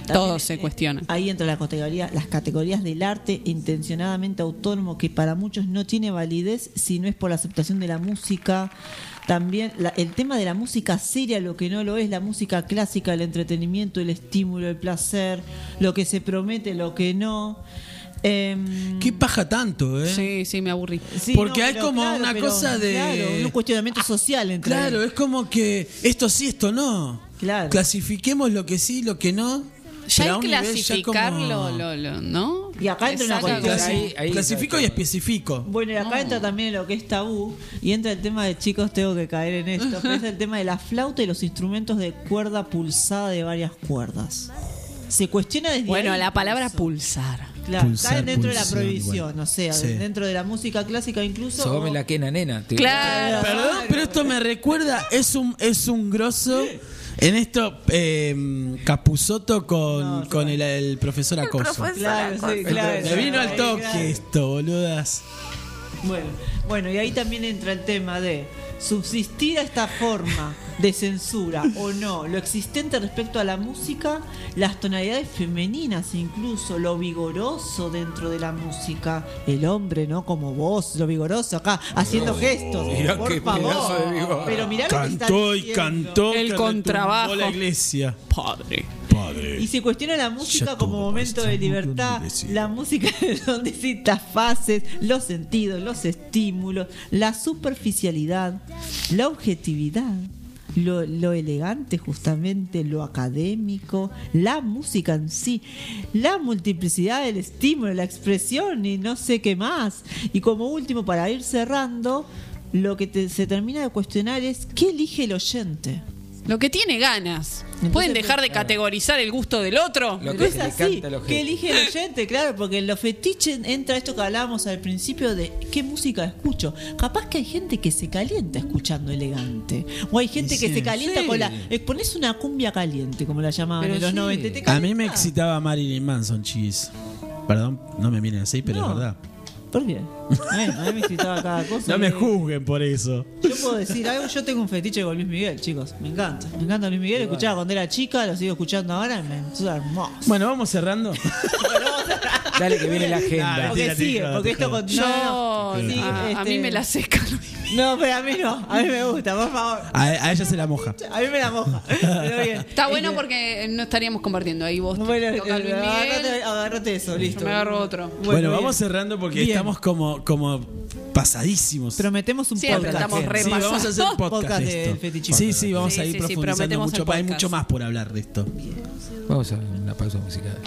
También, Todo se eh, cuestiona. Ahí entra la categoría, las categorías del arte intencionadamente autónomo que para muchos no tiene validez si no es por la aceptación de la música. También la- el tema de la música seria, lo que no lo es, la música clásica, el entretenimiento, el estímulo, el placer, lo que se promete, lo que no. Em, ¿Qué paja tanto, eh? Sí, sí, me aburrí. sí, Porque no, hay como claro, una pero, cosa de- Claro, un cuestionamiento social entre Claro, es como que esto sí, esto no. Claro. Clasifiquemos lo que sí, lo que no. Ya hay clasificarlo, como- lo, lo- ¿no? Y acá entra una cuestión. Clasi- Ahí- ahí clasifico y especifico. Bueno, y acá entra también lo que es tabú y entra el tema de chicos, tengo que caer en esto, pero es el tema de la flauta y los instrumentos de cuerda pulsada de varias cuerdas. Se cuestiona desde Bueno, ahí la palabra pulsar. Claro, Pulsar, caen dentro de la prohibición, igual. o sea, Sí. dentro de la música clásica incluso. Sobame o- la quena, nena. Claro. Perdón, pero esto me recuerda, es un, es un grosso. En esto, eh, Capuzoto con, No, con el, el profesor Acoso. Claro, sí, claro. Me vino al toque claro. esto, boludas. Bueno, bueno, y ahí también entra el tema de subsistir a esta forma de censura o no, lo existente respecto a la música, las tonalidades femeninas incluso, lo vigoroso dentro de la música, el hombre, ¿no? Como vos, lo vigoroso acá, haciendo gestos, Mirá por qué favor. de vigor. Pero mirá lo que está Cantó y diciendo. cantó. El contrabajo. la iglesia. Padre. Padre. Y se cuestiona la música como momento de libertad, la música son distintas fases, los sentidos, los estímulos, la superficialidad, la objetividad, lo, lo elegante justamente, lo académico, la música en sí, la multiplicidad del estímulo, la expresión y no sé qué más. Y como último, para ir cerrando, lo que te- se termina de cuestionar es ¿qué elige el oyente? Lo que tiene ganas. ¿Pueden dejar de categorizar el gusto del otro? Pero es así, que elige el oyente, claro, porque en los fetiches entra esto que hablábamos al principio de qué música escucho. Capaz que hay gente que se calienta escuchando elegante. O hay gente que se calienta Sí. con la. eh, pones una cumbia caliente, como la llamaban Pero en los sí. 90. y te A mí me excitaba Marilyn Manson, chis. Perdón, no me miren así, pero No. es verdad. ¿Por qué? A mí, a mí me excitaba cada cosa. No me juzguen por eso. Yo puedo decir algo, yo tengo un fetiche con Luis Miguel, chicos. Me encanta. Me encanta Luis Miguel, escuchaba cuando era chica, lo sigo escuchando ahora y me es hermoso. Bueno, vamos cerrando. Dale que viene la agenda. Porque sigue, porque esto con. Yo, no, no, sí, a, a este- mí me la seca. No, pero a mí no. A mí me gusta, por favor. A, a ella se la moja. A mí me la moja. Pero bien. Está bueno porque no estaríamos compartiendo ahí vos. Bueno, tocas Luis Miguel, agárrate eso, listo. yo me agarro otro. Bueno, vamos cerrando porque Bien. estamos como, como pasadísimos. Prometemos un Siempre podcast. estamos Sí, repasando. vamos a hacer podcast, Podcast de esto. Sí, sí, vamos Sí, a ir sí, sí, profundizando mucho. Hay mucho más por hablar de esto. Vamos a una pausa musical.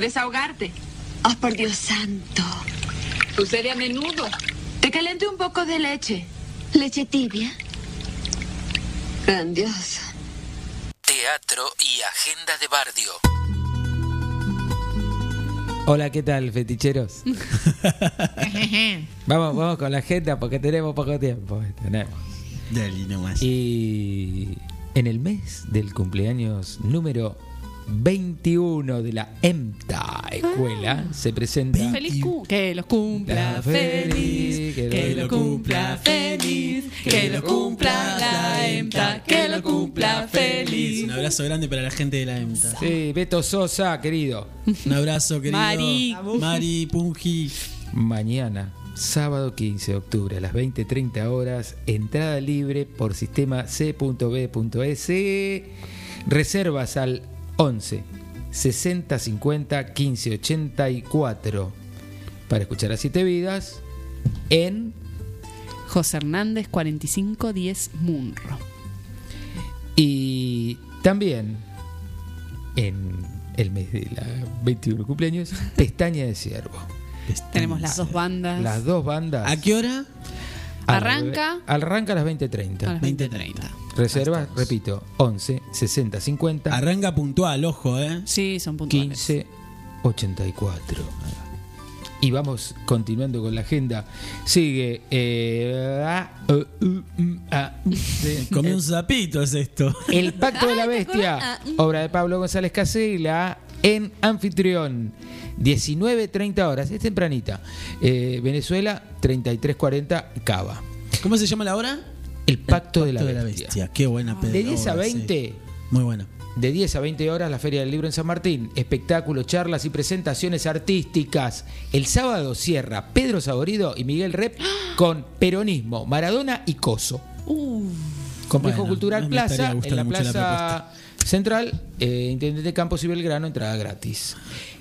Puedes ahogarte. Oh, por Dios santo. Sucede a menudo. Te calenté un poco de leche. ¿Leche tibia? Grandiosa. Teatro y agenda de Bardio. Hola, ¿qué tal, feticheros? vamos, vamos con la agenda porque tenemos poco tiempo. eh, Tenemos. Dale, nomás. Y en el mes del cumpleaños número 21 de la EMTA Escuela se presenta. Feliz que los cumpla feliz, que lo cumpla feliz, que lo cumpla la EMTA, que lo cumpla feliz. Un abrazo grande para la gente de la EMTA. Sí, Beto Sosa, querido. Un abrazo, querido. Mari. Mari Pungi. Mañana, sábado 15 de octubre a las 20.30 horas, entrada libre por sistema c.b.es. Reservas al 11 60 50 15 84 para escuchar a Siete Vidas en José Hernández 4510 Munro. Y también en el mes de la 21 cumpleaños, Pestaña de Ciervo. Tenemos las dos bandas. Las dos bandas. ¿A qué hora? Arranca Arranca a las a 20.30. las 20.30. Reservas, repito, 11 60 50 Arranca puntual, ojo, ¿eh? Sí, son puntuales. 15 84. Y vamos continuando con la agenda. Sigue. eh, ah, uh, uh, mm, ah, uh, de- Comí un sapito es esto. El Pacto de la Bestia, obra de Pablo González Casella, en Anfitrión, 19.30 horas, es tempranita. Eh, Venezuela, 33.40, Cava. ¿Cómo se llama la hora? El Pacto, de, la de la Bestia. Qué buena De 10 a obra, sí. 20, Muy buena. de 10 a 20 horas, la Feria del Libro en San Martín. Espectáculos, charlas y presentaciones artísticas. El sábado cierra Pedro Saborido y Miguel Rep con Peronismo, Maradona y Coso. Complejo Bueno, Cultural Plaza, en la Plaza Central, eh, Intendente Campos y Belgrano, entrada gratis.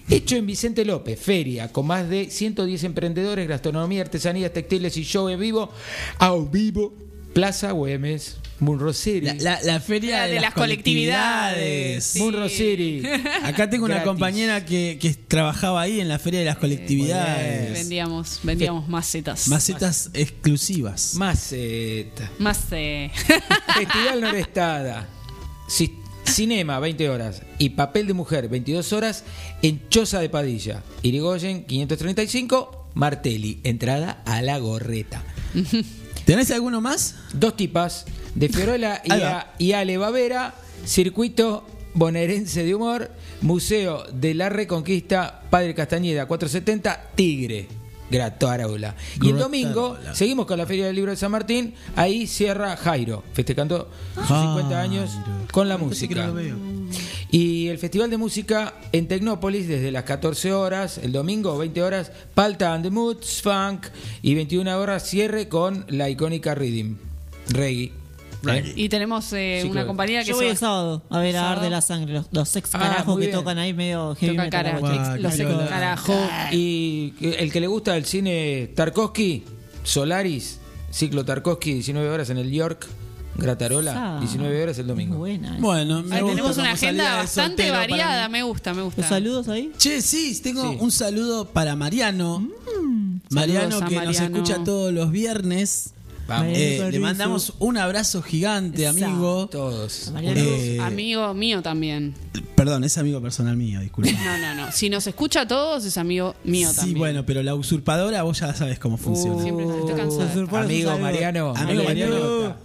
Hecho en Vicente López, feria con más de 110 emprendedores, gastronomía, artesanías, textiles y show en vivo, a vivo, Plaza Güemes, Munro City. La, la- la feria La de, de las, las colectividades, colectividades. sí. Munro City. Acá tengo una compañera que, que trabajaba ahí en la feria de las colectividades. Vendíamos, vendíamos macetas. Macetas exclusivas. Maceta. Macé. Festival Norestada. Ci- Cinema, 20 horas. Y Papel de Mujer, 22 horas. En Choza de Padilla. Irigoyen, 535. Martelli. Entrada a la gorreta. ¿Tenés alguno más? Dos tipas. De Fiorella y, a- y Ale Bavera. Circuito bonaerense de humor. Museo de la Reconquista. Padre Castañeda, 470. Tigre. Gratarola. Y el domingo seguimos con la Feria del Libro de San Martín. Ahí cierra Jairo, festejando sus 50 años con la música. Y el Festival de Música en Tecnópolis desde las 14 horas, el domingo 20 horas, Palta and the Moods, Funk y 21 horas cierre con la icónica Rhythm, Reggae. ¿Eh? Y tenemos eh, Sí, una claro. compañía que Yo voy el sábado a ver a. Arde la Sangre, los, los ex Ah, carajos que bien. tocan ahí medio heavy Toca metal. cara- guacho. los ex carajo. Y el que le gusta el cine Tarkovsky, Solaris, ciclo Tarkovsky, 19 horas en el York, Gratarola, Ah, 19 horas el domingo. Buena. Bueno, me Ahí gusta tenemos una agenda bastante variada, me gusta, me gusta. ¿Los saludos ahí? Che, sí, tengo Sí. un saludo para Mariano. Mariano Saludos a que nos Mariano. escucha todos los viernes. Vamos. Eh, le mandamos un abrazo gigante, Exacto. amigo. Todos. Mariano. Eh, Amigo mío también. Perdón, es amigo personal mío, disculpa. No, no, no. Si nos escucha a todos, es amigo mío sí, también. bueno, pero la usurpadora vos ya sabes cómo funciona. Siempre estoy cansada. Es un Amigo. Mariano, Amigo Mariano.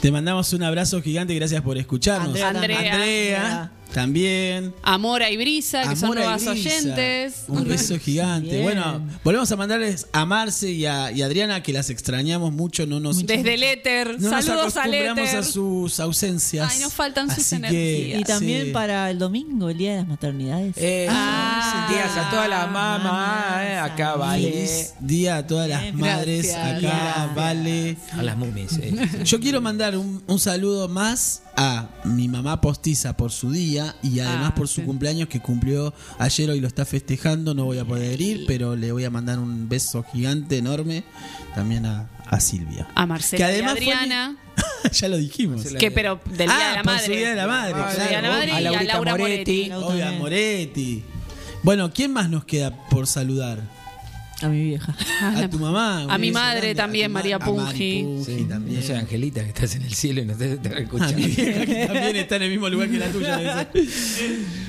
Te mandamos un abrazo gigante, gracias por escucharnos. Andrea, Andrea. Andrea, también. Amora y Brisa, que son nuevas oyentes. Un beso gigante. Bien. Bueno, volvemos a mandarles a Marce y a, y a Adriana, que las extrañamos mucho. No nos, Desde el éter. no nos Saludos acostumbramos éter. a sus ausencias. Ay, nos faltan sus que, energías. Y también sí. para el domingo, el Día de las Maternidades. Eh, Ah. días a todas las mamás, eh, acá vale. Feliz día a todas las Bien, madres gracias. acá, Gracias. vale. A las mumis. eh. Yo quiero mandar un, un saludo más a mi mamá postiza por su día y además Ah, por su sí. cumpleaños que cumplió ayer hoy lo está festejando. No voy a poder ir, pero le voy a mandar un beso gigante, enorme, también a, a Silvia. A Marcela Que y además fue Adriana. ya lo dijimos. Que pero del Día Ah, de la por Madre. su Día de la Madre, Día de la. Madre A y a Laurita Laura Moretti. Moretti. Obvio, a Moretti. Bueno, ¿quién más nos queda por saludar? A mi vieja. A tu mamá. A mi madre a también, María a Mari Pungi. Sí, también. No sé, Angelita, que estás en el cielo y no te, te a mi vieja que también está en el mismo lugar que la tuya.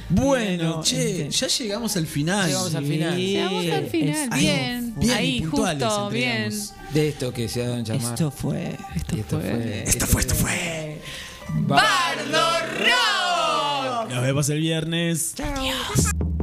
Bueno, che, este- ya llegamos al final. Llegamos al final. Llegamos al final, bien. bien, Ahí, justo, bien. De esto que se ha dado en llamar. Esto fue. Esto fue. fue. Esto fue, esto fue. Bardo Rock. Nos vemos el viernes. en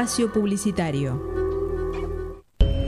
Espacio publicitario.